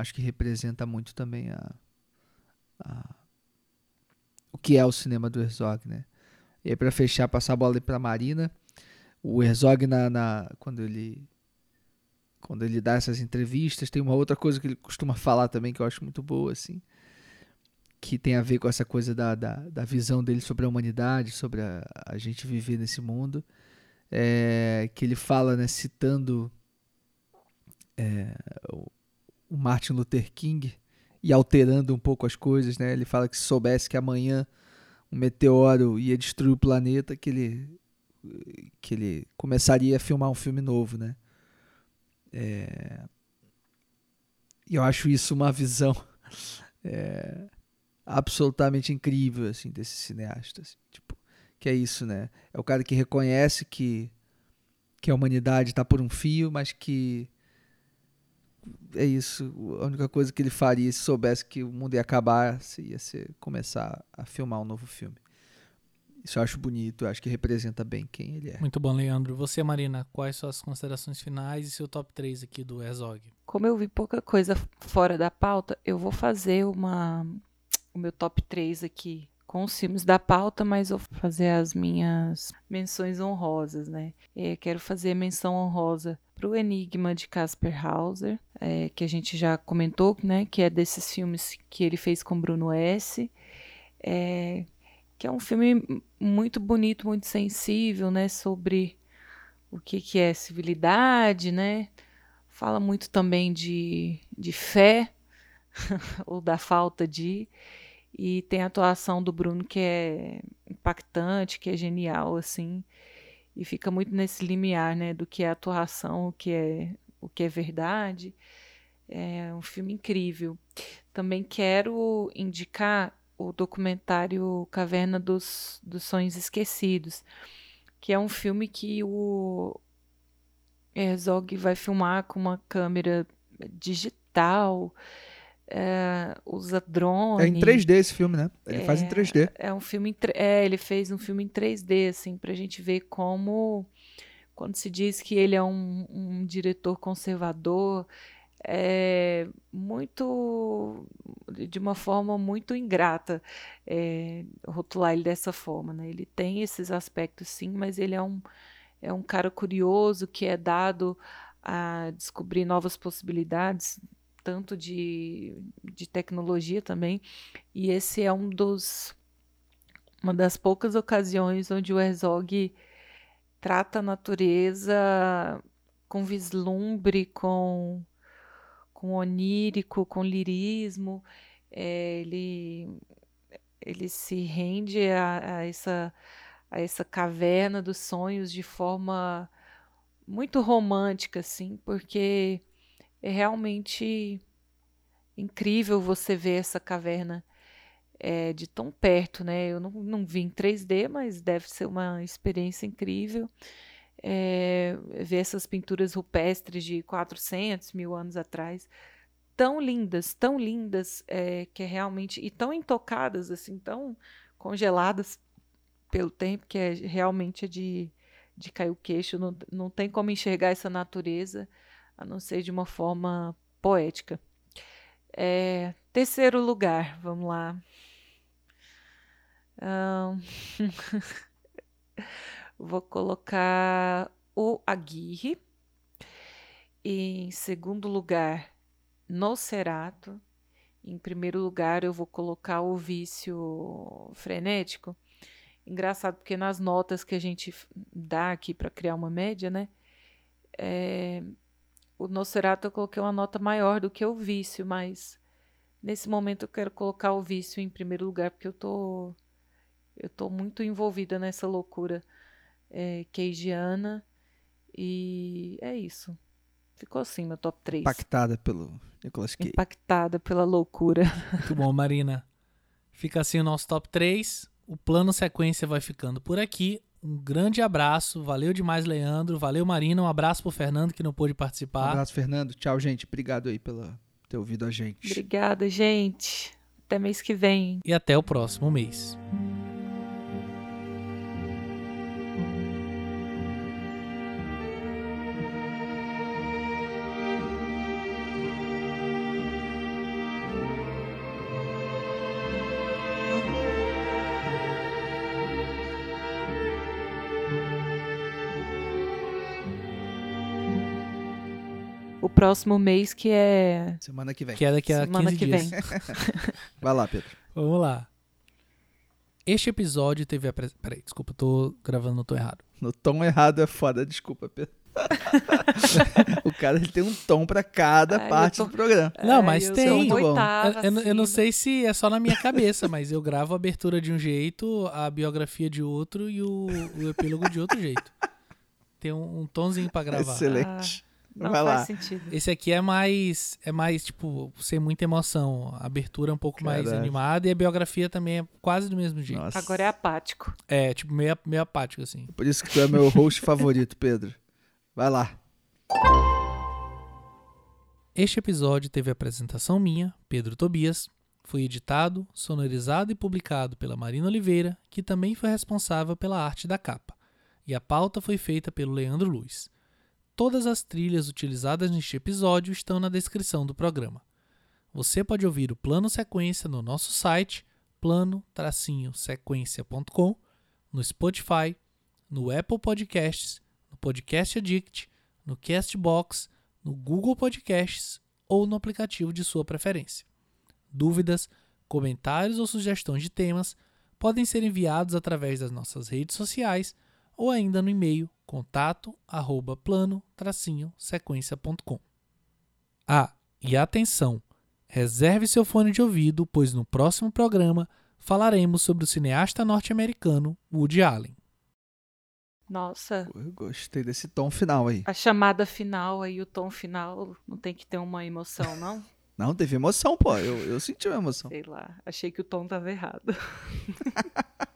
acho que representa muito também a, a, o que é o cinema do Herzog, né? E aí para fechar, passar a bola para Marina, o Herzog na, na, quando ele quando ele dá essas entrevistas, tem uma outra coisa que ele costuma falar também que eu acho muito boa assim, que tem a ver com essa coisa da, da, da visão dele sobre a humanidade, sobre a, a gente viver nesse mundo, é, que ele fala, né, citando é, o Martin Luther King e alterando um pouco as coisas, né? Ele fala que se soubesse que amanhã um meteoro ia destruir o planeta, que ele que ele começaria a filmar um filme novo, né? É... Eu acho isso uma visão é... absolutamente incrível, assim, desse cineasta, assim, tipo, que é isso, né? É o cara que reconhece que que a humanidade está por um fio, mas que é isso. A única coisa que ele faria se soubesse que o mundo ia acabar ia ser começar a filmar um novo filme. Isso eu acho bonito, eu acho que representa bem quem ele é. Muito bom, Leandro. Você, Marina, quais são as considerações finais e seu top 3 aqui do Herzog? Como eu vi pouca coisa fora da pauta, eu vou fazer uma o meu top 3 aqui com os filmes da pauta, mas vou fazer as minhas menções honrosas, né? É, quero fazer menção honrosa para o Enigma de Casper Hauser, é, que a gente já comentou, né? Que é desses filmes que ele fez com Bruno S. É, que é um filme muito bonito, muito sensível, né? Sobre o que, que é civilidade, né? Fala muito também de, de fé, ou da falta de E tem a atuação do Bruno que é impactante, que é genial, assim. E fica muito nesse limiar, né? Do que é atuação, o que é, o que é verdade. É um filme incrível. Também quero indicar o documentário Caverna dos, dos Sonhos Esquecidos, que é um filme que o Herzog vai filmar com uma câmera digital, é, usa drone. É em 3D esse filme, né? Ele é, faz em 3D. É um filme, é, ele fez um filme em 3D, assim, pra gente ver como, quando se diz que ele é um, um diretor conservador, é muito de uma forma muito ingrata é, rotular ele dessa forma né? ele tem esses aspectos sim mas ele é um é um cara curioso que é dado a descobrir novas possibilidades tanto de, de tecnologia também. E esse é um dos uma das poucas ocasiões onde o Herzog trata a natureza com vislumbre com com onírico, com lirismo, é, ele, ele se rende a, a, essa, a essa caverna dos sonhos de forma muito romântica, assim, porque é realmente incrível você ver essa caverna é, de tão perto, né? Eu não, não vi em 3D, mas deve ser uma experiência incrível é, ver essas pinturas rupestres de 400 mil anos atrás, tão lindas, tão lindas, é, que é realmente, e tão intocadas, assim, tão congeladas pelo tempo, que é realmente é de, de cair o queixo, não, não tem como enxergar essa natureza, a não ser de uma forma poética. É, terceiro lugar, vamos lá. Um... Vou colocar o Aguirre. Em segundo lugar, Nocerato. Em primeiro lugar, eu vou colocar o vício frenético. Engraçado, porque nas notas que a gente dá aqui para criar uma média, né? É, o Nocerato eu coloquei uma nota maior do que o vício, mas nesse momento eu quero colocar o vício em primeiro lugar, porque eu tô, eu tô muito envolvida nessa loucura é, Keijiana. E é isso. Ficou assim meu top 3. Impactada pelo Nicolas Cage. Impactada pela loucura. Muito bom, Marina. Fica assim o nosso top 3. O plano sequência vai ficando por aqui. Um grande abraço. Valeu demais, Leandro. Valeu, Marina. Um abraço pro Fernando que não pôde participar. Um abraço, Fernando. Tchau, gente. Obrigado aí pela ter ouvido a gente. Obrigada, gente. Até mês que vem. E até o próximo mês. Próximo mês, que é. Semana que vem. Que é daqui a Semana 15 que dias. Vem. Vai lá, Pedro. Vamos lá. Este episódio teve a. Pres... Peraí, desculpa, tô gravando no tom errado. No tom errado é foda, desculpa, Pedro. o cara ele tem um tom para cada Ai, parte tô... do programa. Não, mas tem. Eu, eu, eu, não sei se é só na minha cabeça, mas eu gravo a abertura de um jeito, a biografia de outro e o, o epílogo de outro jeito. Tem um, um tonzinho para gravar. Excelente. Ah. Não Vai faz lá. sentido. Esse aqui é mais, é mais, tipo, sem muita emoção. A abertura é um pouco Caraca. mais animada e a biografia também é quase do mesmo jeito. Nossa. Agora é apático. É, tipo, meio, meio apático, assim. Por isso que tu é meu host favorito, Pedro. Vai lá. Este episódio teve a apresentação minha, Pedro Tobias. Foi editado, sonorizado e publicado pela Marina Oliveira, que também foi responsável pela arte da capa. E a pauta foi feita pelo Leandro Luiz. Todas as trilhas utilizadas neste episódio estão na descrição do programa. Você pode ouvir o plano sequência no nosso site plano-sequência.com, no Spotify, no Apple Podcasts, no Podcast Addict, no Castbox, no Google Podcasts ou no aplicativo de sua preferência. Dúvidas, comentários ou sugestões de temas podem ser enviados através das nossas redes sociais ou ainda no e-mail contato plano-sequência.com. Ah, e atenção! Reserve seu fone de ouvido, pois no próximo programa falaremos sobre o cineasta norte-americano Woody Allen. Nossa, Eu gostei desse tom final aí. a chamada final aí, o tom final, não tem que ter uma emoção, não? Não, teve emoção, pô. Eu, eu senti uma emoção. Sei lá, achei que o tom tava errado.